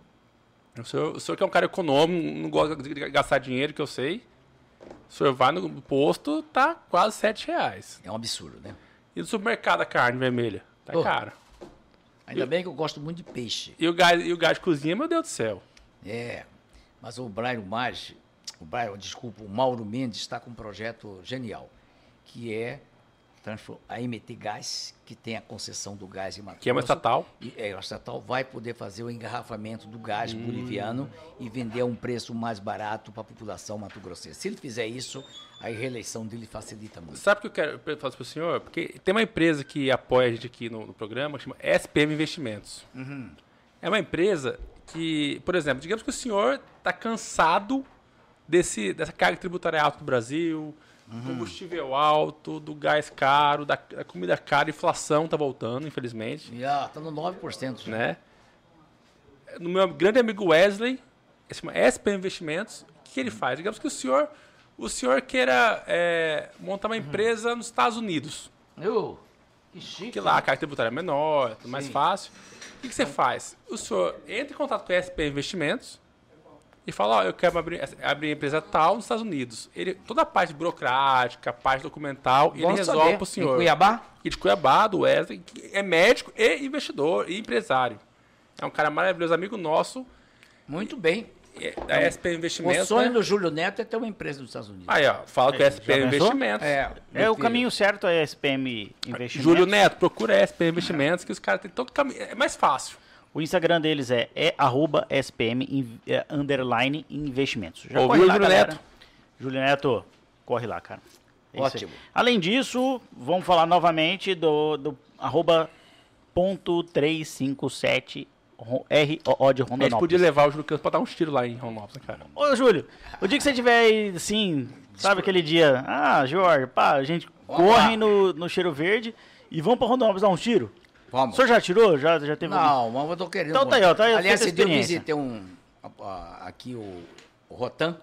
Speaker 2: O senhor, o senhor que é um cara econômico, não gosta de gastar dinheiro, que eu sei. O senhor vai no posto, tá quase 7 reais.
Speaker 3: É um absurdo, né?
Speaker 2: E no supermercado a carne vermelha? Tá
Speaker 3: Ô.
Speaker 2: cara.
Speaker 3: Ainda bem que eu gosto muito de peixe.
Speaker 2: E o gás, e o gás de cozinha, meu Deus do céu.
Speaker 3: É, mas o Brairo Maggi, o Brairo, desculpa, o Mauro Mendes está com um projeto genial, que é a MT Gás, que tem a concessão do gás em Mato
Speaker 2: Que é uma estatal.
Speaker 3: e, é, a estatal vai poder fazer o engarrafamento do gás
Speaker 2: Hum.
Speaker 3: boliviano e vender a um preço mais barato para a população mato-grossense. Se ele fizer isso, a reeleição dele facilita muito.
Speaker 2: Sabe o que eu quero falar para o senhor? Porque tem uma empresa que apoia a gente aqui no, no programa, chama SPM Investimentos. É uma empresa que, por exemplo, digamos que o senhor está cansado desse, dessa carga tributária alta do Brasil, combustível alto, do gás caro, da, da comida cara, inflação está voltando, infelizmente.
Speaker 3: E ah, tá no 9%. já.
Speaker 2: né? No meu grande amigo Wesley, chama SP Investimentos, o que ele faz? Digamos que o senhor, o senhor queira é, montar uma empresa nos Estados Unidos,
Speaker 3: Eu, que chique.
Speaker 2: que lá a carga tributária é menor, é mais fácil. O que, que você faz? O senhor entra em contato com a SP Investimentos e fala, ó, eu quero abrir, abrir empresa tal nos Estados Unidos. Ele, toda a parte burocrática, a parte documental, ele
Speaker 3: Bom
Speaker 2: resolve
Speaker 3: saber.
Speaker 2: para o
Speaker 3: Em
Speaker 2: senhor.
Speaker 3: Cuiabá?
Speaker 2: E de Cuiabá, do Wesley, que é médico e investidor e empresário. É um cara maravilhoso, amigo nosso,
Speaker 3: Muito bem.
Speaker 2: é, da SP
Speaker 3: O
Speaker 2: Investimentos.
Speaker 3: sonho
Speaker 2: né?
Speaker 3: do Júlio Neto é ter uma empresa nos Estados Unidos.
Speaker 2: Aí, ó, fala com a SP? Investimentos.
Speaker 3: É,
Speaker 1: É, o caminho certo é SPM Investimentos.
Speaker 2: Júlio Neto, procura a SP Investimentos, que os caras têm todo caminho. É mais fácil.
Speaker 1: O Instagram deles é, é arroba SPM é, underline investimentos. Já
Speaker 2: Ouviu,
Speaker 1: corre lá,
Speaker 2: Júlio. Neto?
Speaker 1: Júlio Neto, corre lá, cara. É.
Speaker 3: Ótimo.
Speaker 1: Além disso, vamos falar novamente do, do arroba ponto 357 ro- de
Speaker 2: A gente
Speaker 1: Rondonópolis.
Speaker 2: podia levar o Júlio Campos pra dar uns tiros lá em Rondonópolis, né, cara?
Speaker 1: Ô, Júlio, o dia que você tiver aí, assim, sabe aquele dia, ah, Jorge, pá, a gente
Speaker 3: Vamos
Speaker 1: corre no, no Cheiro Verde e vamos pra Rondonópolis dar uns tiros? O
Speaker 3: Vamos.
Speaker 1: senhor já tirou? Já, já teve
Speaker 3: Não, mas eu tô querendo.
Speaker 1: Então tá aí, ó, tá aí,
Speaker 3: Aliás, esse dia eu visitei um, a- a- aqui o, o Rotan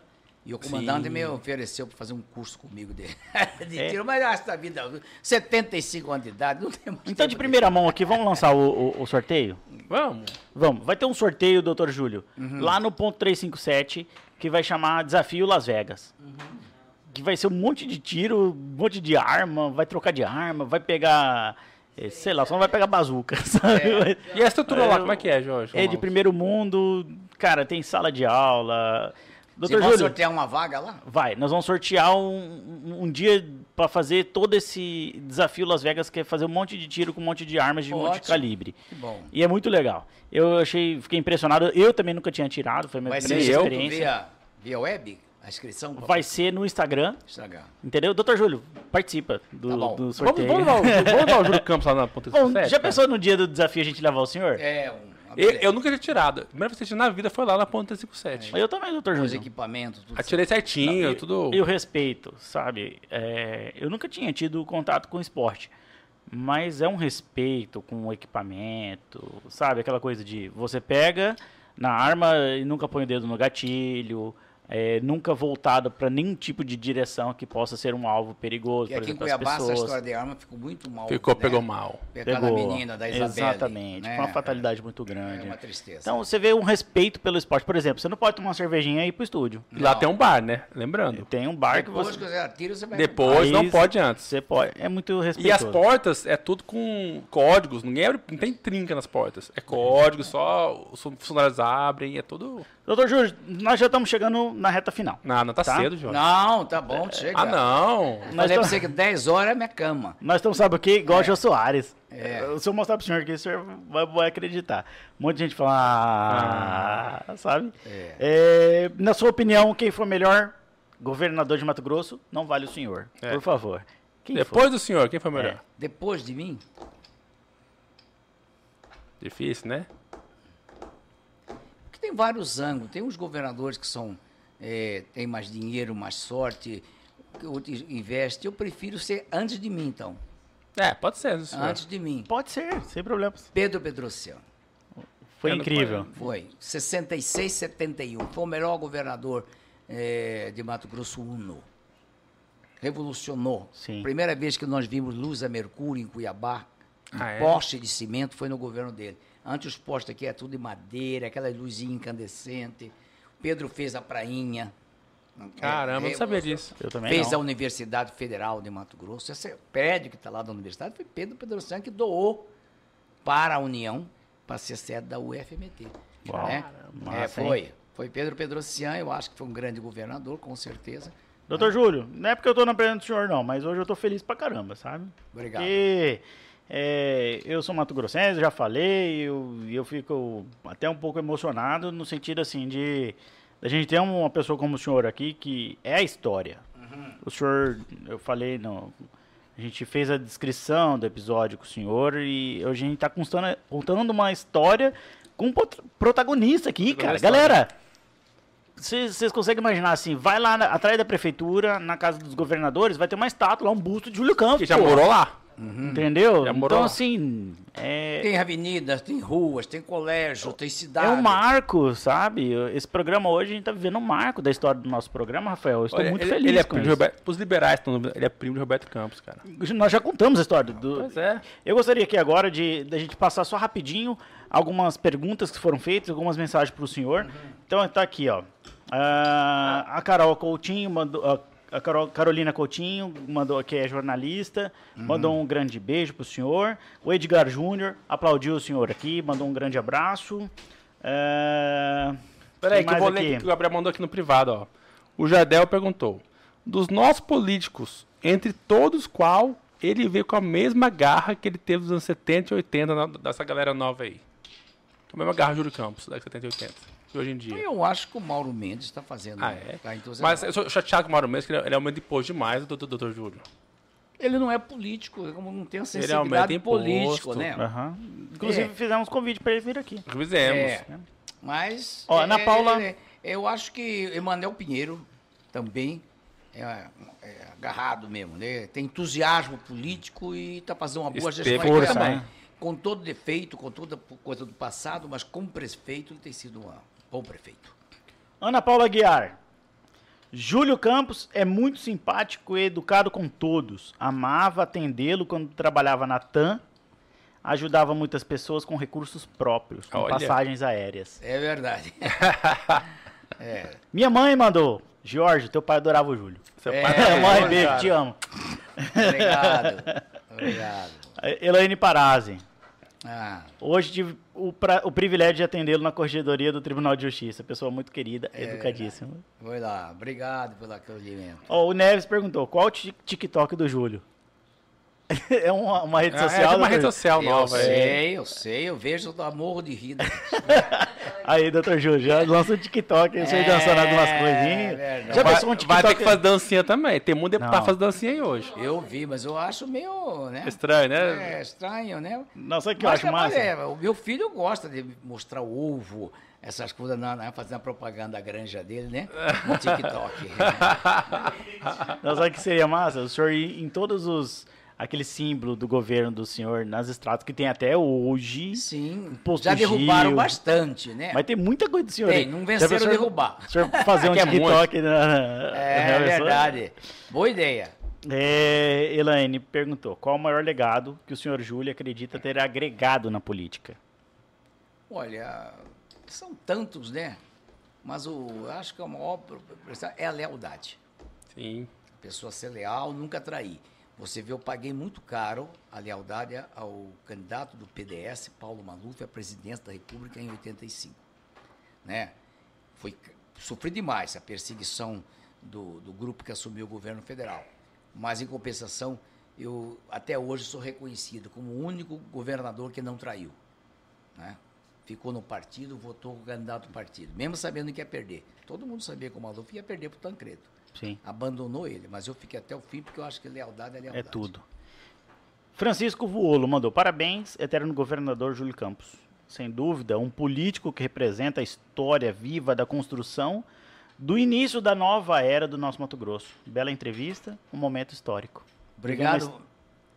Speaker 3: e o comandante
Speaker 2: Sim.
Speaker 3: me ofereceu para fazer um curso comigo de, de
Speaker 1: É?
Speaker 3: tiro, mas acho da vida, 75 anos de idade, não tem mais
Speaker 1: Então, de primeira mão aqui, vamos lançar o, o- o sorteio?
Speaker 2: Vamos.
Speaker 1: Vamos. Vai ter um sorteio, doutor Júlio,
Speaker 3: Uhum.
Speaker 1: lá no ponto 357, que vai chamar Desafio Las Vegas.
Speaker 3: Uhum.
Speaker 1: Que vai ser um monte de tiro, um monte de arma, vai trocar de arma, vai pegar, eh, sei lá, só não vai pegar bazuca, sabe?
Speaker 2: E a estrutura lá, como é que é, Jorge?
Speaker 1: É de primeiro mundo, cara, tem sala de aula.
Speaker 3: Vocês
Speaker 1: Doutor
Speaker 3: vão
Speaker 1: Júlio,
Speaker 3: sortear uma vaga lá?
Speaker 1: vai, nós vamos sortear um, um- dia para fazer todo esse desafio Las Vegas, que é fazer um monte de tiro com um monte de armas de
Speaker 3: Ótimo.
Speaker 1: multicalibre.
Speaker 3: Que bom.
Speaker 1: E é muito legal. Eu achei, fiquei impressionado. Eu também nunca tinha tirado, foi minha
Speaker 3: Vai ser
Speaker 1: primeira experiência.
Speaker 3: via, via web? A inscrição?
Speaker 1: Vai ser no Instagram,
Speaker 3: Instagram.
Speaker 1: entendeu? Doutor Júlio, participa do,
Speaker 3: Tá
Speaker 1: do
Speaker 2: Vamos,
Speaker 1: sorteio.
Speaker 2: vamos, levar, o- vamos levar o Júlio Campos lá na ponta
Speaker 1: Bom,
Speaker 2: 17,
Speaker 1: já
Speaker 2: cara?
Speaker 1: pensou no dia do desafio a gente levar o senhor?
Speaker 3: É, um,
Speaker 2: Eu, eu nunca tinha tirado. A primeira vez que eu tirei na vida foi lá na ponta 357.
Speaker 1: Mas eu também, doutor
Speaker 3: os
Speaker 1: Júlio.
Speaker 3: equipamentos, tudo
Speaker 2: Atirei certinho,
Speaker 1: E-
Speaker 2: tudo.
Speaker 1: E o respeito, sabe? É, eu nunca tinha tido contato com esporte. Mas é um respeito com o equipamento, sabe? Aquela coisa de você pega na arma e nunca põe o dedo no gatilho, é, nunca voltado para nenhum tipo de direção que possa ser um alvo perigoso,
Speaker 3: E
Speaker 1: por
Speaker 3: aqui em
Speaker 1: exemplo, as
Speaker 3: Cuiabá essa
Speaker 1: pessoas.
Speaker 3: história de arma ficou muito mal.
Speaker 2: Ficou,
Speaker 3: né?
Speaker 2: pegou mal.
Speaker 1: Pegou.
Speaker 3: menina da Isabelle.
Speaker 1: Exatamente,
Speaker 3: né?
Speaker 1: foi uma fatalidade muito grande.
Speaker 3: É uma tristeza.
Speaker 1: Então você vê um respeito pelo esporte. Por exemplo, você não pode tomar uma cervejinha e ir pro estúdio.
Speaker 2: E lá
Speaker 3: Não.
Speaker 2: tem um bar, né? Lembrando.
Speaker 1: Tem um bar que
Speaker 3: Depois
Speaker 1: você.
Speaker 3: que você atira, você vai...
Speaker 2: Depois
Speaker 1: Aí
Speaker 2: não pode antes.
Speaker 1: Você pode. É muito
Speaker 2: E
Speaker 1: respeitoso.
Speaker 2: as portas é tudo com códigos, ninguém abre, não tem trinca nas portas. É código, só os funcionários abrem, é tudo.
Speaker 1: Doutor Júlio, nós já estamos chegando na reta final.
Speaker 2: Não, não tá,
Speaker 1: Tá?
Speaker 2: cedo, Jorge.
Speaker 3: Não, tá bom, chega.
Speaker 2: Ah, não.
Speaker 3: Falei pra
Speaker 1: estamos-
Speaker 3: você que 10 horas é minha cama.
Speaker 1: Nós estamos, sabe o quê? Igual o Jô Soares.
Speaker 3: É.
Speaker 1: Se eu mostrar pro senhor aqui, o senhor vai, vai acreditar. Um monte de gente fala, ah, sabe?
Speaker 3: É.
Speaker 1: É, na sua opinião, quem foi melhor governador de Mato Grosso? Não vale o senhor,
Speaker 2: É.
Speaker 1: por favor. Quem foi?
Speaker 2: Depois do senhor, quem foi melhor?
Speaker 1: É.
Speaker 3: Depois de mim,
Speaker 2: Difícil, né?
Speaker 3: Porque tem vários ângulos. Tem uns governadores que são é, têm mais dinheiro, mais sorte, outros investem. Eu prefiro ser antes de mim, então.
Speaker 2: É, pode ser, senhor.
Speaker 3: Antes de mim.
Speaker 1: Pode ser, sem problemas.
Speaker 3: Pedro Pedrociano.
Speaker 1: Foi
Speaker 2: não
Speaker 1: incrível.
Speaker 3: Foi. 66, 71. Foi o melhor governador eh, de Mato Grosso Uno. Revolucionou.
Speaker 1: Sim.
Speaker 3: Primeira vez que nós vimos luz a mercúrio em Cuiabá, um
Speaker 2: Ah, é?
Speaker 3: poste de cimento, foi no governo dele. Antes os postes aqui é tudo de madeira, aquela luzinha incandescente. Pedro fez a prainha.
Speaker 2: Caramba, eu não sabia disso.
Speaker 1: Eu também
Speaker 3: Fez a
Speaker 1: não.
Speaker 3: Universidade Federal de Mato Grosso. Esse prédio que está lá da universidade foi Pedro Pedrossian que doou para a União para ser sede da UFMT.
Speaker 1: Uau,
Speaker 3: né?
Speaker 1: massa,
Speaker 3: é,
Speaker 1: hein?
Speaker 3: foi. Foi Pedro Pedrossian, eu acho que foi um grande governador, com certeza.
Speaker 1: Doutor Júlio, não é porque eu tô na presença do senhor, não, mas hoje eu tô feliz pra caramba, sabe?
Speaker 3: Obrigado.
Speaker 1: Porque é, eu sou Mato Grossense, já falei, e eu, eu fico até um pouco emocionado no sentido assim de a gente ter uma pessoa como o senhor aqui que é a história. O senhor, eu falei, não, a gente fez a descrição do episódio com o senhor e hoje a gente tá contando, contando uma história com um protagonista aqui, cara. Galera, vocês vocês conseguem imaginar assim, vai lá na- atrás da prefeitura, na casa dos governadores, vai ter uma estátua lá, um busto de Júlio Campos.
Speaker 2: Que já
Speaker 1: pô.
Speaker 2: morou lá.
Speaker 1: Entendeu?
Speaker 2: Já morou
Speaker 1: Então, assim, é,
Speaker 3: Tem avenidas, tem ruas, tem colégio, tem
Speaker 1: é
Speaker 3: cidade.
Speaker 1: um marco, sabe? Esse programa hoje, a gente tá vivendo um marco da história do nosso programa, Rafael. Eu estou
Speaker 2: Olha,
Speaker 1: muito
Speaker 2: ele,
Speaker 1: feliz
Speaker 2: ele é
Speaker 1: com
Speaker 2: primo de
Speaker 1: isso.
Speaker 2: Roberto, pros liberais, estão no- ele é primo de Roberto Campos, cara.
Speaker 1: Nós já contamos a história do...
Speaker 2: Pois é.
Speaker 1: Eu gostaria aqui agora de da gente passar só rapidinho algumas perguntas que foram feitas, algumas mensagens para o senhor. Então tá aqui, ó. Ah, a Carol Coutinho mandou. a- A Carol- Carolina Coutinho mandou que é jornalista, mandou um grande beijo pro senhor. O Edgar Júnior aplaudiu o senhor aqui, mandou um grande abraço. É...
Speaker 2: Peraí, que eu vou ler que o Gabriel mandou aqui no privado, ó. O Jardel perguntou: dos nossos políticos, entre todos qual ele veio com a mesma garra que ele teve nos anos 70 e 80 na- dessa galera nova aí? Com a mesma garra Júlio Campos, da 70 e 80. Hoje em dia.
Speaker 3: Eu acho que o Mauro Mendes está fazendo.
Speaker 2: Ah, é?
Speaker 3: tá entusiasmado.
Speaker 2: Mas eu sou chateado com o Mauro Mendes, que ele, ele aumenta imposto demais do doutor Júlio.
Speaker 3: Ele não é político, como não tem a
Speaker 2: Ele
Speaker 3: sensibilidade
Speaker 2: imposto.
Speaker 3: política, né?
Speaker 1: Aham. Inclusive
Speaker 3: É.
Speaker 1: fizemos convite para ele vir aqui.
Speaker 2: Fizemos.
Speaker 3: É, mas.
Speaker 1: Ó, Ana
Speaker 3: é,
Speaker 1: Paula-
Speaker 3: é, eu acho que Emanuel Pinheiro também é, é agarrado mesmo, né? Tem entusiasmo político e está fazendo uma boa
Speaker 2: Esteve
Speaker 3: gestão.
Speaker 1: força,
Speaker 3: também.
Speaker 1: né?
Speaker 3: Com todo defeito, com toda coisa do passado, mas como prefeito ele tem sido um bom prefeito.
Speaker 1: Ana Paula Guiar. Júlio Campos é muito simpático e educado com todos. Amava atendê-lo quando trabalhava na TAM. Ajudava muitas pessoas com recursos próprios, com
Speaker 2: Olha.
Speaker 1: passagens aéreas.
Speaker 3: É verdade.
Speaker 1: Minha mãe mandou. Jorge, teu pai adorava o Júlio.
Speaker 2: Seu
Speaker 3: É,
Speaker 2: pai
Speaker 1: É, mãe, beijo, te amo.
Speaker 3: Obrigado. Obrigado.
Speaker 1: Elaine Parazzi.
Speaker 3: Ah,
Speaker 1: Hoje tive o, pra- o privilégio de atendê-lo na corregedoria do Tribunal de Justiça. Pessoa muito querida,
Speaker 3: É.
Speaker 1: educadíssima.
Speaker 3: foi lá. Obrigado pelo acolhimento.
Speaker 1: Ó, o Neves perguntou, qual o ti- TikTok do Júlio? é uma, uma rede
Speaker 2: É,
Speaker 1: social?
Speaker 2: é uma
Speaker 1: doutor?
Speaker 2: rede social
Speaker 3: Eu
Speaker 2: nova. é.
Speaker 3: sei, eu sei, eu vejo, eu morro de rir.
Speaker 1: Aí, doutor Júlio, já lançou o TikTok, aí você
Speaker 3: É,
Speaker 1: dançando algumas coisinhas.
Speaker 3: verdade.
Speaker 1: Já
Speaker 2: Vai,
Speaker 1: pensou um
Speaker 2: vai
Speaker 1: TikTok?
Speaker 2: ter que fazer dancinha também. Tem muito deputado fazendo dancinha aí hoje.
Speaker 3: Eu vi, mas eu acho meio, né?
Speaker 2: Estranho, né?
Speaker 3: É estranho, né?
Speaker 1: Não, sabe o que eu
Speaker 3: Mas,
Speaker 1: acho massa?
Speaker 3: é, o meu filho gosta de mostrar o ovo, essas coisas, na, na, fazendo a propaganda da granja dele, né? No TikTok.
Speaker 1: Não, sabe o que seria massa? O senhor ir em todos os... Aquele símbolo do governo do senhor nas estradas, que tem até hoje.
Speaker 3: Sim, já derrubaram
Speaker 1: Gil.
Speaker 3: bastante, né?
Speaker 1: Mas tem muita coisa do senhor.
Speaker 3: Tem, não venceram
Speaker 1: pensou
Speaker 3: derrubar.
Speaker 1: O senhor fazer um
Speaker 2: Que é
Speaker 1: TikTok na,
Speaker 3: É
Speaker 1: na pessoa?
Speaker 3: verdade. Boa ideia.
Speaker 1: É, Elaine perguntou: qual o maior legado que o senhor Júlio acredita ter agregado na política?
Speaker 3: Olha, são tantos, né? Mas o, eu acho que a maior é a lealdade.
Speaker 2: Sim.
Speaker 3: A pessoa ser leal, nunca trair. Você vê, eu paguei muito caro a lealdade ao candidato do PDS, Paulo Maluf, à presidência da República em 85. Né? Foi, sofri demais a perseguição do, do grupo que assumiu o governo federal. Mas, em compensação, eu até hoje sou reconhecido como o único governador que não traiu. Né? Ficou no partido, votou com o candidato do partido, mesmo sabendo que ia perder. Todo mundo sabia que o Maluf ia perder para o Tancredo
Speaker 1: Sim,
Speaker 3: abandonou ele, mas eu fiquei até o fim porque eu acho que lealdade é
Speaker 1: é
Speaker 3: lealdade.
Speaker 1: tudo. Francisco Vuolo mandou: parabéns, eterno governador Júlio Campos. Sem dúvida, um político que representa a história viva da construção do início da nova era do nosso Mato Grosso. Bela entrevista, um momento histórico.
Speaker 3: Obrigado,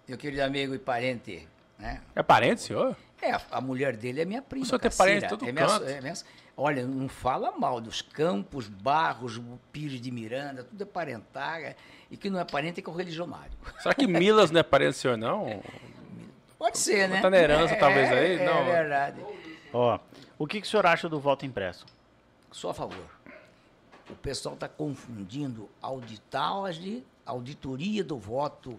Speaker 3: meu querido amigo e parente. Né?
Speaker 2: É parente, senhor?
Speaker 3: É, a, a mulher dele é minha prima.
Speaker 2: O senhor tem parente todo
Speaker 3: é minha,
Speaker 2: canto.
Speaker 3: é minha- olha, não fala mal dos Campos, Barros, Pires de Miranda, tudo é parentada. E que não é parente é com o religionário.
Speaker 2: Será que Milas não é parente do senhor, não?
Speaker 3: Pode ser, né?
Speaker 2: Tá na herança, talvez, aí?
Speaker 3: É,
Speaker 2: Não.
Speaker 3: é verdade.
Speaker 1: Ó, o que, que o senhor acha do voto impresso?
Speaker 3: Sou a favor. O pessoal está confundindo auditagem, auditoria do voto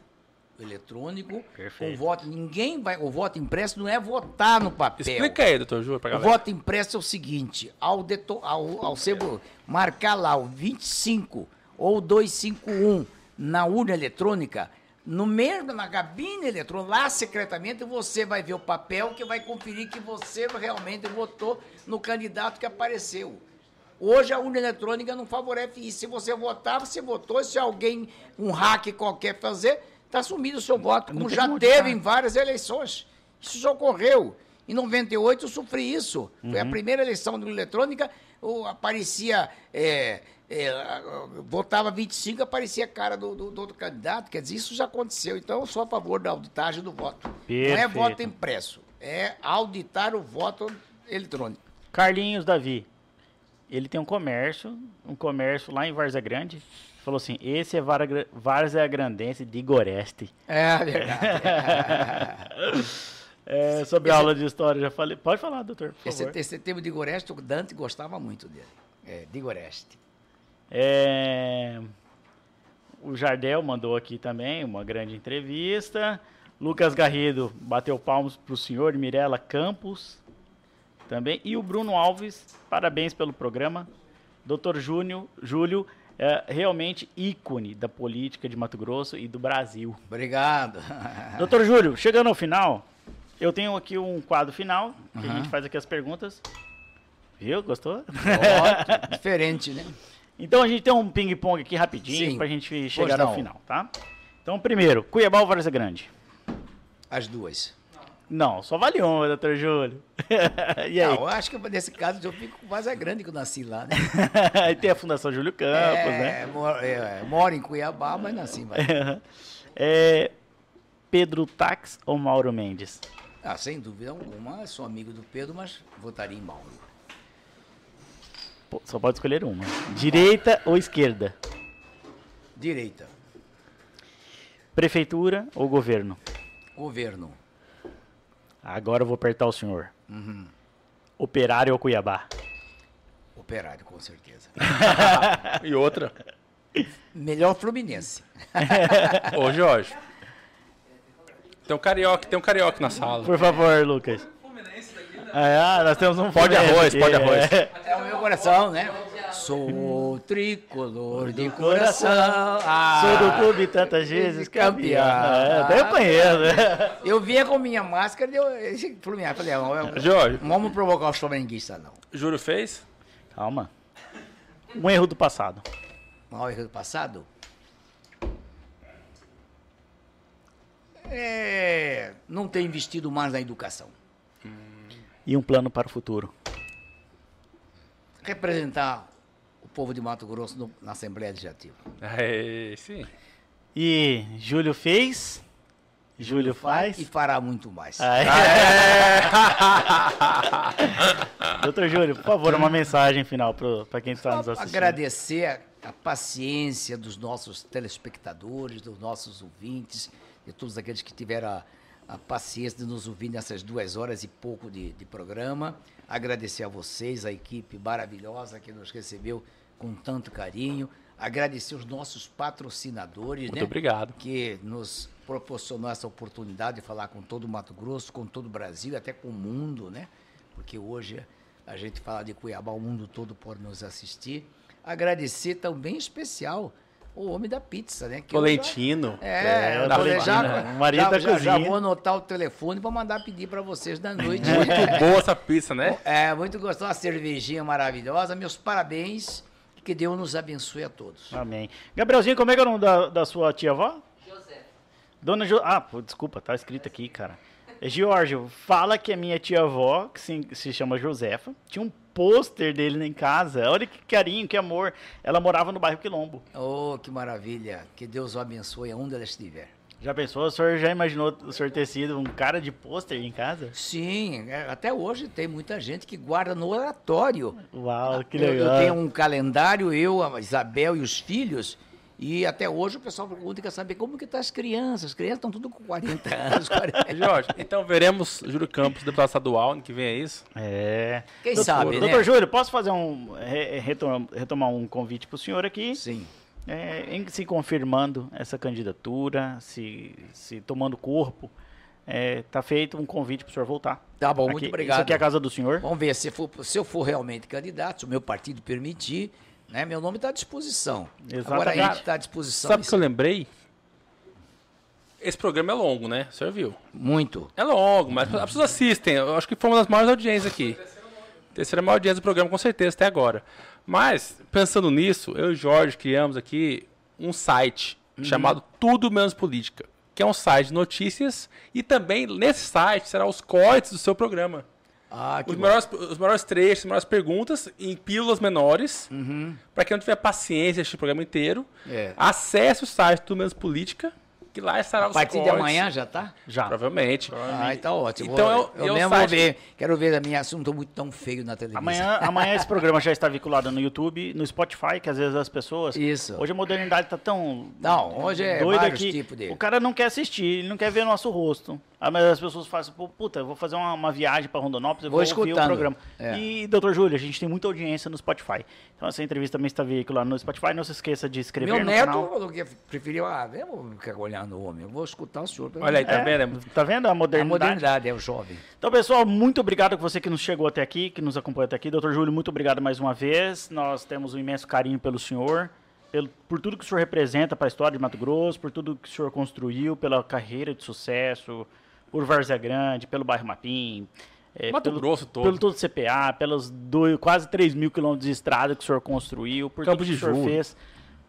Speaker 3: eletrônico
Speaker 1: Perfeito.
Speaker 3: com o voto. Ninguém vai. O voto impresso não é votar no papel.
Speaker 2: Explica aí, doutor Júlio, pra
Speaker 3: O
Speaker 2: galera.
Speaker 3: voto impresso é o seguinte: ao, deto- ao, ao ser, marcar lá o 25, ou 251 na urna eletrônica, no mesmo, na cabine eletrônica, lá secretamente você vai ver o papel que vai conferir que você realmente votou no candidato que apareceu. Hoje a urna eletrônica não favorece isso. Se você votar, você votou. Se alguém, um hack qualquer fazer, está assumido o seu voto, como já teve em várias eleições. Isso já ocorreu. Em 98 eu sofri isso. Foi a primeira eleição de eletrônica, aparecia. é, é, votava 25, aparecia a cara do, do- do outro candidato. Quer dizer, isso já aconteceu. Então eu sou a favor da auditagem do voto. Não é
Speaker 1: Perfeito.
Speaker 3: voto impresso, é auditar o voto eletrônico.
Speaker 1: Carlinhos Davi. Ele tem um comércio, um comércio lá em Várzea Grande. Falou assim: esse é Vara- Várzea Grandense de Goreste.
Speaker 3: É verdade.
Speaker 1: É, sobre a aula de história, já falei. Pode falar, doutor,
Speaker 3: esse, esse tema de Goreste, o Dante gostava muito dele. É, de Goreste.
Speaker 1: É, O Jardel mandou aqui também uma grande entrevista. Lucas Garrido bateu palmos para o senhor Mirela Campos também. E o Bruno Alves, parabéns pelo programa. Doutor Júnior, Júlio, é realmente ícone da política de Mato Grosso e do Brasil.
Speaker 3: Obrigado.
Speaker 1: Doutor Júlio, chegando ao final, eu tenho aqui um quadro final, que a
Speaker 3: Aham.
Speaker 1: gente faz aqui as perguntas. Viu? Gostou?
Speaker 3: Ótimo, diferente, né?
Speaker 1: Então a gente tem um ping-pong aqui rapidinho
Speaker 3: Sim.
Speaker 1: pra gente chegar
Speaker 3: não.
Speaker 1: ao final, tá? Então, primeiro, Cuiabá ou Várzea Grande?
Speaker 3: As duas.
Speaker 1: Não, só vale uma, doutor Júlio. e aí?
Speaker 3: Não, eu acho que nesse caso eu fico com Vaza Grande que eu nasci lá, né?
Speaker 1: Aí tem a Fundação Júlio Campos, né?
Speaker 3: é, moro, é, moro em Cuiabá, mas nasci em Vaza
Speaker 1: É, Pedro Tax ou Mauro Mendes?
Speaker 3: Ah, sem dúvida alguma, sou amigo do Pedro, mas votaria em Mauro.
Speaker 1: Pô, só pode escolher uma. Direita ou esquerda?
Speaker 3: Direita,
Speaker 1: Prefeitura ou governo?
Speaker 3: governo,
Speaker 1: Agora eu vou apertar o senhor.
Speaker 3: Uhum.
Speaker 1: Operário ou Cuiabá?
Speaker 3: operário, com certeza.
Speaker 2: E outra.
Speaker 3: Melhor Fluminense.
Speaker 2: Ô, Jorge. Tem um carioca, tem um carioca na sala.
Speaker 1: Por favor, Lucas. Ah, nós temos um
Speaker 2: Pode
Speaker 1: Fluminense
Speaker 2: arroz, pode arroz.
Speaker 1: é.
Speaker 3: É o meu coração, né? Sou tricolor de coração. Ah,
Speaker 1: Sou do clube tantas vezes campeão.
Speaker 3: Campeão.
Speaker 1: É, até eu conheço. né?
Speaker 3: Eu vinha com minha máscara e eu, Fluminense. Falei,
Speaker 2: Jorge,
Speaker 3: não vamos provocar os flamenguistas, não.
Speaker 2: Júlio fez?
Speaker 1: Calma. Um erro do passado.
Speaker 3: Mal erro do passado? É, não ter investido mais na educação.
Speaker 1: E um plano para o futuro.
Speaker 3: Representar o povo de Mato Grosso no- na Assembleia Legislativa.
Speaker 2: É, sim.
Speaker 1: E Júlio fez. Júlio faz.
Speaker 3: E fará muito mais.
Speaker 1: Aí. Doutor Júlio, por favor, uma mensagem final para quem está nos assistindo.
Speaker 3: Agradecer a, a paciência dos nossos telespectadores, dos nossos ouvintes, de todos aqueles que tiveram a, a paciência de nos ouvir nessas duas horas e pouco de, de programa. Agradecer a vocês, a equipe maravilhosa que nos recebeu com tanto carinho. Agradecer os nossos patrocinadores,
Speaker 2: Muito
Speaker 3: né?
Speaker 2: obrigado.
Speaker 3: que nos proporcionou essa oportunidade de falar com todo o Mato Grosso, com todo o Brasil, até com o mundo, né? Porque hoje a gente fala de Cuiabá, o mundo todo pode nos assistir. Agradecer também em especial o homem da pizza, né? Que eu já-
Speaker 2: Tolentino.
Speaker 3: É,
Speaker 1: É,
Speaker 3: eu
Speaker 1: da
Speaker 3: falei, já,
Speaker 1: Tolentino, o marido
Speaker 3: já,
Speaker 1: da
Speaker 3: já, já vou anotar o telefone para mandar pedir para vocês da noite.
Speaker 2: Muito boa essa pizza, né?
Speaker 3: é, muito gostosa, uma cervejinha maravilhosa. Meus parabéns. Que Deus nos abençoe a todos.
Speaker 1: Amém. Gabrielzinho, como é que é o nome da, da sua tia-avó? José. Dona jo... Ah, pô, desculpa, tá escrito aqui, cara. É Giorgio, fala que a minha tia-avó, que se, se chama Josefa, tinha um pôster dele em casa. Olha que carinho, que amor. Ela morava no bairro Quilombo.
Speaker 3: Oh, que maravilha. Que Deus o abençoe aonde ela estiver.
Speaker 1: Já pensou? O senhor já imaginou o senhor ter sido um cara de pôster em casa?
Speaker 3: Sim, é, até hoje tem muita gente que guarda no oratório.
Speaker 1: Uau, que
Speaker 3: Eu,
Speaker 1: legal.
Speaker 3: eu tenho um calendário, eu, a Isabel e os filhos, e até hoje o pessoal pergunta quer saber como que tá as crianças. As crianças estão tudo com 40 anos, 40.
Speaker 2: Jorge, então veremos Júlio Campos, deputado estadual, ano que vem é isso?
Speaker 1: É.
Speaker 3: Quem
Speaker 1: Doutor-
Speaker 3: sabe, né?
Speaker 1: Doutor Júlio, posso fazer um. re- retom- retomar um convite para o senhor aqui?
Speaker 3: Sim.
Speaker 1: É, em se confirmando essa candidatura, se, se tomando corpo, está feito um convite para o senhor voltar.
Speaker 3: Tá bom,
Speaker 1: Aqui-
Speaker 3: muito obrigado.
Speaker 1: Isso aqui é a casa do senhor.
Speaker 3: Vamos ver se, for, se eu for realmente candidato, se o meu partido permitir,
Speaker 4: Né? Meu nome está à disposição.
Speaker 1: Exatamente.
Speaker 4: Agora a gente está à disposição.
Speaker 2: Sabe o que eu lembrei? Esse programa é longo, né? O senhor viu?
Speaker 4: Muito.
Speaker 2: É longo, mas as pessoas assistem. Eu acho que foi uma das maiores audiências aqui. Terceira maior audiência do programa, com certeza, até agora. Mas, pensando nisso, eu e o Jorge criamos aqui um site chamado Tudo Menos Política, que é um site de notícias e também nesse site será os cortes do seu programa.
Speaker 4: Ah, que
Speaker 2: Os melhores, os melhores trechos, as melhores perguntas em pílulas menores. Para quem não tiver paciência de assistir o programa inteiro,
Speaker 4: É.
Speaker 2: acesse o site Tudo Menos Política, que lá estará
Speaker 4: A
Speaker 2: os
Speaker 4: partir de
Speaker 2: cortes.
Speaker 4: amanhã já tá?
Speaker 1: Já.
Speaker 2: Provavelmente.
Speaker 4: Ah, então ótimo.
Speaker 2: Então,
Speaker 4: Vou-
Speaker 2: eu-
Speaker 4: eu,
Speaker 2: eu
Speaker 4: mesmo
Speaker 2: site-
Speaker 4: vou ver. Quero ver a minha assunto muito tão feio na televisão.
Speaker 1: Amanhã, amanhã esse programa já está vinculado no YouTube, no Spotify, que às vezes as pessoas.
Speaker 4: Isso.
Speaker 1: Hoje a modernidade tá tão.
Speaker 4: Não, hoje é
Speaker 1: doida
Speaker 4: vários
Speaker 1: que
Speaker 4: tipos de-
Speaker 1: O cara não quer assistir, ele não quer ver nosso rosto. Ah, mas as pessoas falam assim, "Pô, puta, eu vou fazer uma, uma viagem para Rondonópolis, eu
Speaker 4: Vou
Speaker 1: vou, ouvir o programa.
Speaker 4: É.
Speaker 1: E, doutor Júlio, a gente tem muita audiência no Spotify. Então essa entrevista também está veiculada no Spotify. Não se esqueça de inscrever
Speaker 4: Meu
Speaker 1: no
Speaker 4: neto
Speaker 1: canal.
Speaker 4: falou que preferiu, ah, vou ficar olhando o homem, eu vou escutar o senhor. pelo
Speaker 2: Olha aí, tá
Speaker 1: É,
Speaker 2: vendo?
Speaker 1: Tá vendo a
Speaker 4: É a
Speaker 1: modernidade?
Speaker 4: modernidade, é o jovem.
Speaker 1: Então, pessoal, muito obrigado a você que nos chegou até aqui, que nos acompanha até aqui. Doutor Júlio, muito obrigado mais uma vez. Nós temos um imenso carinho pelo senhor, pelo, por tudo que o senhor representa para a história de Mato Grosso, por tudo que o senhor construiu, pela carreira de sucesso, por Várzea Grande, pelo bairro Mapim. é,
Speaker 2: Mato
Speaker 1: pelo,
Speaker 2: Grosso todo.
Speaker 1: Pelo todo CPA, pelos dois, quase 3 mil quilômetros de estrada que o senhor construiu, por
Speaker 2: Campo
Speaker 1: tudo que
Speaker 2: de
Speaker 1: o senhor fez.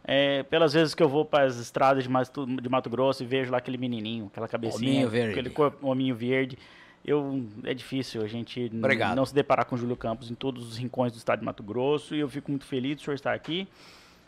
Speaker 1: É, pelas vezes que eu vou para as estradas de Mato, de Mato Grosso e vejo lá aquele menininho, aquela cabecinha,
Speaker 4: Hominho verde.
Speaker 1: aquele hominho verde. Eu, é difícil a gente n-
Speaker 4: Obrigado.
Speaker 1: não se deparar com o Júlio Campos em todos os rincões do estado de Mato Grosso e eu fico muito feliz do senhor estar aqui.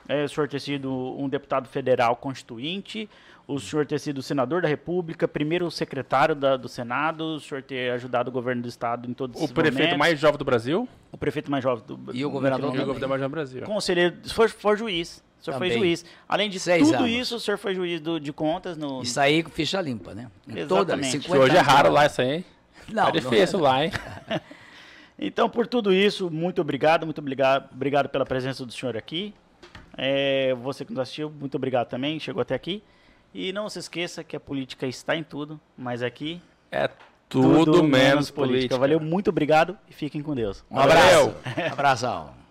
Speaker 1: É, o senhor ter sido um deputado federal constituinte, o senhor ter sido senador da República, primeiro secretário da- do Senado, o senhor ter ajudado o governo do estado em todos
Speaker 2: O
Speaker 1: esses
Speaker 2: prefeito
Speaker 1: momentos,
Speaker 2: mais jovem do Brasil
Speaker 1: o prefeito mais jovem do
Speaker 4: E o governador
Speaker 2: e o governador mais jovem do Brasil.
Speaker 1: conselheiro, o senhor foi juiz. O senhor foi
Speaker 4: Também.
Speaker 1: juiz. Além de
Speaker 4: Seis
Speaker 1: tudo
Speaker 4: anos.
Speaker 1: isso, o senhor foi juiz do- de contas no.
Speaker 4: Isso aí com ficha limpa, né? Em toda,
Speaker 1: Exatamente.
Speaker 4: 50
Speaker 2: Que hoje é raro lá isso aí, hein?
Speaker 4: Não,
Speaker 2: Tá difícil lá, hein?
Speaker 1: Então, por tudo isso, muito obrigado, muito obrigado, obrigado pela presença do senhor aqui. É, você que nos assistiu, muito obrigado também, chegou até aqui. E não se esqueça que a política está em tudo, mas aqui
Speaker 2: É tudo, menos política.
Speaker 1: Valeu, muito obrigado e fiquem com Deus.
Speaker 4: Um abraço. Abração.